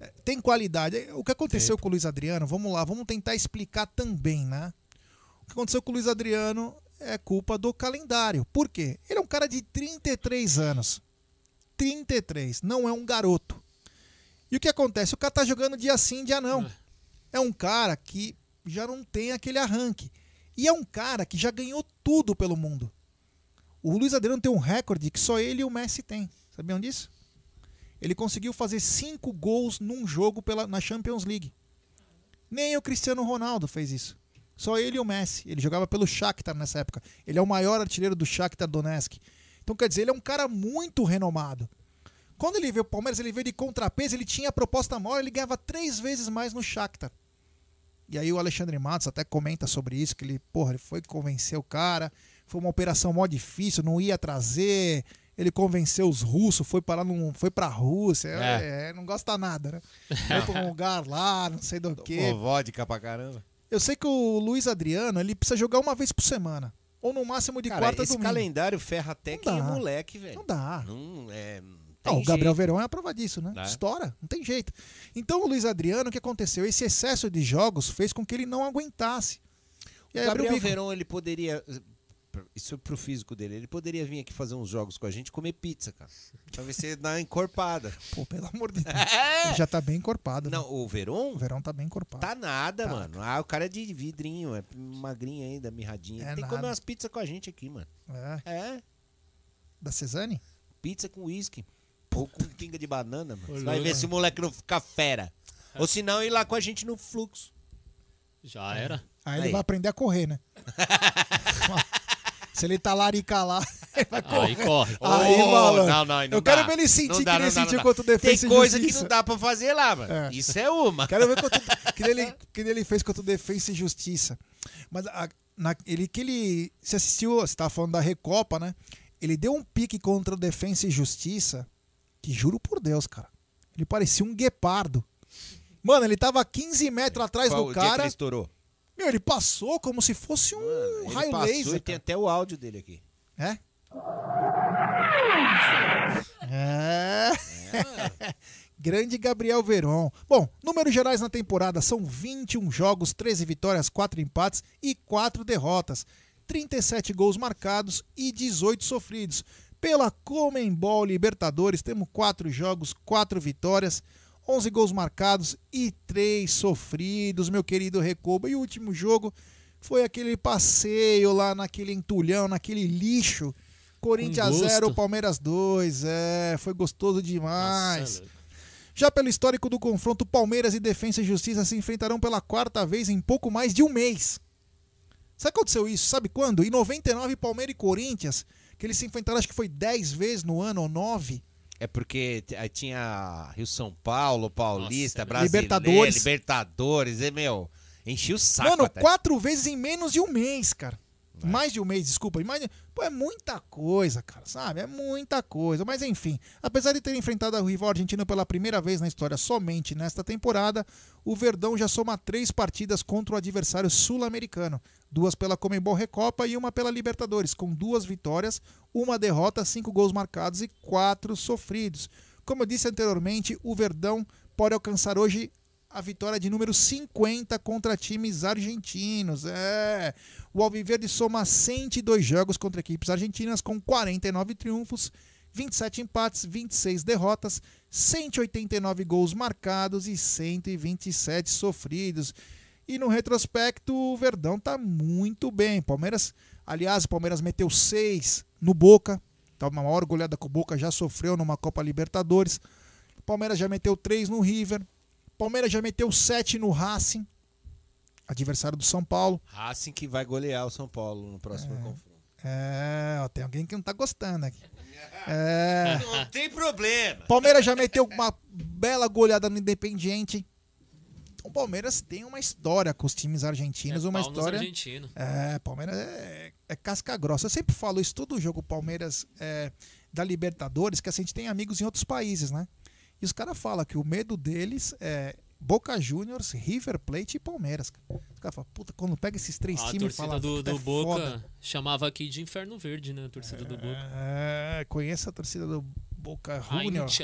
É, Tem qualidade. O que aconteceu com o Luiz Adriano? Vamos lá, vamos tentar explicar também, né? O que aconteceu com o Luiz Adriano é culpa do calendário. Por quê? Ele é um cara de 33 anos. 33, não é um garoto. E o que acontece? O cara tá jogando dia sim, dia não. É um cara que já não tem aquele arranque. E é um cara que já ganhou tudo pelo mundo. O Luiz Adriano tem um recorde que só ele e o Messi têm. Sabiam disso? Ele conseguiu fazer cinco gols num jogo pela, na Champions League. Nem o Cristiano Ronaldo fez isso. Só ele e o Messi. Ele jogava pelo Shakhtar nessa época. Ele é o maior artilheiro do Shakhtar Donetsk. Então, quer dizer, ele é um cara muito renomado. Quando ele veio o Palmeiras, ele veio de contrapeso, ele tinha a proposta maior, ele ganhava três vezes mais no Shakhtar. E aí o Alexandre Matos até comenta sobre isso, que ele, porra, ele foi convencer o cara, foi uma operação mó difícil, não ia trazer, ele convenceu os russos, foi para num, foi pra Rússia, É. é, não gosta nada, né? Foi pra um lugar lá, não sei do quê. Pô, vodka pra caramba. Eu sei que o Luiz Adriano, ele precisa jogar uma vez por semana, ou no máximo de Cara, quarta a esse domingo. calendário ferra até quem é dá. moleque, velho. Não dá. Não, é, não Não, o Gabriel jeito. Verão é a prova disso, né? É. Estoura, não tem jeito. Então o Luiz Adriano, o que aconteceu? Esse excesso de jogos fez com que ele não aguentasse. E O Gabriel o. Verão, ele poderia. Isso pro físico dele. Ele poderia vir aqui fazer uns jogos com a gente e comer pizza, cara. Pra ver se ele dá uma encorpada. Pô, pelo amor de Deus. É. Ele já tá bem encorpado. né? Não, o Verão? O Verão tá bem encorpado. Tá nada, Tá. mano. Ah, o cara é de vidrinho, é magrinho ainda, mirradinho. É Tem que comer umas pizzas com a gente aqui, mano. É. É. Da Cezane? Pizza com uísque. Ou com pinga de banana, mano. Ô, vai ver se o moleque não fica fera. Ou se não, ir lá com a gente no fluxo. Já era. Aí ele Aí. vai aprender a correr, né? Se ele tá larica lá, ele vai correr. Aí corre. Aí, malandro. não, não, não Eu quero dá. ver ele sentir Não que dá, não dá, sentiu contra o Defensa Tem coisa que não dá pra fazer lá, mano. É. Isso é uma. Quero ver quanto, que, ele, que ele fez contra o Defensa e Justiça. Mas a- na- ele, que ele. Você assistiu, você tava falando da Recopa, né? Ele deu um pique contra o Defensa e Justiça, que juro por Deus, cara. Ele parecia um guepardo. Mano, ele tava a 15 metros atrás Qual do o dia que cara. ele estourou? Meu, ele passou como se fosse um Ele raio passou laser. e tem até o áudio dele aqui. É? É. Grande Gabriel Veron. Bom, números gerais na temporada são 21 jogos, 13 vitórias, 4 empates e 4 derrotas. 37 gols marcados e 18 sofridos. Pela Comembol Libertadores, temos 4 jogos, 4 vitórias, 11 gols marcados e 3 sofridos, meu querido Recoba. E o último jogo foi aquele passeio lá naquele entulhão, naquele lixo. Corinthians gosto. 0, Palmeiras 2. É, foi gostoso demais. Nossa, Já pelo histórico do confronto, Palmeiras e Defensa e Justiça se enfrentarão pela quarta vez em pouco mais de um mês. Sabe o que aconteceu isso? Sabe quando? Em 99, Palmeiras e Corinthians, que eles se enfrentaram acho que foi 10 vezes no ano ou 9. É porque aí tinha Rio São Paulo, Paulista, Nossa, Brasileiro, Libertadores. Libertadores, e meu, enchi o saco. Mano, até. quatro vezes em menos de um mês, cara. Mais de um mês, desculpa. Mais. Pô, é muita coisa, cara, sabe? É muita coisa. Mas enfim, apesar de ter enfrentado o rival argentino pela primeira vez na história somente nesta temporada, o Verdão já soma três partidas contra o adversário sul-americano. Duas pela Comembol Recopa e uma pela Libertadores, com duas vitórias, uma derrota, cinco gols marcados e quatro sofridos. Como eu disse anteriormente, o Verdão pode alcançar hoje a vitória de número 50 contra times argentinos. É. O Alviverde soma 102 jogos contra equipes argentinas com 49 triunfos, 27 empates, 26 derrotas, 189 gols marcados e 127 sofridos. E no retrospecto, o Verdão tá muito bem. Palmeiras, aliás, o Palmeiras meteu 6 no Boca. Tá uma maior goleada que o Boca já sofreu numa Copa Libertadores. O Palmeiras já meteu 3 no River. Palmeiras já meteu 7 no Racing, adversário do São Paulo. Racing que vai golear o São Paulo no próximo confronto. É, ó, tem alguém que não tá gostando aqui. É. Não tem problema. Palmeiras já meteu uma bela goleada no Independiente. Então, o Palmeiras tem uma história com os times argentinos, É uma história. argentinos. É, Palmeiras é, é casca grossa. Eu sempre falo isso todo jogo Palmeiras é, da Libertadores, que assim, a gente tem amigos em outros países, né? E os caras falam que o medo deles é Boca Juniors, River Plate e Palmeiras. cara. Os caras falam, puta, quando pega esses três A times, torcida fala, do, do é Boca foda. chamava aqui de Inferno Verde, né? A torcida do Boca. É, conheço a torcida do Boca A Juniors.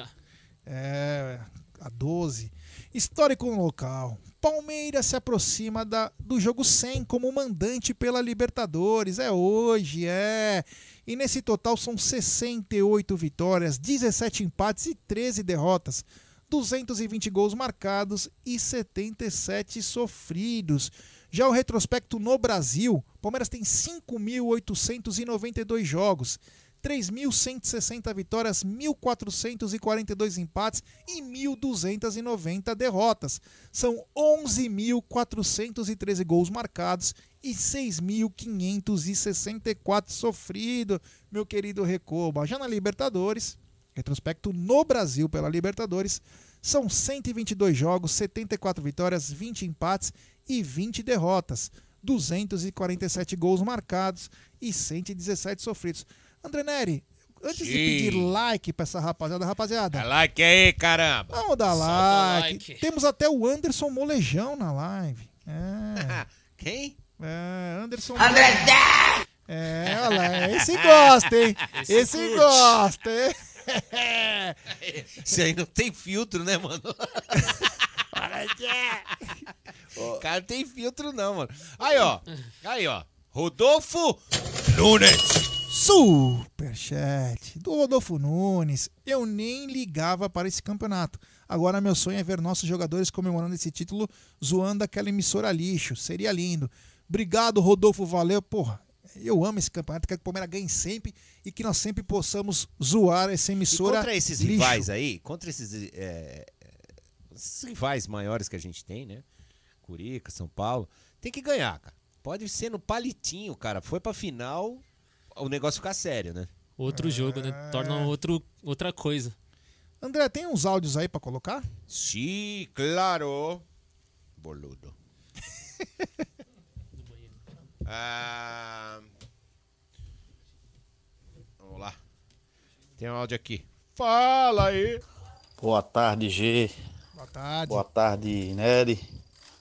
É, a 12. Histórico no local. Palmeiras se aproxima da, do jogo 100 como mandante pela Libertadores. É hoje, é. E nesse total são 68 vitórias, 17 empates e 13 derrotas. 220 gols marcados e 77 sofridos. Já o retrospecto no Brasil, Palmeiras tem 5.892 jogos, 3.160 vitórias, 1.442 empates e 1.290 derrotas. São 11.413 gols marcados e 6.564 sofridos, meu querido Recoba. Já na Libertadores, retrospecto no Brasil pela Libertadores, são 122 jogos, 74 vitórias, 20 empates e 20 derrotas. 247 gols marcados e 117 sofridos. André Neri, antes de Sim. pedir like pra essa rapaziada, rapaziada, Dá like aí, caramba. vamos dar like. like. Temos até o Anderson Molejão na live. É. Quem? É, Anderson André. É, olha lá, esse gosta, hein? Esse Esse, gosta, hein? Isso aí não tem filtro, né, mano? O cara não tem filtro, não, mano. Aí, ó. Aí, ó. Rodolfo Nunes. Superchat do Rodolfo Nunes. Eu nem ligava para esse campeonato. Agora meu sonho é ver nossos jogadores comemorando esse título zoando aquela emissora lixo. Seria lindo. Obrigado, Rodolfo. Valeu. Porra, eu amo esse campeonato. Quero que o Palmeiras ganhe sempre e que nós sempre possamos zoar essa E emissora. contra esses lixo. rivais aí, contra esses, é, esses rivais maiores que a gente tem, né? Curica, São Paulo, tem que ganhar, cara. Pode ser no palitinho, cara. Foi pra final, o negócio fica sério, né? Outro jogo, né? Torna outro, outra coisa. André, tem uns áudios aí pra colocar? Sim, claro. Boludo. Ah, Vamos lá. Tem um áudio aqui. Fala aí. Boa tarde, G. Boa tarde. Boa tarde, Nery.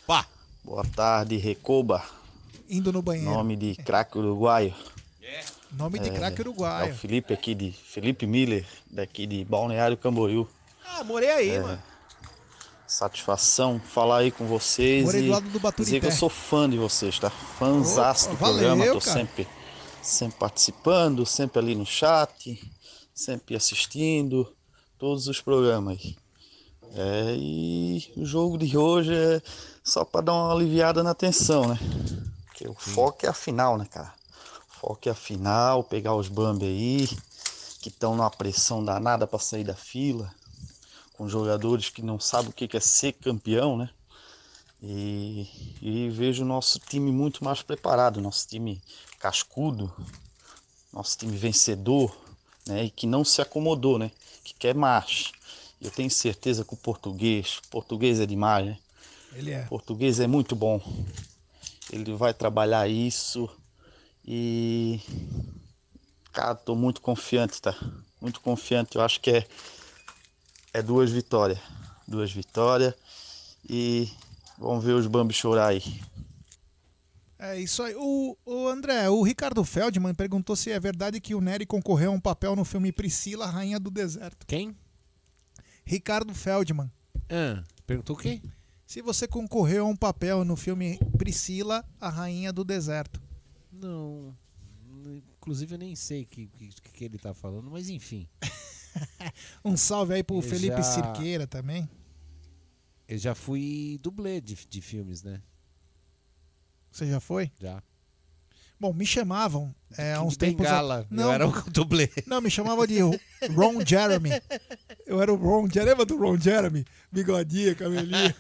Pá. Boa tarde, Recoba. Indo no banheiro. Nome de craque uruguaio. Nome de craque É uruguaio. o Felipe aqui de Felipe Miller, daqui de Balneário Camboriú. Ah, morei aí, É, mano. Satisfação falar aí com vocês Morei e lado do Baturité. dizer que eu sou fã de vocês, tá? Fãzaço do programa, valeu, tô cara. sempre, sempre participando, sempre ali no chat, sempre assistindo todos os programas aí. É, e o jogo de hoje é só para dar uma aliviada na tensão, né? Porque o foco é a final, né, cara? O foco é a final, pegar os Bambi aí, que estão numa pressão danada para sair da fila, com jogadores que não sabem o que que é ser campeão, né? E, e vejo o nosso time muito mais preparado, nosso time cascudo, nosso time vencedor, né? E que não se acomodou, né? Que quer mais. Eu tenho certeza que o português, português é demais, né? Ele é. Português é muito bom. Ele vai trabalhar isso E. Cara, tô muito confiante, tá? Muito confiante. Eu acho que é. É duas vitórias. Duas vitórias. E vamos ver os Bambi chorar aí. É isso aí. O, o André, o Ricardo Feldman perguntou se é verdade que o Nery concorreu a um papel no filme Priscila, Rainha do Deserto. Quem? Ricardo Feldman. Ah, perguntou o quê? Se você concorreu a um papel no filme Priscila, a Rainha do Deserto. Não. Inclusive eu nem sei o que, que, que ele tá falando, mas enfim. Um salve aí pro Eu Felipe já- Cirqueira também. Eu já fui dublê de, de filmes, né? Você já foi? Já. Bom, me chamavam é, há uns tempos. Bengala, a- eu era o dublê. Não, me chamava de Ron Jeremy. Eu era o Ron Jeremy. Lembra do Ron Jeremy? Bigodinha, cabelinho.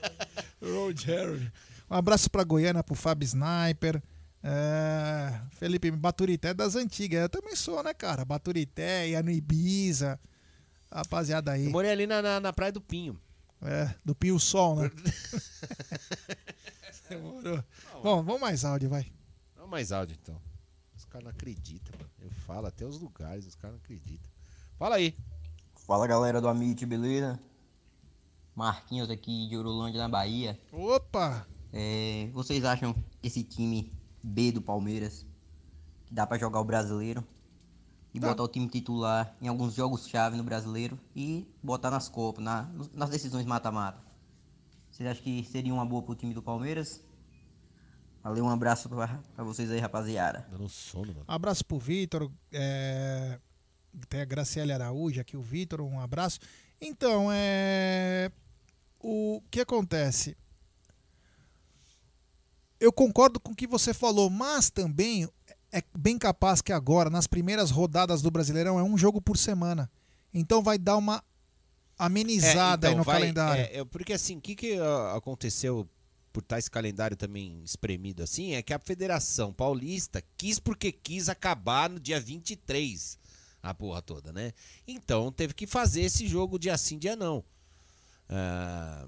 Ron Jeremy. Um abraço pra Goiânia, pro Fábio Sniper. É, Felipe Baturité das antigas. Eu também sou, né, cara? Baturité, ia no Ibiza. Rapaziada aí. Eu morei ali na, na, na Praia do Pinho. É, do Pio Sol, né? Demorou. Bom, vamos mais áudio, vai. Não mais áudio, então. Os caras não acreditam, mano. Eu falo até os lugares, os caras não acreditam. Fala aí. Fala galera do Amit, beleza? Marquinhos aqui de Urulândia, na Bahia. Opa! É, vocês acham que esse time B do Palmeiras que dá pra jogar o brasileiro e Dá. botar o time titular em alguns jogos-chave no brasileiro e botar nas Copas, na- nas decisões mata-mata? Vocês acham que seria uma boa pro time do Palmeiras? Valeu, um abraço pra, pra vocês aí, rapaziada. Dando sono, mano. Abraço pro Vitor. é, Tem a Graciela Araújo aqui, o Vitor, um abraço. Então, é. O que acontece? Eu concordo com o que você falou, mas também é bem capaz que agora, nas primeiras rodadas do Brasileirão, é um jogo por semana. Então vai dar uma amenizada É, aí então, no vai- calendário. é, é, porque assim, o que, que ah, aconteceu por estar esse calendário também espremido assim, é que a Federação Paulista quis porque quis acabar no dia 23, a porra toda, né? Então teve que fazer esse jogo dia sim, dia não. Ah,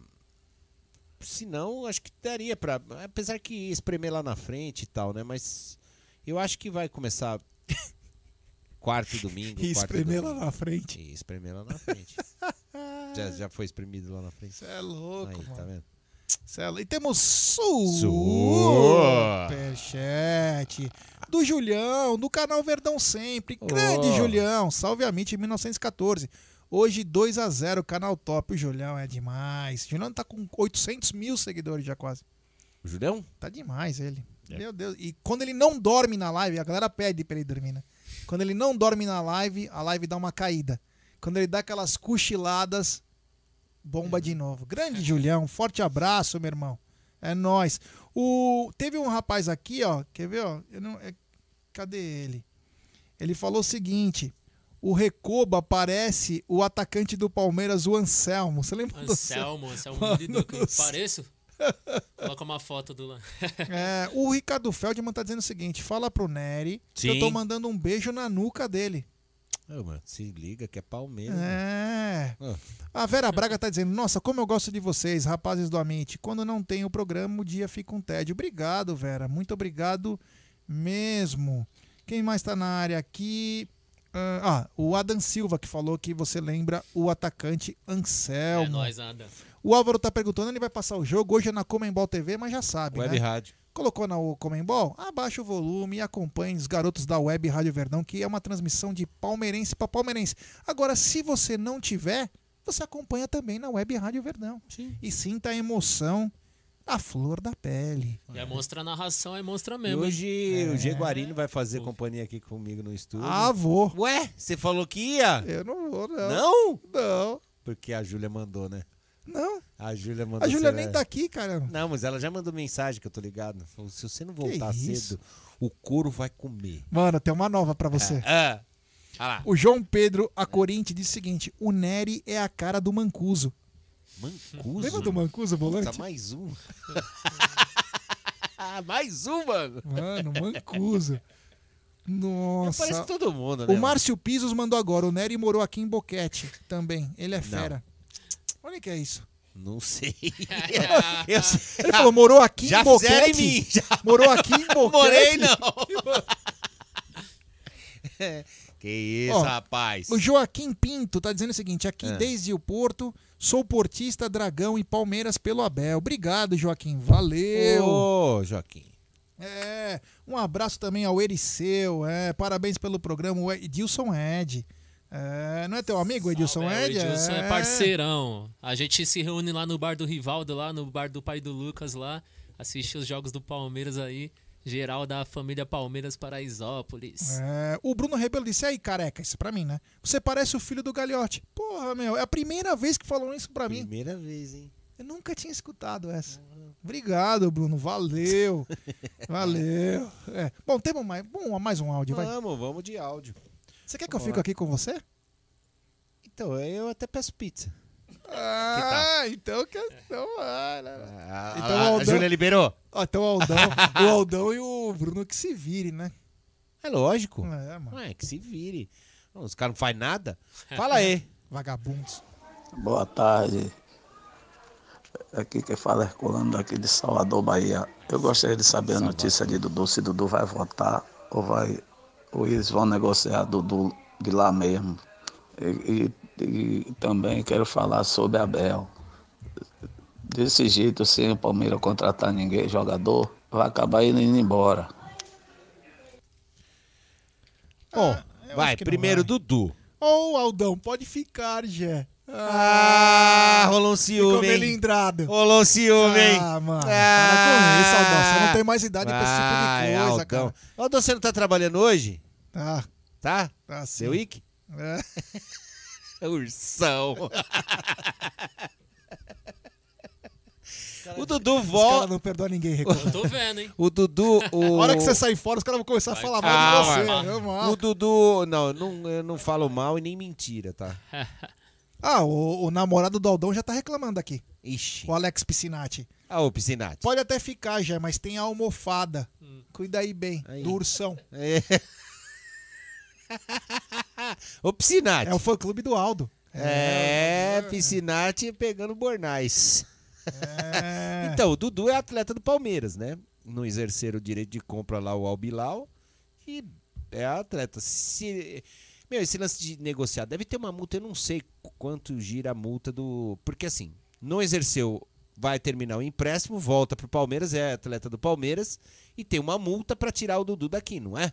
senão, acho que daria pra. Apesar que espremer lá na frente e tal, né? Mas eu acho que vai começar quarto e domingo. E espremer lá na frente. E espremer lá na frente. já, já foi espremido lá na frente. Você é louco, Aí, tá mano. vendo? Celo. E temos Su- superchat do Julião, do canal Verdão Sempre. Grande Oh. Julião, salve a Mit 1914. Hoje 2 a 0 canal top. O Julião é demais. O Julião tá com 800 mil seguidores já quase. O Julião? Tá demais ele. É. Meu Deus. E quando ele não dorme na live, a galera pede pra ele dormir, né? Quando ele não dorme na live, a live dá uma caída. Quando ele dá aquelas cochiladas, bomba de novo. Grande Julião, forte abraço, meu irmão. É nóis. O... Teve um rapaz aqui, ó. Quer ver, ó? Eu não... é- Cadê ele? Ele falou o seguinte. O Recoba parece o atacante do Palmeiras, o Anselmo. Você lembra do Anselmo, Anselmo Milido, que eu pareço? Coloca uma foto do lá. É, o Ricardo Feldman tá dizendo o seguinte: fala pro Nery que eu tô mandando um beijo na nuca dele. Ô, mano, se liga que é Palmeiras. É. mano. A Vera Braga tá dizendo: Nossa, como eu gosto de vocês, rapazes do Amit. Quando não tem o programa, o dia fica um tédio. Obrigado, Vera. Muito obrigado mesmo. Quem mais tá na área aqui? Ah, ah, o Adam Silva que falou que você lembra o atacante Anselmo. É nóis, Ada. O Álvaro tá perguntando, ele vai passar o jogo. Hoje é na Comembol TV, mas já sabe, Web né? Rádio. Colocou na Comembol? Abaixa o volume e acompanhe os garotos da Web Rádio Verdão, que é uma transmissão de palmeirense para palmeirense. Agora, se você não tiver, você acompanha também na Web Rádio Verdão. E sinta a emoção à flor da pele. E a monstra narração é monstra E mesmo. hoje hein? o Jaguarino vai fazer companhia aqui comigo no estúdio. Ah, vou. Ué, você falou que ia? Eu não vou, não. Não? Não. Porque a Júlia mandou, né? Não. A Júlia mandou. A Júlia nem vai- tá aqui, cara. Não, mas ela já mandou mensagem que eu tô ligado. Falou, se você não voltar cedo, o couro vai comer. Mano, tem uma nova pra você. Ah, ah lá. O João Pedro Acorinte disse o seguinte: o Nery é a cara do Mancuso. Mancuso? Lembra do Mancuso, volante? Puta, mais um. mais um, mano. Mano, Mancuso. Nossa. Parece todo mundo, né? O Márcio Pisos mandou agora. O Nery morou aqui em Boquete também. Ele é fera. Onde que é isso? Não sei. Eu sei. Ele falou, morou aqui Já em Boquete? em mim, já. Morou aqui em Boquete? Morei, não. Que isso, Ó, rapaz. O Joaquim Pinto tá dizendo o seguinte: aqui Ah. desde o Porto, sou portista, Dragão e Palmeiras pelo Abel. Obrigado, Joaquim. Valeu. Ô, Joaquim. É, um abraço também ao Ericeu. É, parabéns pelo programa, o Edilson Ed. É, não é teu amigo, Edilson É, o Ed? Edilson é parceirão. A gente se reúne lá no bar do Rivaldo, lá no bar do pai do Lucas lá, assiste os jogos do Palmeiras aí, geral da família Palmeiras Paraisópolis. É, o Bruno Rebelo disse, aí, careca, isso é pra mim, né? Você parece o filho do Gagliotti. Porra, meu, é a primeira vez que falaram isso pra mim. Primeira vez, hein? Eu nunca tinha escutado essa. Obrigado, Bruno. Valeu. Valeu. É. Bom, temos mais, bom, mais um áudio, vai. Vamos, vamos de áudio. Você quer que eu Vamos fique lá. aqui com você? Então, eu até peço pizza. Ah, então que então né? Ah, então, a- a Júlia liberou? Ó, então o Aldão, o Aldão e o Bruno que se virem, né? É lógico. É, mano. Ué, que se vire. Os caras não fazem nada. Fala aí. Vagabundos. Boa tarde. Aqui quem fala é Herculano daqui de Salvador, Bahia. Eu gostaria de saber a notícia de Dudu, se Dudu vai votar ou vai ou eles vão negociar Dudu de lá mesmo. E, e- e também quero falar sobre Abel. Desse jeito, sem o Palmeiras contratar ninguém, jogador, vai acabar indo, indo embora. Bom, eu vai, primeiro vai. Dudu. Ô, Aldão, pode ficar, Gé. Ah, rolou um Ficou ciúme, hein? melindrado. Rolou um ciúme, hein? Ah, mano, para com isso, Aldão. Você não tem mais idade pra esse tipo de coisa, Aldão. cara. Aldão, você não tá trabalhando hoje? Tá. Tá? Tá sim. Seu Ike? É. Ursão. o Dudu volta. não perdoam ninguém, Ricardo. Tô vendo, hein? O Dudu. O... A hora que você sair fora, os caras vão começar a falar mal Ah, de você. mano? O Dudu. Não, não, eu não falo mal e nem mentira, tá? Ah, o, o namorado do Aldão já tá reclamando aqui. Ixi. O Alex Piscinati. Ah, ô Piscinati. Pode até ficar, já, mas tem a almofada. Cuida aí bem, do ursão. É. Ô Piscinati. É o fã clube do Aldo. É, Piscinati pegando bornais. É. Então, o Dudu é atleta do Palmeiras, né? Não exerceram o direito de compra lá o Albilau e é atleta. Se, meu, esse lance de negociar, deve ter uma multa, eu não sei quanto gira a multa do... Porque assim, não exerceu, vai terminar o empréstimo, volta pro Palmeiras, é atleta do Palmeiras e tem uma multa pra tirar o Dudu daqui, não é?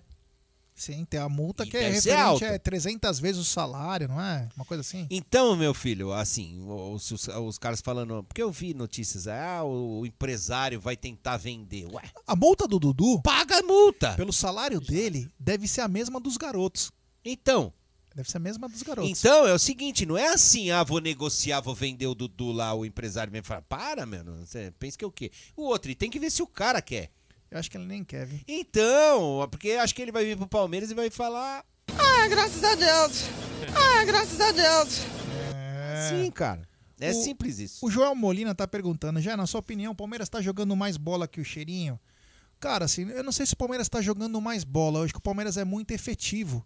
Sim, tem a multa E que é referente a 300 vezes o salário, não é? Uma coisa assim. Então, meu filho, assim, os, os- os caras falando. Porque eu vi notícias, ah, o, o empresário vai tentar vender. Ué, A multa do Dudu, paga a multa! pelo salário dele, deve ser a mesma dos garotos. Então, Deve ser a mesma dos garotos. então é o seguinte, não é assim, ah, vou negociar, vou vender o Dudu lá, o empresário me fala, para, mano, você pensa que é o quê? O outro, e tem que ver se o cara quer. Eu acho que ele nem quer, viu? Então, porque acho que ele vai vir pro Palmeiras e vai falar. Ah, graças a Deus. Ah, graças a Deus. Sim, cara. É O- simples isso. O Joel Molina tá perguntando, já na sua opinião, o Palmeiras tá jogando mais bola que o Cheirinho? Cara, assim, eu não sei se o Palmeiras tá jogando mais bola. Eu acho que o Palmeiras é muito efetivo.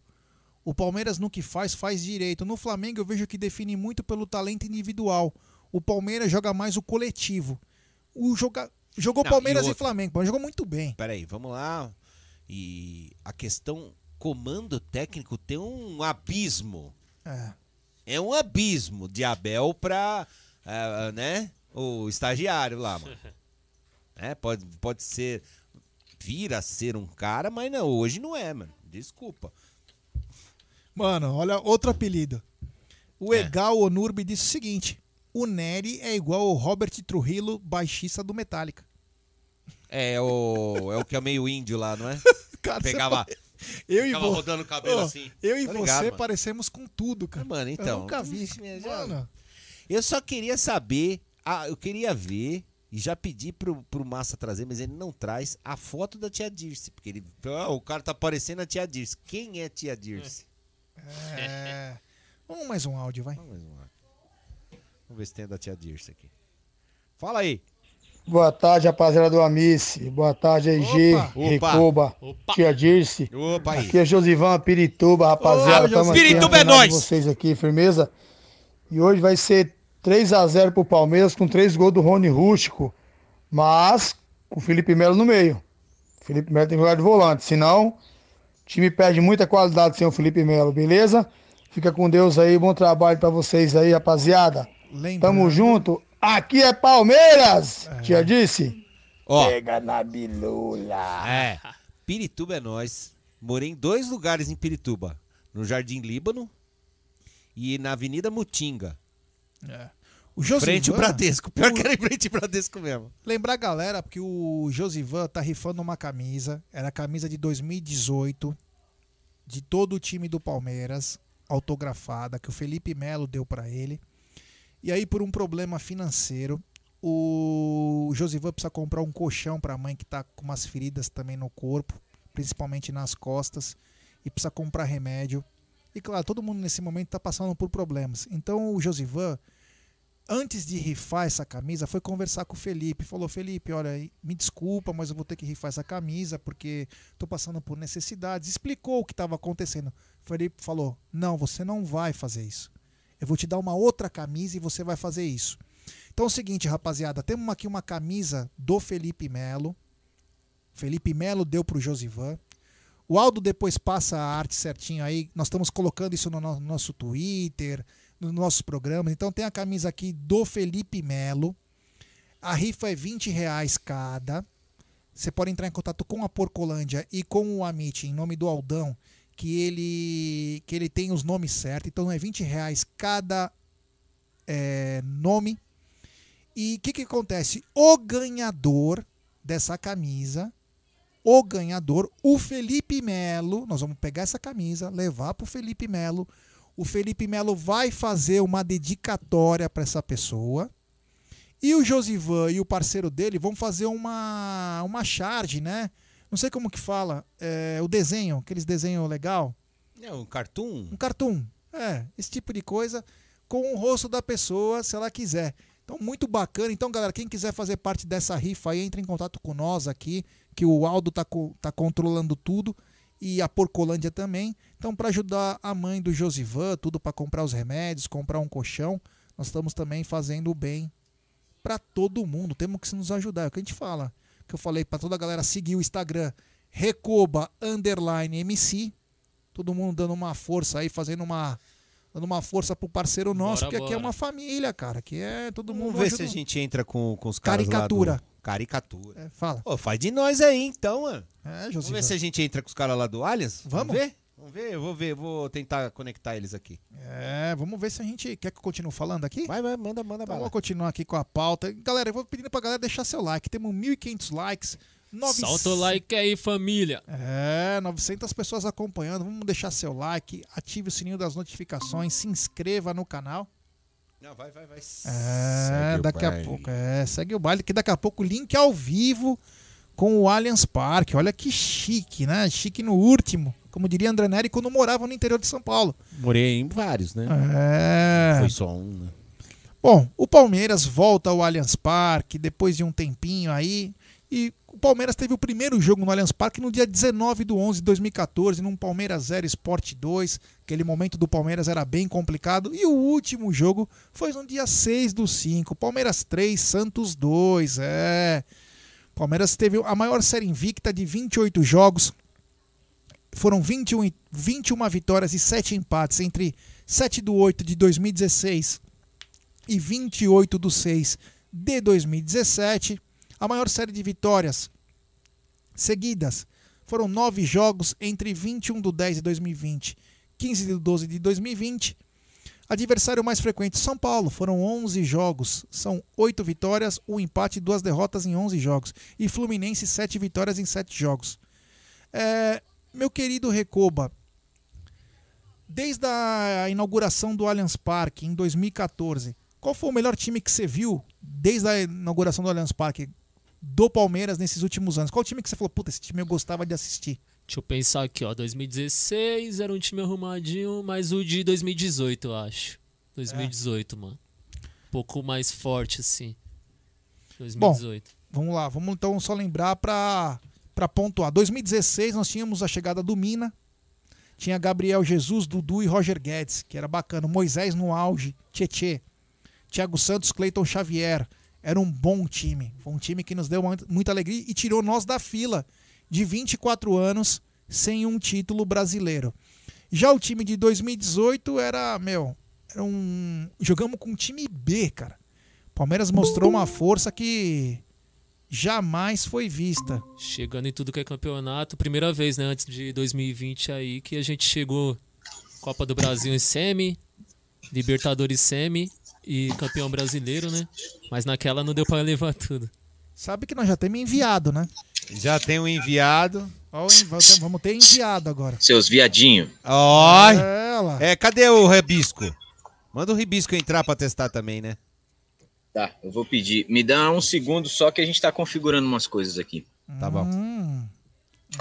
O Palmeiras no que faz, faz direito. No Flamengo eu vejo que define muito pelo talento individual. O Palmeiras joga mais o coletivo. O joga... Jogou Não, Palmeiras e e, outra? Flamengo, mas jogou muito bem. Peraí, vamos lá. E a questão comando técnico tem um abismo. É. É um abismo de Abel pra, ah, né, o estagiário lá, mano. É, pode, pode ser, vir a ser um cara, mas não, hoje não é, mano. Desculpa. Mano, olha outro apelido. O É. Egal Onurbi disse o seguinte: o Nery é igual ao Robert Trujillo, baixista do Metallica. É o, é o que é meio índio lá, não é? Cara, Pegava, você- eu e ficava vo- rodando o cabelo Ô, assim. Eu e você ligado, mano. parecemos com tudo, cara. Mano, Eu então. nunca vi. Mano, Eu só queria saber, ah, eu queria ver e já pedi pro, pro Massa trazer, mas ele não traz a foto da tia Dirce, porque ele, ah, o cara tá parecendo a tia Dirce. Quem é a tia Dirce? é... Vamos mais um áudio, vai. Vamos ver se tem a da tia Dirce aqui. Fala aí. Boa tarde, rapaziada do Amice. Boa tarde, EG, Opa. Recoba, Tia Dirce. Opa aí. Aqui é Josivan Pirituba, rapaziada. Aqui Pirituba é nóis. vocês aqui, firmeza. E hoje vai ser 3 a 0 pro Palmeiras com três gols do Rony Rústico, mas com o Felipe Melo no meio. O Felipe Melo tem que jogar de volante, senão O time perde muita qualidade sem o Felipe Melo, beleza? Fica com Deus aí, bom trabalho pra vocês aí, rapaziada. Tamo junto. Aqui é Palmeiras! Já disse? Ó. Pega na bilula. É. Pirituba é nós. Morei em dois lugares em Pirituba. No Jardim Líbano e na Avenida Mutinga. É. O Josivan, Frente Bradesco. Pior que era em frente Bradesco mesmo. Lembrar a galera, porque o Josivan tá rifando uma camisa. Era a camisa de 2018 de todo o time do Palmeiras, autografada, que o Felipe Melo deu pra ele. E aí, por um problema financeiro, o Josivan precisa comprar um colchão pra mãe que tá com umas feridas também no corpo, principalmente nas costas, e precisa comprar remédio. E claro, todo mundo nesse momento tá passando por problemas. Então o Josivan antes de rifar essa camisa, foi conversar com o Felipe. Falou: Felipe, olha, me desculpa, mas eu vou ter que rifar essa camisa porque estou passando por necessidades. Explicou o que estava acontecendo. O Felipe falou: Não, você não vai fazer isso. Eu vou te dar uma outra camisa e você vai fazer isso. Então é o seguinte, rapaziada: temos aqui uma camisa do Felipe Melo. Felipe Melo deu para o Josivan. O Aldo depois passa a arte certinho aí. Nós estamos colocando isso no no nosso Twitter nos nossos programas. Então tem a camisa aqui do Felipe Melo. A rifa é 20 reais cada. Você pode entrar em contato com a Porcolândia e com o Amit em nome do Aldão, que ele que ele tem os nomes certos. Então é 20 reais cada é, nome. E o que, que acontece? O ganhador dessa camisa, o ganhador, o Felipe Melo, nós vamos pegar essa camisa, levar para o Felipe Melo o Felipe Melo vai fazer uma dedicatória para essa pessoa. E o Josivan e o parceiro dele vão fazer uma, uma charge, né? Não sei como que fala. É, o desenho, aqueles desenhos legal. É um cartoon? Um cartoon. É, esse tipo de coisa com o rosto da pessoa, se ela quiser. Então, muito bacana. Então, galera, quem quiser fazer parte dessa rifa aí, entre em contato com nós aqui, que o Aldo tá, co tá controlando tudo e a Porcolândia também. Então, para ajudar a mãe do Josivan, tudo para comprar os remédios, comprar um colchão, nós estamos também fazendo o bem para todo mundo. Temos que nos ajudar. É o que a gente fala. Que eu falei para toda a galera seguir o Instagram Recoba underline MC. Todo mundo dando uma força aí, fazendo uma dando uma força pro parceiro nosso, Bora, que aqui é bora. uma família, cara. Que é todo mundo Vamos ver se a gente entra com, com os caras Caricatura. lá do... Caricatura. É, fala. Pô, faz de nós aí, então, mano. É, Vamos ver se a gente entra com os caras lá do Allianz? Vamos? ver? Vamos ver, eu vou ver, vou tentar conectar eles aqui. É, vamos ver se a gente quer que eu continue falando aqui. Vai, vai, manda, manda Então bala. vamos continuar aqui com a pauta. Galera, eu vou pedindo pra galera deixar seu like. Temos 1.500 likes. 900 Solta o like aí, família. É, 900 pessoas acompanhando. Vamos deixar seu like, ative o sininho das notificações, se inscreva no canal. Não, vai, vai, vai. É, Segue o daqui a pouco. É, segue o baile, que daqui a pouco link ao vivo com o Allianz Parque. Olha que chique, né? Chique no último. Como diria André Neri quando morava no interior de São Paulo. Morei em vários, né? É. Foi só um, né? Bom, o Palmeiras volta ao Allianz Parque depois de um tempinho aí. E o Palmeiras teve o primeiro jogo no Allianz Parque no dia 19 de 11 de 2014, num Palmeiras 0 Sport 2. Aquele momento do Palmeiras era bem complicado. E o último jogo foi no dia 6 do 5. Palmeiras 3, Santos 2. É. Palmeiras teve a maior série invicta de 28 jogos. Foram 21, e- 21 vitórias e 7 empates entre 7 do 8 de 2016 e 28 do 6 de 2017. A maior série de vitórias seguidas foram 9 jogos entre 21 do 10 de 2020 15 do 12 de 2020. Adversário mais frequente, São Paulo, foram 11 jogos, são 8 vitórias, 1 empate e 2 derrotas em 11 jogos. E Fluminense, 7 vitórias em 7 jogos. É, meu querido Recoba, desde a inauguração do Allianz Parque em 2014, qual foi o melhor time que você viu desde a inauguração do Allianz Parque do Palmeiras nesses últimos anos? Qual time que você falou, puta, esse time eu gostava de assistir? Deixa eu pensar aqui, ó. 2016 era um time arrumadinho, mas o de 2018, eu acho. 2018, mano. Um pouco mais forte, assim. 2018. Vamos lá, vamos então só lembrar para para pontuar. 2016 nós tínhamos a chegada do Mina, tinha Gabriel Jesus, Dudu e Roger Guedes, que era bacana. Moisés no auge, Tietê, Thiago Santos, Cleiton Xavier. Era um bom time, foi um time que nos deu muita alegria e tirou nós da fila de 24 anos sem um título brasileiro. Já o time de 2018 era, meu, era um. Jogamos com um time B, cara. Palmeiras mostrou uma força que jamais foi vista. Chegando em tudo que é campeonato, primeira vez, né, antes de 2020 aí, que a gente chegou Copa do Brasil em semi, Libertadores semi e campeão brasileiro, né? Mas naquela não deu para levar tudo. Sabe que nós já temos enviado, né? Já tem um enviado. Ó, vamos ter- enviado agora. Seus viadinho. Ó, É, é, cadê o Rebisco? Manda o Rebisco entrar pra testar também, né? Tá, eu vou pedir. Me dá um segundo só que a gente tá configurando umas coisas aqui. Tá bom. Hum,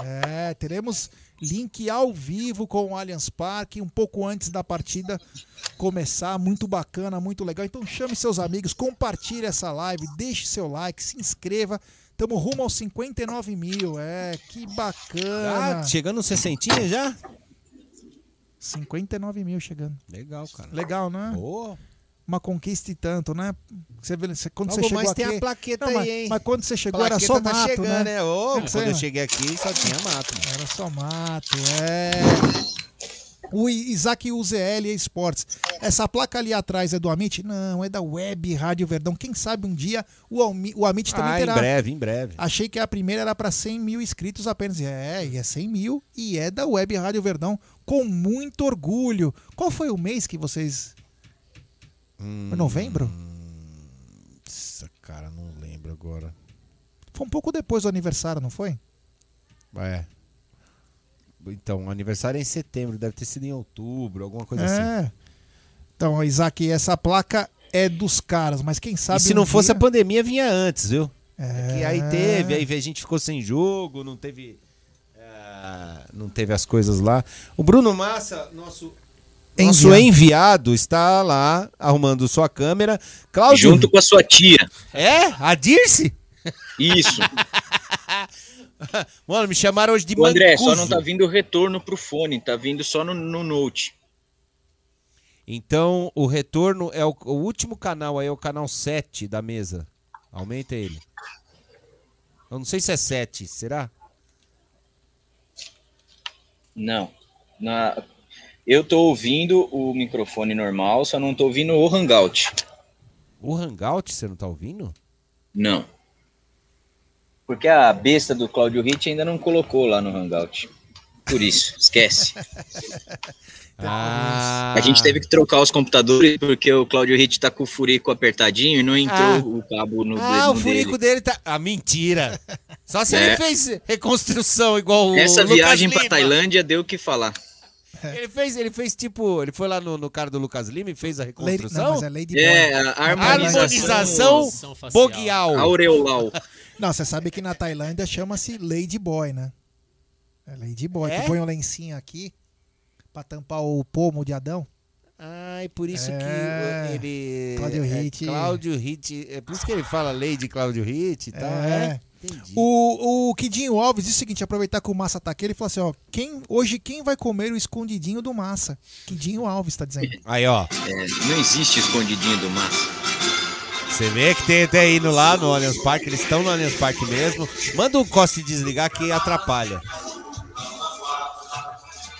é, teremos link ao vivo com o Allianz Parque um pouco antes da partida começar. Muito bacana, muito legal. Então chame seus amigos, compartilhe essa live, deixe seu like, se inscreva. Tamo rumo aos 59 mil. É, que bacana. Ah, chegando nos 60 já? 59 mil chegando. Legal, cara. Legal, né? Boa. Uma conquista e tanto, né? Você quando Logo você chegou mais aqui... tem a plaqueta Não, mas, aí, hein? Mas quando você chegou era Plaqueta só tá mato, chegando, né? né? Ô, É quando eu cheguei aqui só tinha mato. Era só mato, é. O Isaac UZL Esportes. Essa placa ali atrás é do Amit? Não, é da Web Rádio Verdão. Quem sabe um dia o, Almi- o Amit também Ah, em terá. breve, em breve. Achei que a primeira era para 100 mil inscritos apenas. É, e é 100 mil e é da Web Rádio Verdão com muito orgulho. Qual foi o mês que vocês. Foi novembro? Nossa, cara, não lembro agora. Foi um pouco depois do aniversário, não foi? É. Então, o aniversário é em setembro, deve ter sido em outubro, alguma coisa assim. É. Então, Isaac, essa placa é dos caras, mas quem sabe. E se um não fosse dia- a pandemia, vinha antes, viu? É. Que aí teve, aí a gente ficou sem jogo, não teve. ah, não teve as coisas lá. O Bruno Massa, nosso. Nosso Enviado. enviado está lá arrumando sua câmera. Cláudio. Junto com a sua tia. É? A Dirce? Isso. Mano, me chamaram hoje de O André, só não tá vindo o retorno pro fone, tá vindo só no, no Note. Então, o retorno é o, o último canal aí, é o canal 7 da mesa. Aumenta ele. Eu não sei se é 7, será? Não. Na... Eu tô ouvindo o microfone normal, só não tô ouvindo o Hangout. O Hangout você não tá ouvindo? Não. Porque a besta do Claudio Hit ainda não colocou lá no Hangout. Por isso, esquece. Ah. A gente teve que trocar os computadores porque o Claudio Hit tá com o furico apertadinho e não entrou Ah. o cabo no, Ah, o furico dele. dele tá. Ah, mentira! Só se É. ele fez reconstrução igual o. Essa viagem pra Lima. Tailândia deu o que falar. Ele fez, ele fez tipo. Ele foi lá no, no cara do Lucas Lima e fez a reconstrução? não, mas é Lady É, a harmonização boguial. Aureolau. Não, você sabe que na Tailândia chama-se Lady Boy, né? É Lady Boy, É? que põe um lencinho aqui pra tampar o pomo de Adão. Ai, por isso É. que ele. Cláudio é, Hit. Cláudio Hit. É por isso que ele fala Lady Cláudio Hit e tal. É. Entendi. O, o Kidinho Alves disse o seguinte: aproveitar que o Massa tá aqui, ele falou assim: ó, quem, hoje quem vai comer o escondidinho do Massa? Kidinho Alves tá dizendo. Aí, ó. É, não existe escondidinho do massa. Você vê que tem até indo lá no Allianz Parque, eles estão no Allianz Parque mesmo. Manda o Costa desligar que atrapalha.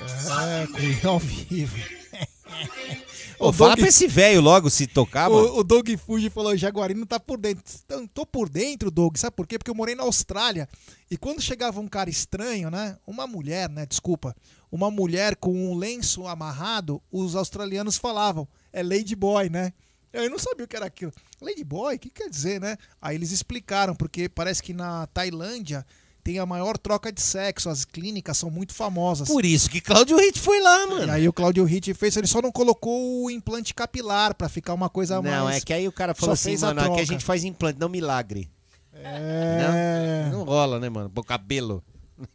É, ao vivo. O fala Doug- pra esse velho logo se tocar, mano. O, o Doug Fuji falou: Jaguarino tá por dentro. Então, tô por dentro, Doug. Sabe por quê? Porque eu morei na Austrália. E quando chegava um cara estranho, né? Uma mulher, né? Desculpa. Uma mulher com um lenço amarrado, os australianos falavam: é Lady Boy, né? Eu não sabia o que era aquilo. Lady Boy? O que quer dizer, né? Aí eles explicaram, porque parece que na Tailândia tem a maior troca de sexo. As clínicas são muito famosas. Por isso que Cláudio Hit foi lá, mano. E aí o Claudio Hit fez, ele só não colocou o implante capilar pra ficar uma coisa mais. Não, é que aí o cara falou Só assim, a mano, aqui a troca. gente faz implante, não milagre. É. Não, não rola, né, mano? Pô, cabelo.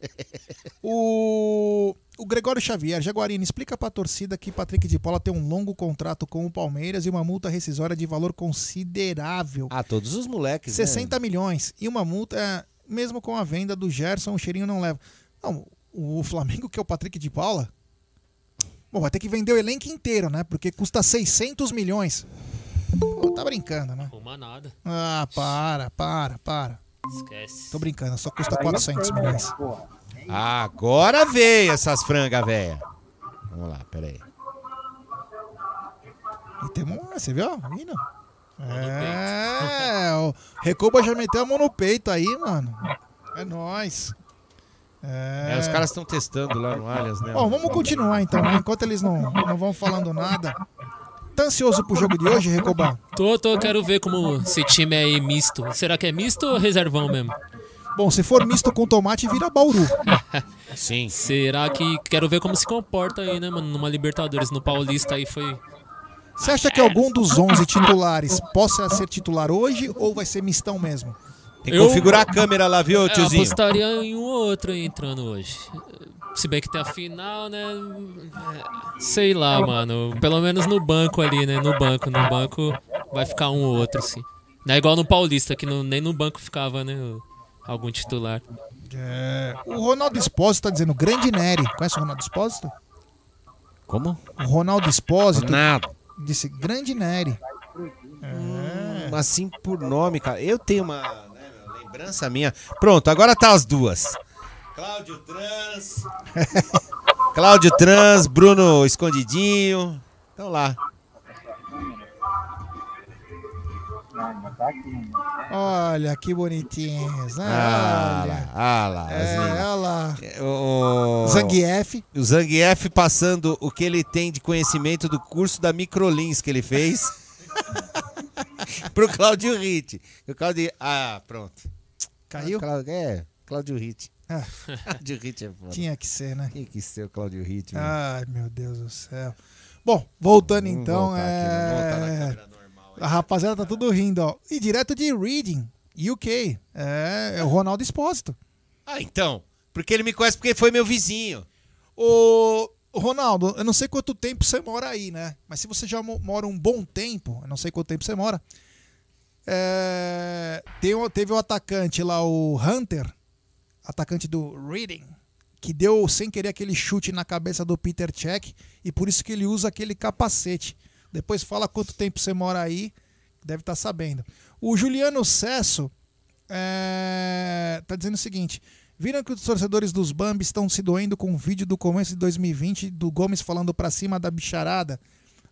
O, o Gregório Xavier, Jaguarino, explica pra torcida que Patrick de Paula tem um longo contrato com o Palmeiras e uma multa rescisória de valor considerável. Ah, todos os moleques, né? 60 milhões. E uma multa, é, mesmo com a venda do Gerson, o cheirinho não leva. Não, o Flamengo, que é o Patrick de Paula, bom, vai ter que vender o elenco inteiro, né? Porque custa 600 milhões. Pô, tá brincando, né? Arruma nada. Ah, para, para, para. Esquece. Tô brincando, só custa 400 milhões. Agora veio essas frangas, velha. Vamos lá, peraí. E temos uma, você viu? Vindo? É, o Recoba já meteu a mão no peito aí, mano. É nóis. É, os caras estão testando lá no Allianz, né? Bom, vamos continuar então, né? Enquanto eles não, não vão falando nada. Tá ansioso pro jogo de hoje, Recoba? Tô, tô, quero ver como esse time é aí misto. Será que é misto ou reservão mesmo? Bom, se for misto com tomate, vira Bauru. Sim. Será que. Quero ver como se comporta aí, né, mano? Numa Libertadores, no Paulista aí foi. Você acha que algum dos 11 titulares possa ser titular hoje ou vai ser mistão mesmo? Tem que configurar a câmera lá, viu, tiozinho? Eu apostaria em um ou outro aí entrando hoje. Se bem que tem a final, né? Sei lá, mano. Pelo menos no banco ali, né? No banco. No banco vai ficar um ou outro, sim. Não é igual no Paulista, que no- nem no banco ficava, né? Algum titular. É, o Ronaldo Espósito tá dizendo grande Nery. Conhece o Ronaldo Espósito? Como? O Ronaldo Espósito Ronaldo. Disse grande Nery. Hum, assim por nome, cara. Eu tenho uma né, lembrança minha. Pronto, agora tá as duas. Cláudio Trans. Cláudio Trans, Bruno Escondidinho. Então lá. Olha que bonitinhos. né? Ah Olha. lá, ah lá. É, olha lá. O, Zangief. O Zangief passando o que ele tem de conhecimento do curso da Microlins que ele fez pro Claudio Ritt. O Claudio... Ah, pronto. Caiu? Ah, Cláudio- É, Claudio Ritt. Ah. Claudio Ritt é foda. Tinha que ser, né? Tinha que ser o Claudio Ritt. meu. Ai, meu Deus do céu. Bom, voltando Vamos então. aqui, na é... A rapaziada tá tudo rindo, ó. E direto de Reading, UK. É, é o Ronaldo Espósito. Ah, então. Porque ele me conhece porque foi meu vizinho. Ô, Ronaldo, eu não sei quanto tempo você mora aí, né? Mas se você já mo- mora um bom tempo, eu não sei quanto tempo você mora. É, o- teve o atacante lá, o Hunter, atacante do Reading, que deu sem querer aquele chute na cabeça do Peter Cech e por isso que ele usa aquele capacete. Depois fala quanto tempo você mora aí, deve estar sabendo. O Juliano Cesso é, tá dizendo o seguinte: viram que os torcedores dos Bambi estão se doendo com o vídeo do começo de 2020 do Gomes falando pra cima da bicharada,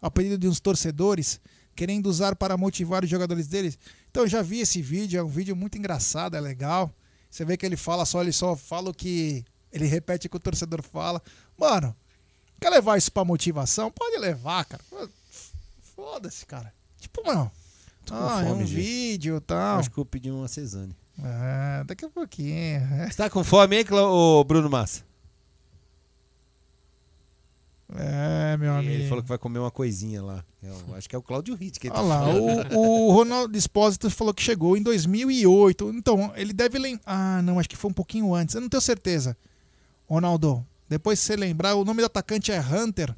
ao pedido de uns torcedores, querendo usar para motivar os jogadores deles. Então eu já vi esse vídeo, é um vídeo muito engraçado, é legal. Você vê que ele fala só, ele só fala o que ele repete o que o torcedor fala. Mano, quer levar isso pra motivação? Pode levar, cara. Foda-se, cara. Tipo, mano. Tô com Ah, é fome, um Gê. vídeo e tal. Acho que eu pedi uma cesane. É, daqui a pouquinho. Você tá com fome, hein, Cla- ô, Bruno Massa? É, meu amigo. Ele falou que vai comer uma coisinha lá. Eu acho que é o Claudio Ritt que ele Olha tá lá, falando. o, o Ronaldo Espósito falou que chegou em 2008. Então, ele deve lembrar. Ah, não, acho que foi um pouquinho antes. Eu não tenho certeza. Ronaldo, depois se você lembrar, o nome do atacante é Hunter.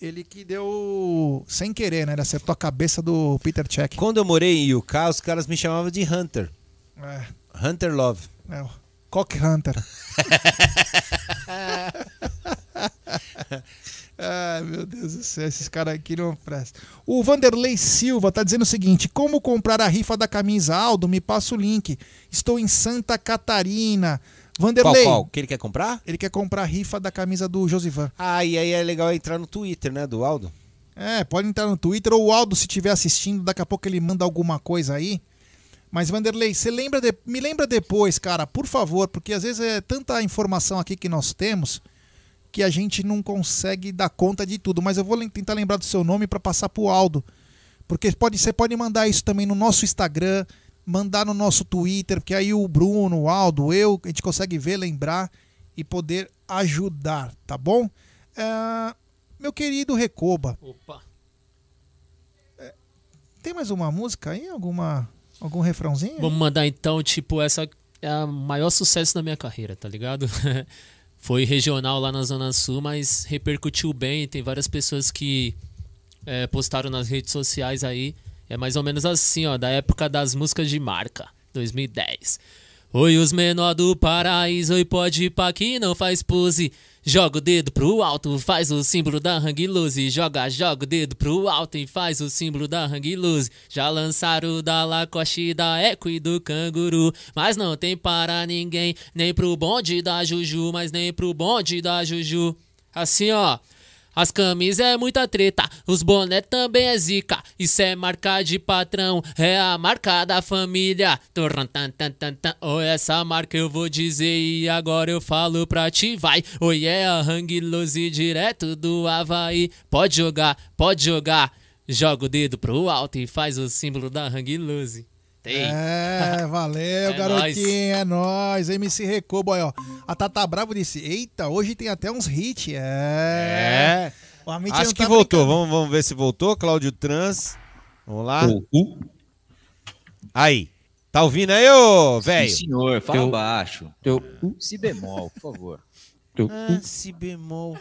Ele que deu sem querer, né? Ele acertou a cabeça do Peter Cech. Quando eu morei em UK, os caras me chamavam de Hunter. É, Hunter Love. é, Cock Hunter. Ai, meu Deus do céu, esses caras aqui não prestam. O Vanderlei Silva tá dizendo o seguinte: como comprar a rifa da camisa Aldo? Me passa o link. Estou em Santa Catarina. Vanderlei. Qual, qual? Que ele quer comprar? Ele quer comprar a rifa da camisa do Josivan. Ah, e aí é legal entrar no Twitter, né, do Aldo? É, pode entrar no Twitter ou o Aldo, se estiver assistindo, daqui a pouco ele manda alguma coisa aí. Mas, Vanderlei, você lembra de- me lembra depois, cara, por favor, porque às vezes é tanta informação aqui que nós temos que a gente não consegue dar conta de tudo. Mas eu vou tentar lembrar do seu nome para passar pro Aldo. Porque pode, você pode mandar isso também no nosso Instagram, mandar no nosso Twitter, porque aí o Bruno, o Aldo, eu, a gente consegue ver, lembrar e poder ajudar, tá bom? É, meu querido Recoba. Opa. Tem mais uma música aí? Alguma, algum refrãozinho? Vamos mandar então, tipo, essa é o maior sucesso da minha carreira, tá ligado? Foi regional lá na Zona Sul, mas repercutiu bem. Tem várias pessoas que é, postaram nas redes sociais aí. É mais ou menos assim, ó, da época das músicas de marca, 2010. Oi, os menor do paraíso, oi, pode ir pra que não faz pose. Joga o dedo pro alto, faz o símbolo da Hang Loose. Joga, joga o dedo pro alto e faz o símbolo da Hang Loose. Já lançaram da Lacoste, da Eco e do Canguru. Mas não tem para ninguém, nem pro bonde da Juju, mas nem pro bonde da Juju. Assim, ó. As camisas é muita treta, os boné também é zica. Isso é marca de patrão, é a marca da família. Oi, essa marca eu vou dizer e agora eu falo pra ti, vai. Oi, é a Hang Loose direto do Havaí. Pode jogar, pode jogar. Joga o dedo pro alto e faz o símbolo da Hang Loose. Tem. É, valeu, É garotinho, nóis. é nóis. MC Recobo aí, ó. A Tata Bravo disse: Eita, hoje tem até uns hits. É. É. O Amit Acho que tá voltou. Vamos, vamos ver se voltou. Cláudio Trans. Vamos lá. Aí. Tá ouvindo aí, ô, velho? Senhor. Fala Eu- baixo. Si bemol, por favor. Ah, si bemol.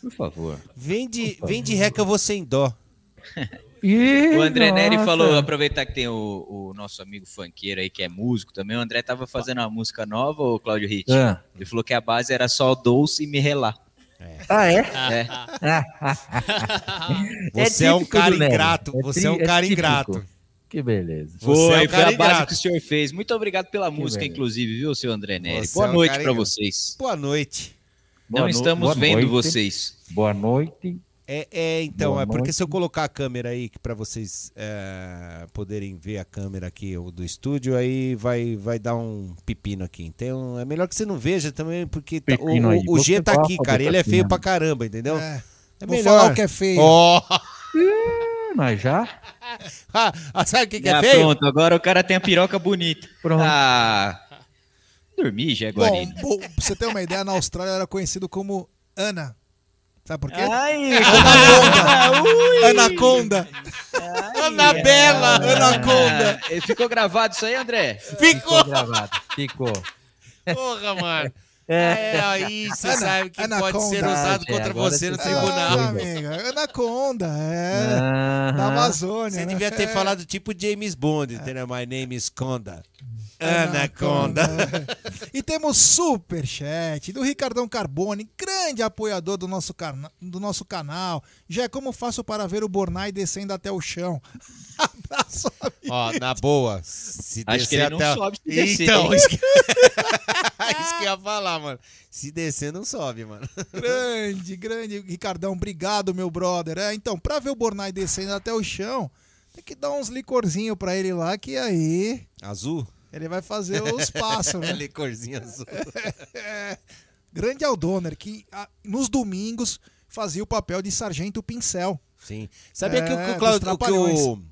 Por favor. Vem de, vem de ré que eu vou dó. o André Neri nossa. falou, aproveitar que tem o, o nosso amigo funkeiro aí, que é músico também. O André tava fazendo uma música nova, o Cláudio Hit. Ah. Ele falou que a base era só doce e me relar. Ah, é? É. Você é um cara ingrato, você é um cara ingrato. Que beleza. Foi, é um foi a base que o senhor fez. Muito obrigado pela música, beleza. inclusive, viu, seu André Neri? Você Boa é um noite ingrato. vocês. Boa noite. Não Boa no- estamos boa vendo noite. vocês. Boa noite. É, é, então, Boa é porque noite. se eu colocar a câmera aí para vocês é, poderem ver a câmera aqui do estúdio, aí vai, vai dar um pepino aqui. Então é melhor que você não veja também, porque tá- o, o, o G tá aqui, cara. Ele é feio pra caramba, entendeu? É. É Vou melhor. falar o que é feio. Ih, Mas já? Ah, ah, sabe o que, que Ah, é feio? pronto, agora o cara tem a piroca bonita. Pronto. Ah, dormi, Bom, Jaguarino. bom, pra você ter uma ideia, na Austrália era conhecido como Ana. Sabe por quê? Ai, Anaconda. Anabela. Anaconda. Ah, ficou gravado isso aí, André? Ficou. gravado. Ficou. Porra, mano. É. É, aí você Ana- sabe que pode ser Anaconda. usado É, contra você no tribunal. Ah, amiga, Anaconda, é. Aham. Da Amazônia. Você né? devia ter É. falado tipo James Bond, entendeu? My name is Conda. Anaconda. E temos superchat do Ricardão Carbone, grande apoiador do nosso, cana- do nosso canal. Já é como faço para ver o Bornai descendo até o chão. Abraço, amigo. Ó, na boa, se Acho que descer ele não até... sobe se descer, Então, isso que... isso que eu ia falar, mano. Se descer, não sobe, mano. Grande, grande. Ricardão, obrigado, meu brother. É, então, pra ver o Bornai descendo até o chão, tem que dar uns licorzinho pra ele lá, que aí Azul? Ele vai fazer os passos, né? Licorzinho azul. É, grande Aldoner, que ah, nos domingos fazia o papel de sargento pincel. Sim. Sabia que, o- que É, o Claudio, dos que o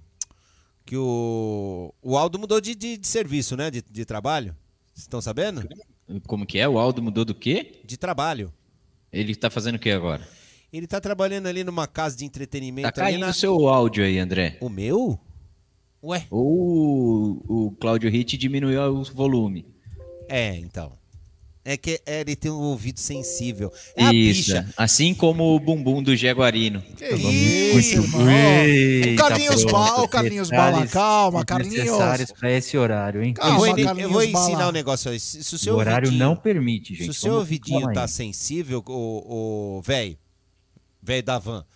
que o o Aldo mudou de, de, de serviço, né? De, de trabalho. Vocês estão sabendo? Como que é? O Aldo mudou do quê? De trabalho. Ele tá fazendo o que agora? Ele tá trabalhando ali numa casa de entretenimento. Tá ali caindo na- o seu áudio aí, André. O meu? Ué? Ou o Cláudio Hit diminuiu o volume. É, então. É que é, ele tem um ouvido sensível. É a Isso. bicha. Assim como o bumbum do Jaguarino. Que isso, Muito mano. Eita, O Carlinhos pronto. Bala, o Carlinhos Bala, calma, Carlinhos. Desnecessários pra esse horário, hein? Eu Calma, vou, eu vou ensinar Bala. um negócio aí. Se, se o seu O horário não permite, gente. Se o seu Vamos ouvidinho tá aí. sensível, o, o velho, velho da van,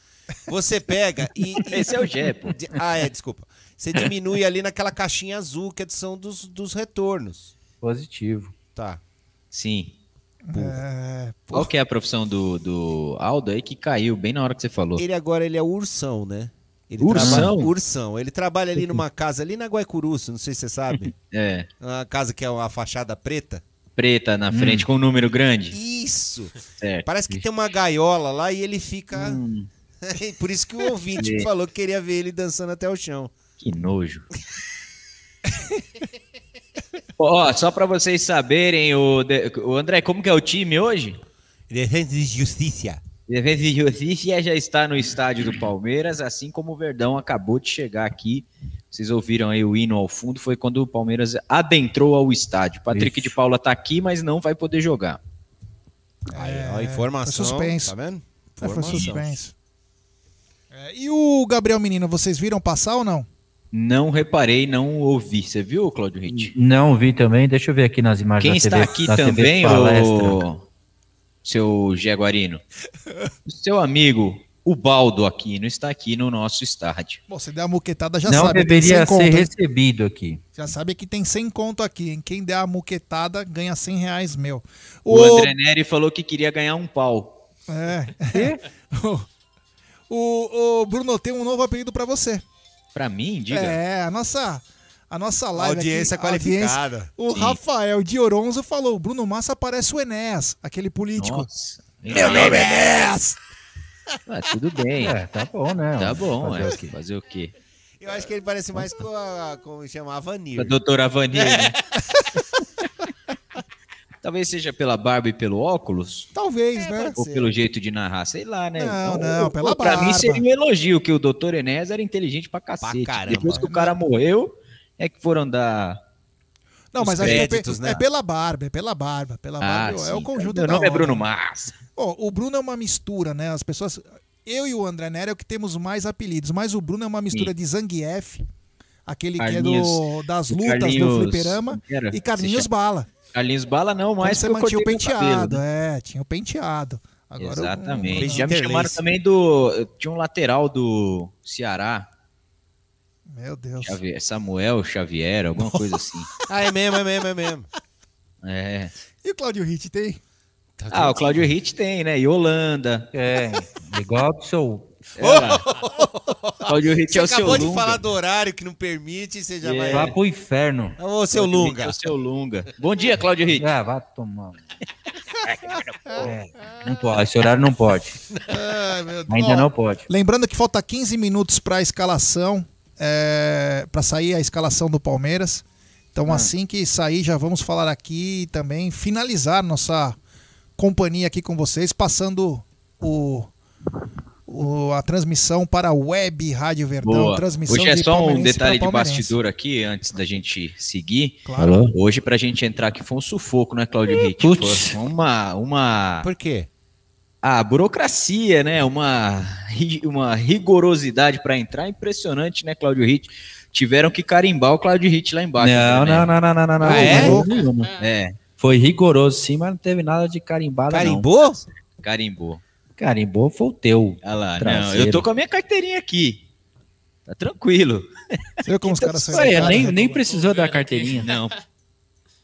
você pega e, e- Esse é o Gé, pô. Di- Ah, é, desculpa. Você diminui ali naquela caixinha azul que são dos, dos retornos. Positivo. Tá. Sim. É, Qual que é a profissão do, do Aldo aí que caiu bem na hora que você falou? Ele agora ele é ursão, né? Ele Ursão? Trabalha, ursão. Ele trabalha ali numa casa ali na Guaicuruço, não sei se você sabe. É. Uma casa que é uma fachada preta. Preta na frente com um número grande. Isso. Certo. Parece que tem uma gaiola lá e ele fica. Por isso que o ouvinte É. falou que queria ver ele dançando até o chão. Que nojo. Ó, só pra vocês saberem, o, de- o André, como que é o time hoje? Defesa de Justiça. Defesa de Justiça já está no estádio do Palmeiras, assim como o Verdão acabou de chegar aqui. Vocês ouviram aí o hino ao fundo, foi quando o Palmeiras adentrou ao estádio. Patrick Isso. de Paula tá aqui, mas não vai poder jogar. Aí, ó, a informação. foi suspenso. Tá vendo? É, foi Informação. suspenso. É, e o Gabriel Menino, vocês viram passar ou não? Não reparei, não ouvi. Você viu, Claudio Ritt? Não vi também. Deixa eu ver aqui nas imagens Quem da está TV, aqui da TV também, o seu Jaguarino? O seu amigo, o Baldo Aquino, está aqui no nosso estádio. Bom, você der a muquetada, já Não sabe. tem deveria 100 conto, ser hein? recebido aqui. Já sabe que tem 100 conto aqui, hein? Quem der a muquetada ganha 100 reais meu. O André Neri falou que queria ganhar um pau. É. o, o Bruno tem um novo apelido pra você. Pra mim, diga. É, a nossa, a nossa live Audiência aqui, qualificada. audiência- o Sim. Rafael Dioronzo falou, Bruno Massa parece o Enéas, aquele político. Nossa. Meu nome é Enéas! Ah, tudo bem. É, tá bom, né? Tá bom, Fazer é. o quê? Fazer o quê? Eu acho que ele parece mais com a. Como chama? A Vanir. A doutora Vanir, né? Talvez seja pela barba e pelo óculos. Talvez, né? Ou pelo jeito de narrar, sei lá, né? Não, Então, não, pô, pela Pra mim barba. seria um elogio, que o doutor Enéas era inteligente pra cacete. caramba. Depois que o cara morreu, é que foram dar. Não, os mas acho que é, créditos, né? é pela barba, é pela barba. Pela Ah, barba é o sim. conjunto Meu da nome é. Bruno Massa. Ó, o Bruno é uma mistura, né? As pessoas. Eu e o André Nery é o que temos mais apelidos, mas o Bruno é uma mistura Sim. de Zangief, aquele Carlinhos- que é do, das lutas Carlinhos- do fliperama, e Carlinhos Bala. Carlinhos Bala não, Mas mas você eu mantinha o penteado, né? é, tinha o penteado. Agora o- Exatamente. o- Já me chamaram também do. Tinha um lateral do Ceará. Meu Deus. Xavier- Samuel Xavier, alguma coisa assim. Ah, é mesmo, é mesmo, é mesmo. É. E o Claudio Hit tem? Ah, o Claudio Ritt tem, né? E Holanda. É, igual o seu. É. Claudio Ritt Você é o seu acabou de Lunga. falar do horário que não permite, você já É. vai. Vá pro inferno. Ô, seu Claudio Lunga. É o seu Lunga. Bom dia, Claudio Ritt. Ah, vai tomar. É, não pode. Esse horário não pode. Ai, meu Deus. Ainda Ó, não pode. Lembrando que falta 15 minutos para a escalação, é, para sair a escalação do Palmeiras. Então, Hum. assim que sair, já vamos falar aqui e também finalizar nossa companhia aqui com vocês, passando o, o- a transmissão para a Web Rádio Verdão. Boa. Transmissão Hoje é só um detalhe de bastidor aqui, antes da gente seguir. Claro. Hoje, pra gente entrar aqui, foi um sufoco, né, Claudio Ritt? Putz. Uma, uma... Por quê? Ah, burocracia, né? Uma, uma rigorosidade para entrar. Impressionante, né, Claudio Ritt? Tiveram que carimbar o Claudio Ritt lá embaixo. Não, né? não, não, não, não, não, não. Ah, é? É, Foi rigoroso sim, mas não teve nada de carimbada Carimbou? não. carimbou. Carimbou foi o teu. Olha lá, não, eu tô com a minha carteirinha aqui. Tá tranquilo. Você viu como os caras de casa, nem, né? nem precisou da carteirinha. Não.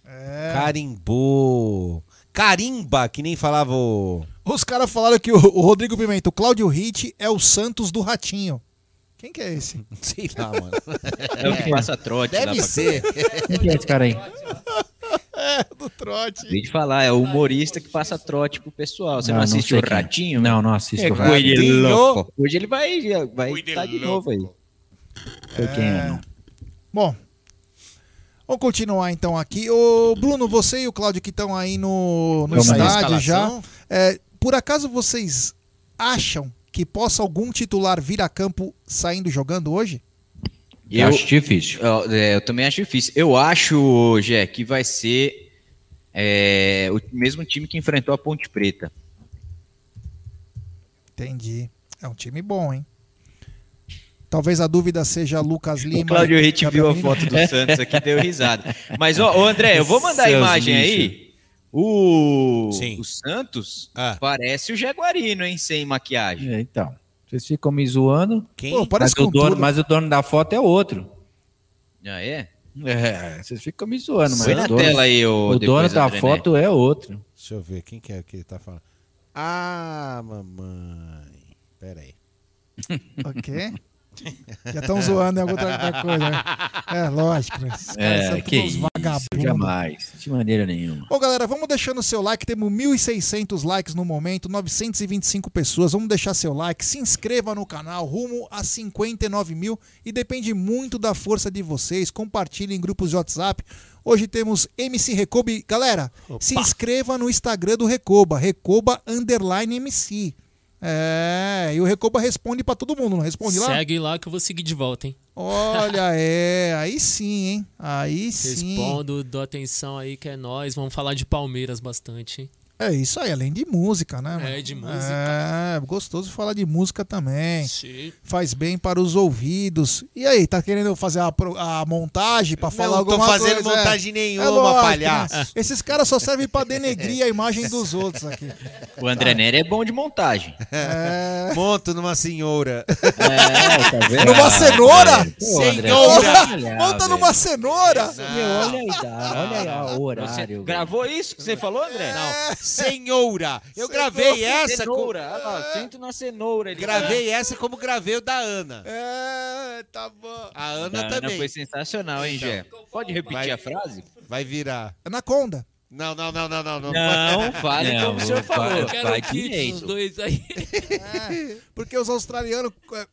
É. Carimbou. Carimba, que nem falava o. Os caras falaram que o, o Rodrigo Pimenta, o Claudio Hit é o Santos do Ratinho. Quem que é esse? Sei lá, mano. É o que passa trote lá Deve pra- ser. Quem é esse cara aí? É, do trote. Acabei de falar, é o humorista que passa trote pro pessoal. Você não, Não, não assiste sei o é. Ratinho? Não, não assisto É o Ratinho. louco. Hoje ele vai vai estar de novo aí. Sei quem é, não. Bom, vamos continuar então aqui. Ô, Bruno, você e o Cláudio que estão aí no, no estádio já. É, por acaso vocês acham que possa algum titular vir a campo saindo jogando hoje? Eu acho difícil. Eu, é, eu também acho difícil. Eu acho, Gé, que vai ser é, o mesmo time que enfrentou a Ponte Preta. Entendi. É um time bom, hein? Talvez a dúvida seja Lucas Lima. O Claudio Ritt viu a foto do Santos aqui e deu risada. Mas, ó, ô, André, eu vou mandar a imagem aí. O, Sim. o Santos Ah. parece o Jaguarino, hein? Sem maquiagem. É, Então, vocês ficam me zoando, Quem? Pô, mas parece o, com dono, tudo. mas o dono da foto é outro. Já é? É, vocês ficam me zoando, mas o na dono, tela aí, ô, o depois, dono da foto é outro. Deixa eu ver, quem que é que ele tá falando? Ah, mamãe. Pera aí. O quê? Já estão zoando em alguma outra outra coisa, né? É, lógico. né? Esses caras são É, que todos vagabundos. jamais, de maneira nenhuma. Bom, galera, vamos deixando o seu like. Temos 1.600 likes no momento, 925 pessoas. Vamos deixar seu like. Se inscreva no canal, rumo a 59 mil. E depende muito da força de vocês. Compartilhe em grupos de WhatsApp. Hoje temos MC Recoba. Galera, se inscreva no Instagram do Recoba. Recoba Underline MC. É, e o Recoba responde pra todo mundo, não responde lá? Segue lá que eu vou seguir de volta, hein? Olha, é, aí sim, hein? Aí sim. Respondo, dou atenção aí que é nós. Vamos falar de Palmeiras bastante, hein? É isso aí, além de música, né? É, de música. É, gostoso falar de música também. Sim. Faz bem para os ouvidos. E aí, tá querendo fazer a, a montagem pra falar Não tô alguma fazendo coisa? montagem É. nenhuma, É lógico, palhaço. né? Esses caras só servem pra denegrir a imagem dos outros aqui. O André Nery é bom de montagem. É. Monto numa senhora. É, tá vendo? Numa cenoura? Pô, André, Senhora! olha, Monta velho. numa cenoura? Meu, olha aí, olha aí o horário. Você gravou isso que você falou, André? Não, senhora. Eu gravei essa. Cenoura. Olha lá, sento na cenoura. Ele Gravei essa como gravei o da Ana. É, tá bom. A Ana Da Ana também. foi sensacional, hein, Gé? Pode repetir Vai- a frase? Vai virar. Anaconda. Não, não, não, não, não. Não, Não, fale Não, como o senhor falou. eu quero Vai direito. dos dois aí. É, porque os australianos. é,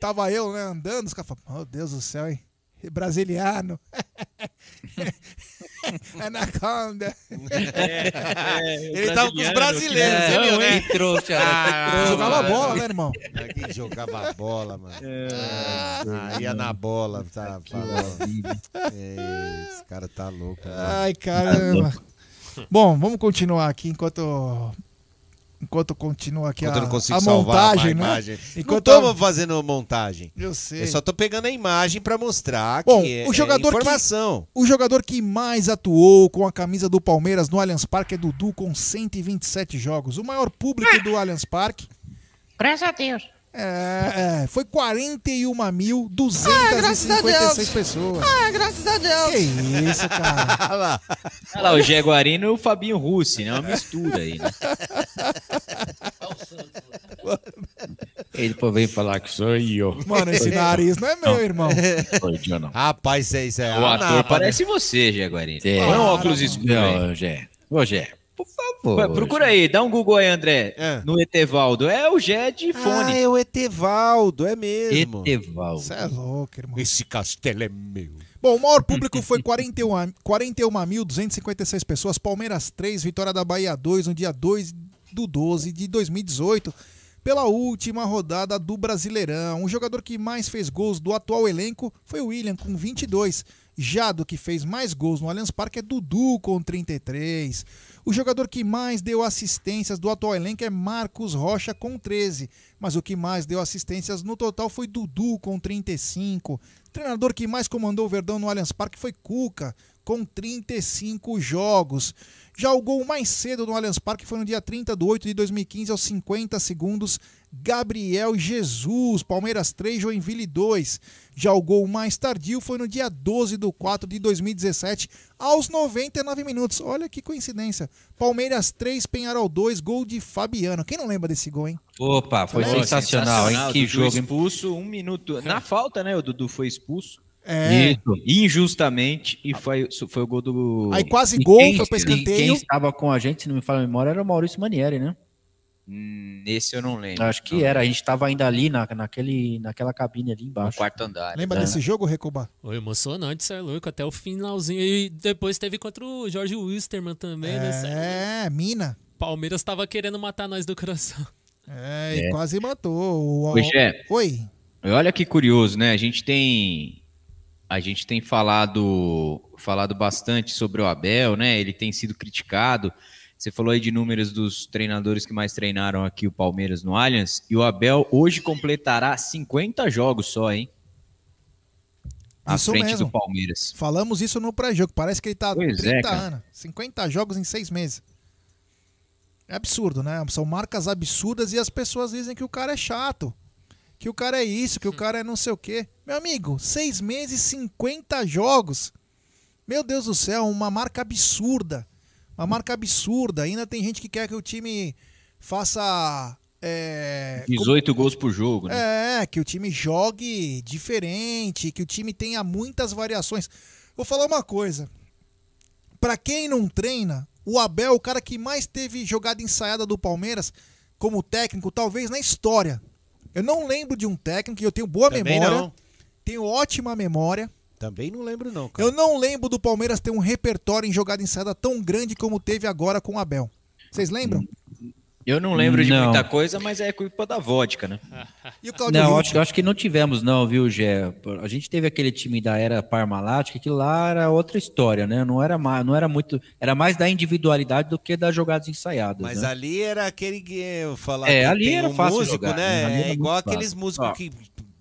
Tava eu, né, andando, os caras falaram, meu Deus do céu, hein? Brasiliano. Anaconda. Ele tava com os brasileiros, você viu, né? Né? Ah, Jogava mano. bola, né, irmão? Quem jogava bola, mano. Ah, ia na bola, tá. É, Esse cara tá louco. mano. Ai, caramba. Bom, vamos continuar aqui enquanto. Enquanto continua aqui Enquanto eu a, não consigo a salvar montagem, a né? imagem. Enquanto Não tô fazendo montagem. Eu sei. Eu só tô pegando a imagem pra mostrar Bom, que é, o jogador é informação. Que, o jogador que mais atuou com a camisa do Palmeiras no Allianz Parque é Dudu, com 127 jogos. O maior público do Allianz Parque Graças a Deus. É, é, foi 41.256 Ah, pessoas. Ah, graças a Deus. Que isso, cara. Olha lá. Olha lá, o Jaguarino e o Fabinho Russi, né? Uma mistura aí, né? Ele pô, veio falar que sou eu. Mano, esse nariz não é meu, irmão. Foi eu não. Rapaz, é, isso é O ator napa, parece você, Jaguarino. É. Põe um óculos escuro. Ô, Gé. Ô, Gé. Vai, Procura aí, dá um Google aí, André. É. No Etevaldo. É o Gé de né? fone. Ah, é o Etevaldo, é mesmo. Etevaldo. Você é louco, irmão. Esse castelo é meu. Bom, o maior público foi 41 a- 41.256 pessoas. Palmeiras 3, Vitória da Bahia 2, no dia 2 do 12 de 2018, pela última rodada do Brasileirão. O jogador que mais fez gols do atual elenco foi o William, com 22. Já do que fez mais gols no Allianz Parque é Dudu, com 33. O jogador que mais deu assistências do atual elenco é Marcos Rocha, com 13. Mas o que mais deu assistências no total foi Dudu, com 35. O treinador que mais comandou o Verdão no Allianz Parque foi Cuca, com 35 jogos. Já o gol mais cedo no Allianz Parque foi no dia 30 de 8 de 2015, aos 50 segundos, Gabriel Jesus, Palmeiras 3, Joinville 2. Já o gol mais tardio foi no dia 12 de 4 de 2017, aos 99 minutos. Olha que coincidência. Palmeiras 3, Penharol 2, gol de Fabiano. Quem não lembra desse gol, hein? Opa, foi Pô, sensacional, hein? Que Dudu jogo, expulso, um minuto. Na falta, né? O Dudu foi expulso. É. Isso. Injustamente. E foi, foi o gol do. Aí quase gol, quem- foi pra e escanteio. Quem estava com a gente, se não me fala a memória, era o Maurício Manieri, né? Hum, esse eu não lembro. Acho que era. A gente estava ainda ali na, naquele, naquela cabine ali No embaixo. quarto andar. Lembra É. desse jogo, Recoba? Foi emocionante, você é louco, até o finalzinho. E depois teve contra o Jorge Wisterman também, né? cê louco. É, mina. Palmeiras tava querendo matar nós do coração. É, e É. quase matou. O, Gé. Oi. Olha que curioso, né? A gente tem a gente tem falado falado bastante sobre o Abel, né? Ele tem sido criticado. Você falou aí de números dos treinadores que mais treinaram aqui o Palmeiras no Allianz e o Abel hoje completará 50 jogos só, hein? À Isso frente mesmo. do Palmeiras. Falamos isso no pré-jogo. Parece que ele tá Pois é, 30 cara. anos. 50 jogos em 6 meses. É absurdo, né? São marcas absurdas e as pessoas dizem que o cara é chato. Que o cara é isso, que o cara é não sei o quê. Meu amigo, 6 meses, 50 jogos. Meu Deus do céu, uma marca absurda. Uma marca absurda. Ainda tem gente que quer que o time faça. É, 18 gols por jogo, né? é, que o time jogue diferente, que o time tenha muitas variações. Vou falar uma coisa. Pra quem não treina, o Abel, é o cara que mais teve jogada ensaiada do Palmeiras como técnico, talvez na história. Eu não lembro de um técnico, e eu tenho boa Também memória. não. Tenho ótima memória. Também não lembro, não, cara. Eu não lembro do Palmeiras ter um repertório em jogada ensaiada tão grande como teve agora com o Abel. Vocês lembram? Eu não lembro de Não. muita coisa, mas é culpa da vodka, né? E o Claudio Não, acho, acho que não tivemos, não, viu, Gé? A gente teve aquele time da era Parmalat, que lá era outra história, né? Não era, não era muito. Era mais da individualidade do que das jogadas ensaiadas. Mas né? ali era aquele que eu falar É, que ali tem era um fácil músico, jogar, né? Né? É igual aqueles fácil. músicos Ó. que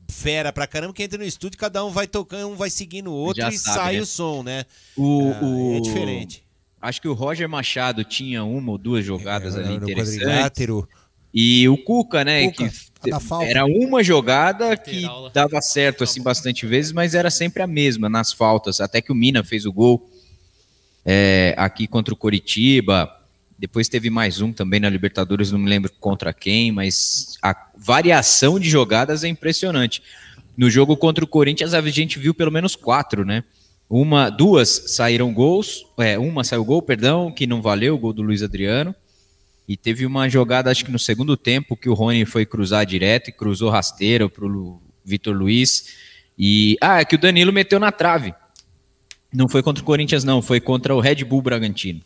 fera pra caramba, que entra no estúdio, cada um vai tocando, um vai seguindo o outro Já e sabe, sai né? o som, né? O, Ah, o- É diferente. Acho que o Roger Machado tinha uma ou duas jogadas ali no interessantes. quadrilátero. E o Cuca, né? Cuca, que falta. era uma jogada que dava certo assim bastante vezes, mas era sempre a mesma nas faltas. Até que o Mina fez o gol é, aqui contra o Coritiba. Depois teve mais um também na Libertadores, não me lembro contra quem, mas a variação de jogadas é impressionante. No jogo contra o Corinthians, a gente viu pelo menos quatro, né? Uma, duas saíram gols, é, uma saiu gol, perdão, que não valeu, o gol do Luiz Adriano. E teve uma jogada, acho que no segundo tempo, que o Rony foi cruzar direto e cruzou rasteiro pro Lu- Vitor Luiz. E. Ah, é que o Danilo meteu na trave. Não foi contra o Corinthians, não, foi contra o Red Bull Bragantino.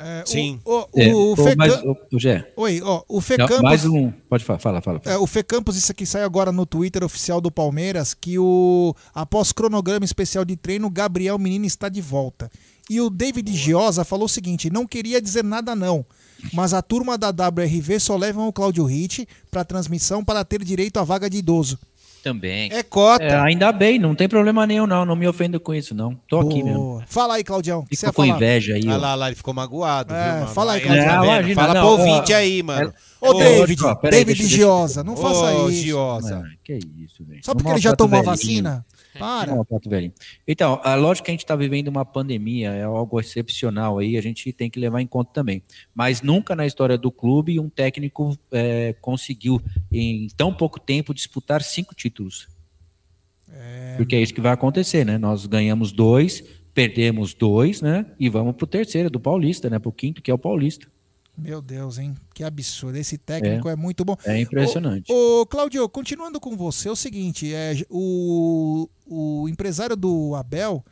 É, Sim. O, o, É, o Fê Cam- ô, Gé, Oi, ó, o Fê não, Campos... mais um. Pode falar, fala, fala. fala. É, o Fê Campos, isso aqui sai agora no Twitter oficial do Palmeiras, que o após cronograma especial de treino, o Gabriel Menino está de volta. E o David Giosa falou o seguinte: não queria dizer nada não, mas a turma da WRV só levam o Cláudio Ritt para transmissão para ter direito à vaga de idoso. Também. É cota. É, ainda bem, não tem problema nenhum, não. Não me ofendo com isso, não. Tô aqui mesmo. Boa. Fala aí, Claudião. ia com falar? inveja aí, Olha ó. lá, lá, ele ficou magoado, É, viu, mano? fala aí, tá vendo? imagina, Fala não, pro ó, ouvinte aí, mano. Ô, David, ó, David deixa- Giosa, não faça Ô, isso. Giosa. Ah, que isso, velho. Só porque ele já tomou a velhinho. vacina? Para. Não o velhinho. Então, a lógica que a gente está vivendo uma pandemia, é algo excepcional aí, a gente tem que levar em conta também. Mas nunca na história do clube um técnico é, conseguiu, em tão pouco tempo, disputar cinco títulos. Porque é isso que vai acontecer, né? Nós ganhamos dois, perdemos dois, né? E vamos pro terceiro, do Paulista, né? Pro quinto, que é o Paulista. Meu Deus, hein? Que absurdo. Esse técnico é, muito bom. É impressionante. Ô, ô, Claudio, continuando com você, é o seguinte: é, o, o empresário do Abel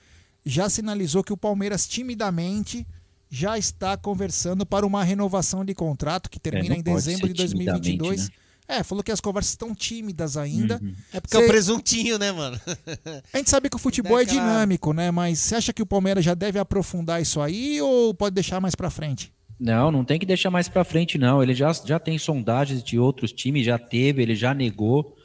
já sinalizou que o Palmeiras timidamente já está conversando para uma renovação de contrato que termina não em dezembro de 2022. timidamente, né? É, falou que as conversas estão tímidas ainda. É porque é o Cê- presuntinho, né, mano? A gente sabe que o futebol é dinâmico, né? Mas você acha que o Palmeiras já deve aprofundar isso aí ou pode deixar mais pra frente? Não, não tem que deixar mais pra frente, não. Ele já, já tem sondagens de outros times, já teve, ele já negou.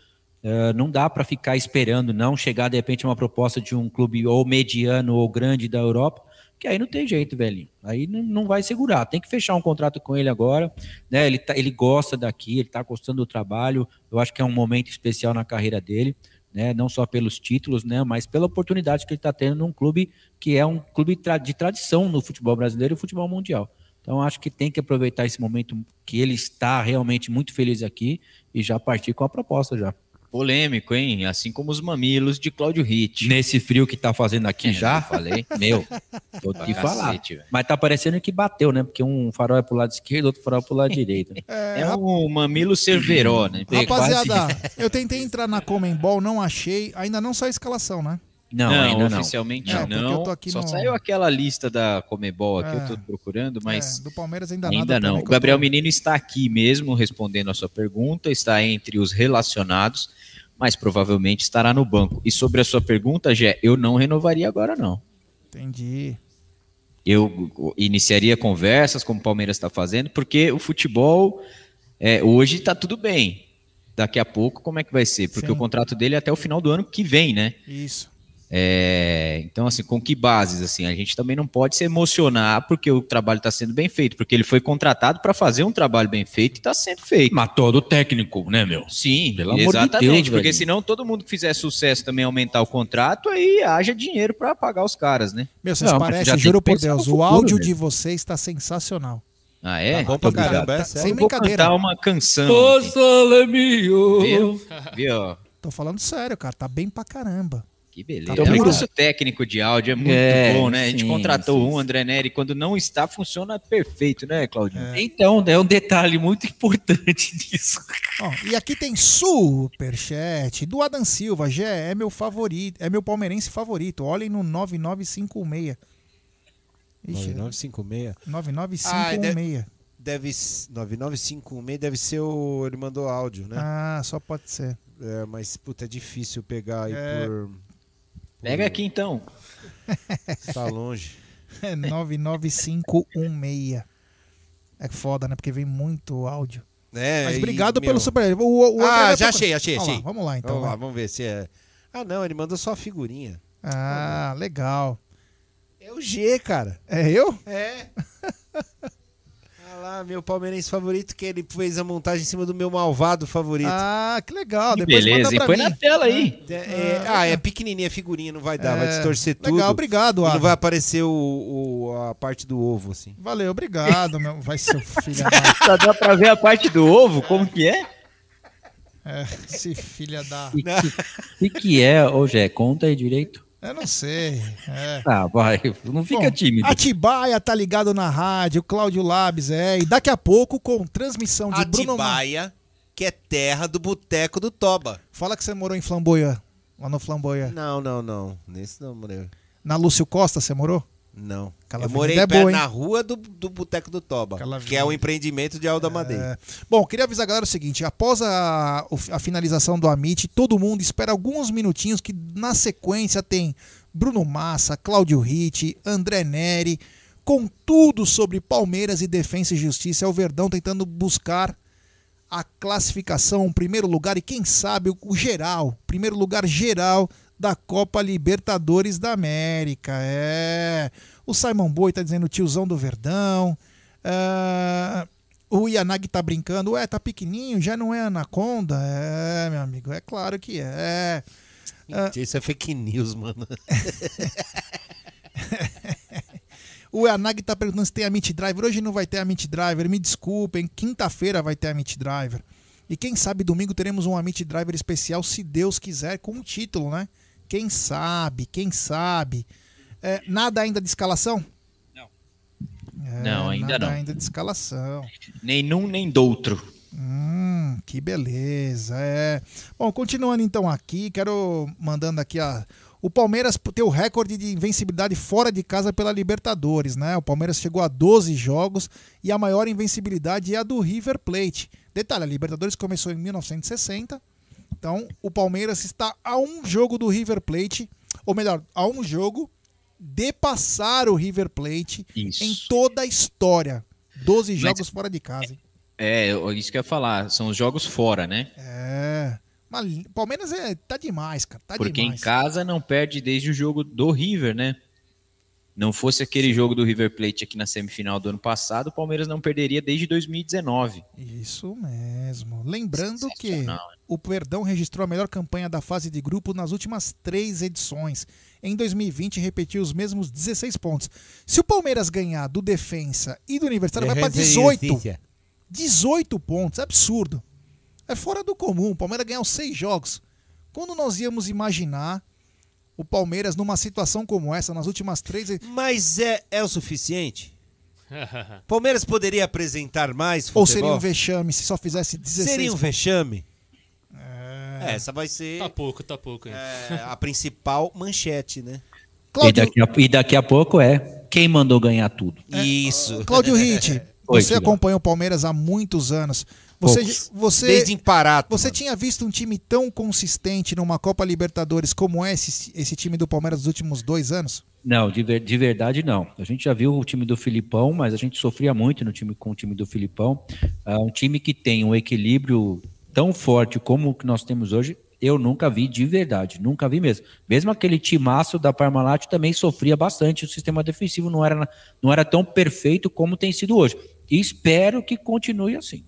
Eh, não dá pra ficar esperando, não chegar de repente uma proposta de um clube ou mediano ou grande da Europa, que aí não tem jeito, velhinho. Aí não, não vai segurar. Tem que fechar um contrato com ele agora. Né? Ele, tá- ele gosta daqui, ele tá gostando do trabalho. Eu acho que é um momento especial na carreira dele. Né, não só pelos títulos, né, mas pela oportunidade que ele está tendo num clube que é um clube de tradição no futebol brasileiro e futebol mundial. Então acho que tem que aproveitar esse momento que ele está realmente muito feliz aqui e já partir com a proposta já. Polêmico, hein? Assim como os mamilos de Cláudio Ritt. Nesse frio que tá fazendo aqui já, eu falei. meu, vou te falar. velho. Mas tá parecendo que bateu, né? Porque um farol é pro lado esquerdo, outro farol é pro lado direito. É um mamilo cerveró, né? Rapaziada, eu tentei entrar na Comembol, não achei. Ainda não saiu a escalação, né? Não, ainda não. oficialmente É, não. aqui Só no- saiu aquela lista da Comebol aqui, É. eu tô procurando, mas É, do Palmeiras ainda, ainda nada. não. O Gabriel tô- Menino está aqui mesmo respondendo a sua pergunta, está entre os relacionados, mas provavelmente estará no banco. E sobre a sua pergunta, Gé, eu não renovaria agora não. Entendi. Eu iniciaria conversas como o Palmeiras está fazendo, porque o futebol é, hoje está tudo bem. Daqui a pouco, como é que vai ser? Porque Sim. o contrato dele é até o final do ano que vem, né? Isso. É, então, assim, com que bases? Assim, a gente também não pode se emocionar porque o trabalho está sendo bem feito, porque ele foi contratado para fazer um trabalho bem feito e está sendo feito. Mas todo técnico, né, meu? Sim, Pelo amor de exatamente, Deus, porque velho. senão todo mundo que fizer sucesso também aumentar o contrato, aí haja dinheiro para pagar os caras, né? Meu, vocês Não, parecem, juro por Deus, o futuro, áudio velho. de vocês está sensacional. Ah, é? Tá bom pra caramba, é Tá- sério. sem Eu vou brincadeira. cantar uma canção. Viu? Viu? Tô falando sério, cara. Tá bem pra caramba. Que beleza. Tá o bom. curso técnico de áudio é muito É, bom, né? A gente sim, contratou sim, um, André Neri, quando não está, funciona perfeito, né, Claudinho? Então, é um detalhe muito importante disso. Ó, e aqui tem superchat do Adam Silva. Gé, é meu favorito, é meu palmeirense favorito. Olhem no 9956. Ixi, 9956. 9956. Ah, deve- deve. 99516 deve ser o. Ele mandou áudio, né? Ah, só pode ser. É, mas, puta, é difícil pegar aí É. por. Pega aqui então. Tá longe. É 99516. É foda, né? Porque vem muito áudio. É, Mas e, obrigado meu- pelo super. O, o, o ah, já achei, achei, Vamos lá, achei. vamos lá então. Vamos lá, vamos ver se é. Ah, não, ele mandou só a figurinha. Ah, legal. É o G, cara. É eu? É. Ah lá, meu palmeirense favorito, que ele fez a montagem em cima do meu malvado favorito. Ah, que legal. Que Depois beleza, manda e pra põe mim. na tela aí. É, é- ah, é pequenininha a figurinha, não vai dar, vai É, distorcer legal, tudo. obrigado, E Não Adam. vai aparecer o, o- a parte do ovo, assim. Valeu, obrigado, meu. Vai ser o filho da. Só dá pra ver a parte do ovo, como que é? É, esse filha da. O que, que, que é, ô Jé? Conta aí direito. Eu não sei. É. Ah, vai. Não fica Bom, tímido. Atibaia tá ligado na rádio, Cláudio Labs, é. E daqui a pouco, com transmissão de Bruno. Ma- Atibaia, que é terra do Boteco do Toba. Fala que você morou em Flamboyant. Lá no Flamboyant. Não, não, não. Nesse não, morei. Na Lúcio Costa, você morou? Não. Aquela eu morei é perto boa, na rua do, do Boteco do Toba, Aquela que é o empreendimento de Alda Madeira. É. Bom, queria avisar a galera o seguinte: após a, a finalização do Amit, todo mundo espera alguns minutinhos que na sequência tem Bruno Massa, Cláudio Ritt, André Neri, com tudo sobre Palmeiras e Defensa e Justiça. É o Verdão tentando buscar a classificação, o primeiro lugar e quem sabe o geral, primeiro lugar geral da Copa Libertadores da América. É. O Simon Boy tá dizendo tiozão do Verdão. É, o Yanagi tá brincando, ué, tá pequenininho, já não é anaconda? É, meu amigo, é claro que é. É, Isso é fake news, mano. O Yanagi tá perguntando se tem a Meet Driver. Hoje não vai ter a Meet Driver, me desculpem. Quinta-feira vai ter a Meet Driver. E quem sabe domingo teremos um Amit Driver especial, se Deus quiser, com o título, né? Quem sabe, quem sabe. É, nada ainda de escalação? Não. É, Não, ainda nada não. ainda de escalação. Nem num, nem doutro. Hum, que beleza. É. Bom, continuando então aqui, quero mandando aqui a. O Palmeiras tem o recorde de invencibilidade fora de casa pela Libertadores, né? O Palmeiras chegou a 12 jogos e a maior invencibilidade é a do River Plate. Detalhe, a Libertadores começou em 1960. Então, o Palmeiras está a um jogo do River Plate, ou melhor, a um jogo de passar o River Plate Isso. em toda a história. 12 Mas- jogos fora de casa. hein? É, isso que eu ia falar. São os jogos fora, né? É. Mas Palmeiras é, tá demais, cara. Tá Porque demais. em casa não perde desde o jogo do River, né? Não fosse aquele jogo do River Plate aqui na semifinal do ano passado, o Palmeiras não perderia desde 2019. Isso mesmo. Lembrando que o Perdão registrou a melhor campanha da fase de grupo nas últimas três edições. Em 2020, repetiu os mesmos 16 pontos. Se o Palmeiras ganhar do Defensa e do Universitário, vai para 18. 18 pontos. É absurdo. É fora do comum. O Palmeiras ganhar os seis jogos. Quando nós íamos imaginar o Palmeiras numa situação como essa, nas últimas três. Mas é, é o suficiente? Palmeiras poderia apresentar mais futebol? Ou seria um vexame se só fizesse 16 Seria um vexame? É. Essa vai ser Tá pouco, tá pouco. hein? é, a principal manchete, né? E daqui, a, e daqui a pouco é quem mandou ganhar tudo. Isso. Cláudio Ritt, você acompanha o Palmeiras há muitos anos. Você, você, Desde Imparato, Você mano. tinha visto um time tão consistente numa Copa Libertadores como é esse, esse time do Palmeiras dos últimos dois anos? Não, de, ver- de verdade não. A gente já viu o time do Filipão, mas a gente sofria muito no time com o time do Filipão. É um time que tem um equilíbrio tão forte como o que nós temos hoje, eu nunca vi de verdade, nunca vi mesmo. Mesmo aquele timaço da Parmalat também sofria bastante, o sistema defensivo não era, não era tão perfeito como tem sido hoje. E espero que continue assim.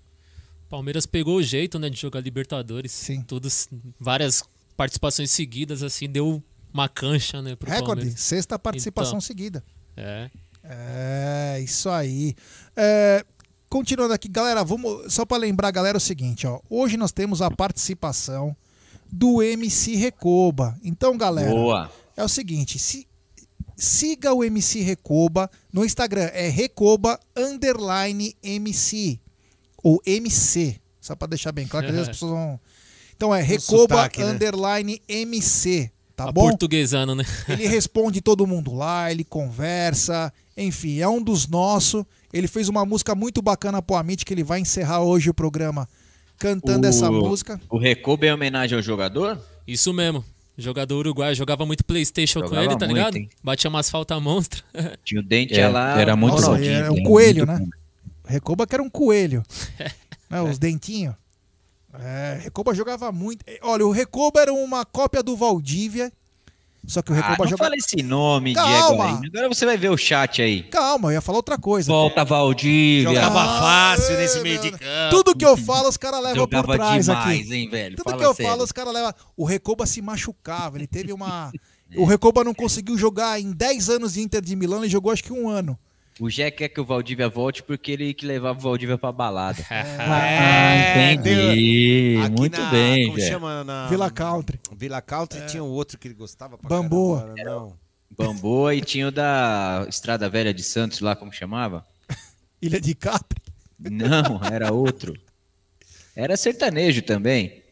Palmeiras pegou o jeito, né, de jogar Libertadores. Sim. Todos, várias participações seguidas, assim, deu uma cancha, né, pro Recorde, Palmeiras. sexta participação Então, seguida. É. É, isso aí. É, continuando aqui, galera, vamos só para lembrar a galera o seguinte, ó. Hoje nós temos a participação do MC Recoba. Então, galera, Boa. é o seguinte, se, siga o MC Recoba no Instagram, é Recoba underline MC ou MC, só para deixar bem claro que às vezes as pessoas vão Então é Recoba sotaque, né? underline MC, tá A bom? portuguesando, né? Ele responde todo mundo lá, ele conversa, Enfim, é um dos nossos. Ele fez uma música muito bacana pro Amit, que ele vai encerrar hoje o programa cantando essa música. O Recoba é em homenagem ao jogador? Isso mesmo. Jogador uruguaio, jogava muito Playstation com Jogava ele, tá muito, ligado? hein? Batia umas faltas monstro. Tinha o dente É, lá. era muito Nossa, era um Muito coelho, bom. Recoba que era um coelho. né, os dentinhos. É, Recoba jogava muito. Eh, Olha, o Recoba era uma cópia do Valdívia. Só que o Ah, Recoba não jogava. fala esse nome, Calma. Diego. aí. Agora você vai ver o chat aí. Calma, eu ia falar outra coisa. Volta Valdívia. Jogava Ah, fácil é, nesse meio de campo. Tudo que eu falo, os caras levam por trás demais, aqui. hein, velho? Tudo Fala que eu sério. falo, os caras levam. O Recoba se machucava. Ele teve uma. O Recoba não conseguiu jogar em 10 anos de Inter de Milão, ele jogou acho que um ano. O Jé quer que o Valdívia volte porque ele que levava o Valdívia pra balada. Ah, entendi. Aqui Muito na- bem, como velho. chama? Na, Vila Country. Vila Country tinha um outro que ele gostava pra Bamboa. caramba, não. Bamboa e tinha o da Estrada Velha de Santos lá, como chamava? Ilha de Capri. Não, era outro. Era sertanejo também.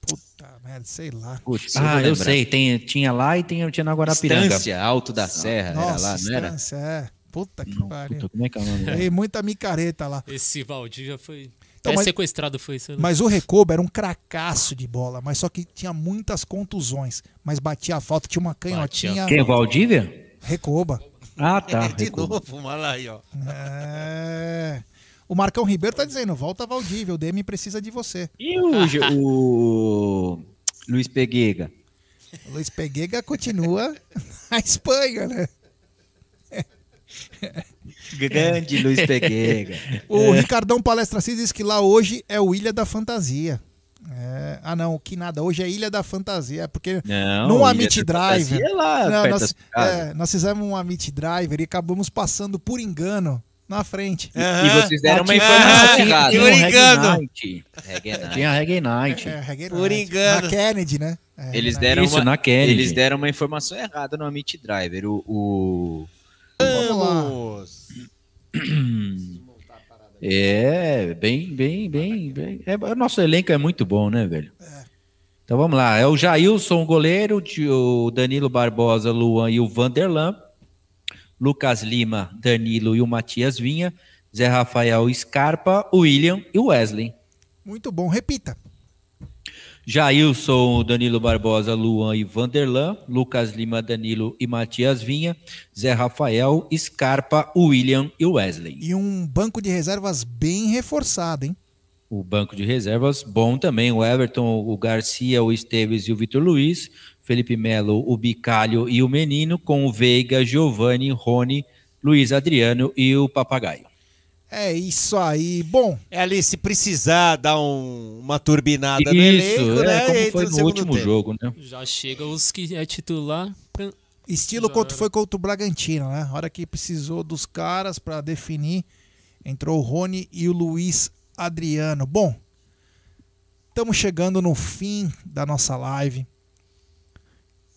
Puta merda, sei lá. Putz, Ah, eu lembrar. sei. Tem, tinha lá e tem, tinha na Guarapiranga. Estância Alto da Serra, era Nossa, lá, não era? Estância, é. Puta que pariu. Puta, como é que é o nome muita micareta lá. Esse Valdívia foi. Então, Até mas- sequestrado foi isso. Mas o Recoba era um cracaço de bola, mas só que tinha muitas contusões. Mas batia a falta, tinha uma canhotinha. Quem, Valdívia? Recoba. Ah, tá. de Recoba. novo, lá aí, ó. É. O Marcão Ribeiro tá dizendo: volta Valdívia, o DM precisa de você. E o, o Luiz Peguega? O Luiz Peguega continua na Espanha, né? Grande Luiz Peguega. O Ricardão Palestra Cis diz que lá hoje é o Ilha da Fantasia. É, Ah, não, que nada. Hoje é Ilha da Fantasia. É porque Não, num Amit Driver. É lá, Não, nós, é, nós fizemos um Amit Driver e acabamos passando por engano na frente. E vocês deram uma Ah, informação tinha- errada. engano. Night. Tinha Reggae Night. É, Reggae Por Night. engano. Na Kennedy, né? É, Eles deram, Isso, uma, na Kennedy. eles deram uma informação errada no Amit Driver. O, o- Vamos. É, bem, bem, bem, bem. É, o nosso elenco é muito bom, né, velho? Então vamos lá. É o Jailson, o goleiro, o Danilo Barbosa, Luan e o Vanderlan. Lucas Lima, Danilo e o Matias Vinha. Zé Rafael Scarpa, o William e o Wesley. Muito bom. Repita. Jailson, Danilo Barbosa, Luan e Vanderlan, Lucas Lima, Danilo e Matias Vinha, Zé Rafael, Scarpa, William e o Wesley. E um banco de reservas bem reforçado, hein? O banco de reservas, bom também, o Everton, o Garcia, o Esteves e o Vitor Luiz, Felipe Melo, o Bicalho e o Menino, com o Veiga, Giovanni, Rony, Luiz Adriano e o Papagaio. É isso aí. Bom, É ali, se precisar dar um- uma turbinada no Isso, elenco, é, né? como foi no segundo último tempo. jogo, né? Já chega os que é titular. estilo quanto foi contra o Bragantino, né? A hora que precisou dos caras pra definir, entrou o Rony e o Luiz Adriano. Bom, estamos chegando no fim da nossa live.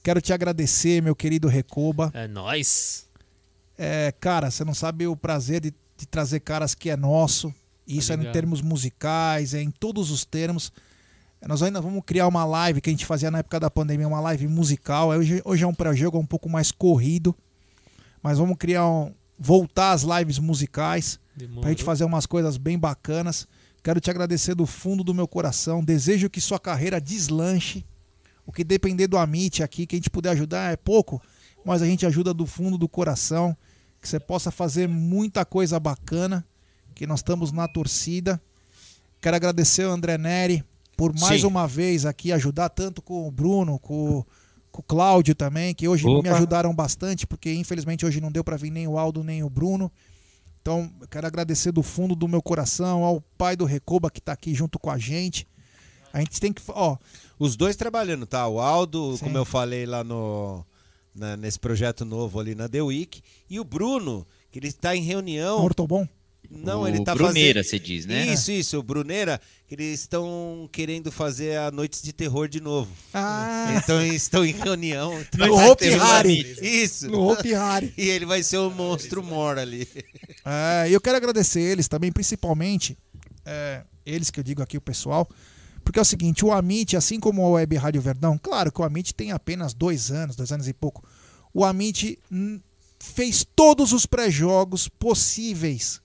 Quero te agradecer, meu querido Recoba. É nóis. É, cara, você não sabe o prazer de, de trazer caras que é nosso. Isso é em termos musicais, é em todos os termos. Nós ainda vamos criar uma live que a gente fazia na época da pandemia, uma live musical. Hoje, hoje é um pré-jogo um pouco mais corrido. Mas vamos criar um. voltar às lives musicais. Demorou. Pra gente fazer umas coisas bem bacanas. Quero te agradecer do fundo do meu coração. Desejo que sua carreira deslanche. O que depender do Amit aqui, que a gente puder ajudar é pouco, mas a gente ajuda do fundo do coração. Que você possa fazer muita coisa bacana. Que nós estamos na torcida. Quero agradecer ao André Neri por mais Sim. uma vez aqui ajudar tanto com o Bruno, com, com o Cláudio também, que hoje me Opa. ajudaram bastante, porque infelizmente hoje não deu para vir nem o Aldo nem o Bruno. Então, quero agradecer do fundo do meu coração ao pai do Recoba que tá aqui junto com a gente. A gente tem que, ó, Os dois trabalhando, tá? O Aldo, Sim. como eu falei lá no na- nesse projeto novo ali na The Week, e o Bruno, que ele está em reunião. Ortobon. Não, O ele tá Bruneira, fazendo. você diz, né? Isso, isso, o Bruneira, que eles estão querendo fazer a Noites de Terror de novo. Ah, Então estão em reunião. então No Hari. amigo. Isso. no Hopi Hari. E ele vai ser o monstro mor ali. É, e eu quero agradecer eles também, principalmente é, eles que eu digo aqui, o pessoal. Porque é o seguinte, o Amit, assim como a Web Rádio Verdão, claro que o Amit tem apenas dois anos, dois anos e pouco. O Amit, fez todos os pré-jogos possíveis.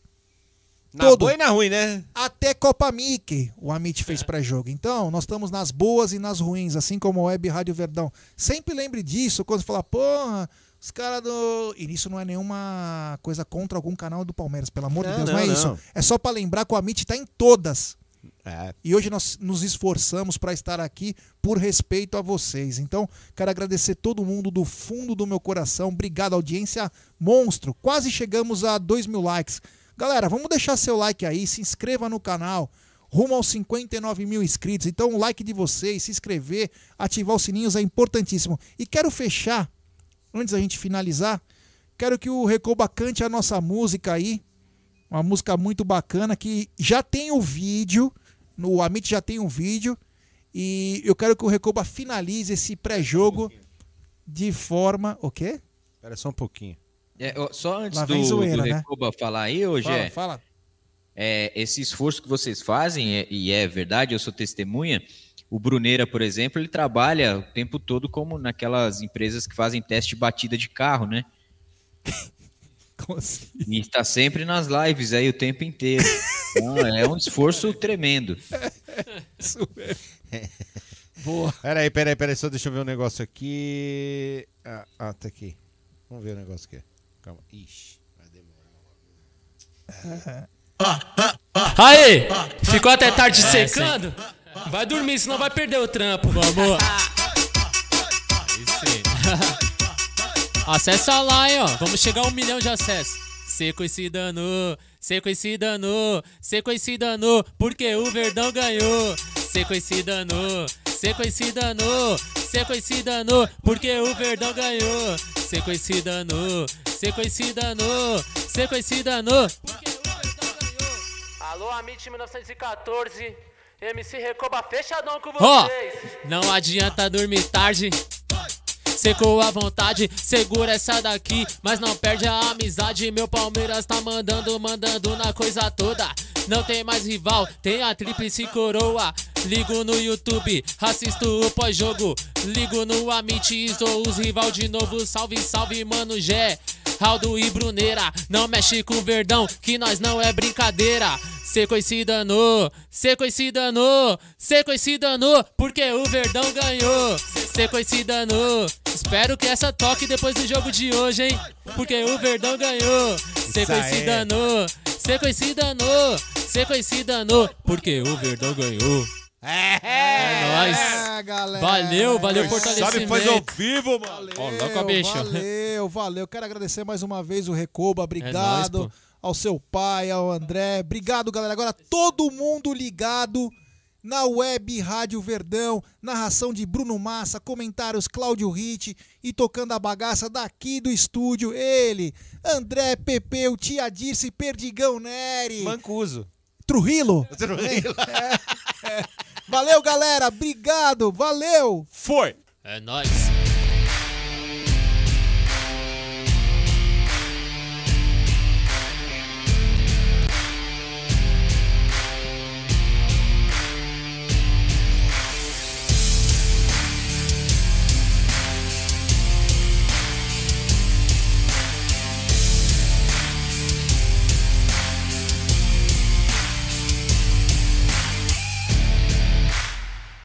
Na boa e na ruim, né? Até Copa Mickey o Amit fez pré-jogo. Então, nós estamos nas boas e nas ruins, assim como a Web Rádio Verdão. Sempre lembre disso quando você fala, porra, os caras do. E isso não é nenhuma coisa contra algum canal do Palmeiras, pelo amor de Não, Deus, não, não, é não. isso. É só pra lembrar que o Amit tá em todas. É. E hoje nós nos esforçamos para estar aqui por respeito a vocês. Então, quero agradecer todo mundo do fundo do meu coração. Obrigado, audiência monstro. Quase chegamos a 2 mil likes. Galera, vamos deixar seu like aí, se inscreva no canal. Rumo aos 59 mil inscritos. Então, o like de vocês, se inscrever, ativar os sininhos é importantíssimo. E quero fechar, antes da gente finalizar, quero que o Recoba cante a nossa música aí. Uma música muito bacana que já tem o vídeo. No Amit já tem um vídeo. E eu quero que o Recoba finalize esse pré-jogo de forma. O quê? Espera só um pouquinho. É, só antes do, zoeira, do né? Recoba falar aí, hoje Fala, é, fala. é, esse esforço que vocês fazem, é- e é verdade, eu sou testemunha. O Bruneira, por exemplo, ele trabalha o tempo todo como naquelas empresas que fazem teste de batida de carro, né? Assim? E está sempre nas lives aí o tempo inteiro. Então, é um esforço tremendo. Isso mesmo. Boa. Peraí, peraí, peraí, só deixa eu ver um negócio aqui. Ah, ah, tá aqui. Vamos ver o negócio aqui. Calma. Ixi, vai demorar. Aí! Ficou até tarde secando? Vai dormir, senão vai perder o trampo. Vamos. Acessa lá, hein, ó. Vamos chegar a um milhão de acessos. Seco esse dano, seco esse dano, seco esse dano, porque o Verdão ganhou. Seco esse dano, seco esse dano, seco esse dano, porque o Verdão ganhou. Seco esse dano, seco esse dano, seco esse dano. Alô, Amit 1914, MC Recoba fechadão com Ó. vocês. Não adianta dormir tarde. Secou à vontade, segura essa daqui, mas não perde a amizade. Meu Palmeiras tá mandando, mandando na coisa toda. Não tem mais rival, tem a tríplice coroa. Ligo no YouTube, assisto o pós-jogo. Ligo no Amit, estou os rival de novo. Salve, salve, mano Gé. Aldo e Bruneira, não mexe com o Verdão, que nós não é brincadeira. Seco esse danou, seco esse danou, seco esse danou, porque o Verdão ganhou. Seco esse danou, espero que essa toque depois do jogo de hoje, hein? Porque o Verdão ganhou. Seco esse aí. danou, seco esse danou, seco esse danou, porque o Verdão ganhou. É nóis. É, galera. Valeu, valeu fortalecimento. Sabe fazer ao vivo, mano. Ó, louco, bicho. Valeu, valeu. Quero agradecer mais uma vez o Recoba. É Obrigado nóis, pô. ao seu pai, ao André. Obrigado, galera. Agora todo mundo ligado na web Rádio Verdão. Narração de Bruno Massa, comentários Cláudio Ritt e tocando a bagaça daqui do estúdio. Ele, André Pepeu, Tia Dirce, Perdigão Neri. Mancuso. Trujillo. Trujillo. É, é. Valeu, galera. Obrigado. Valeu. Foi. É nóis.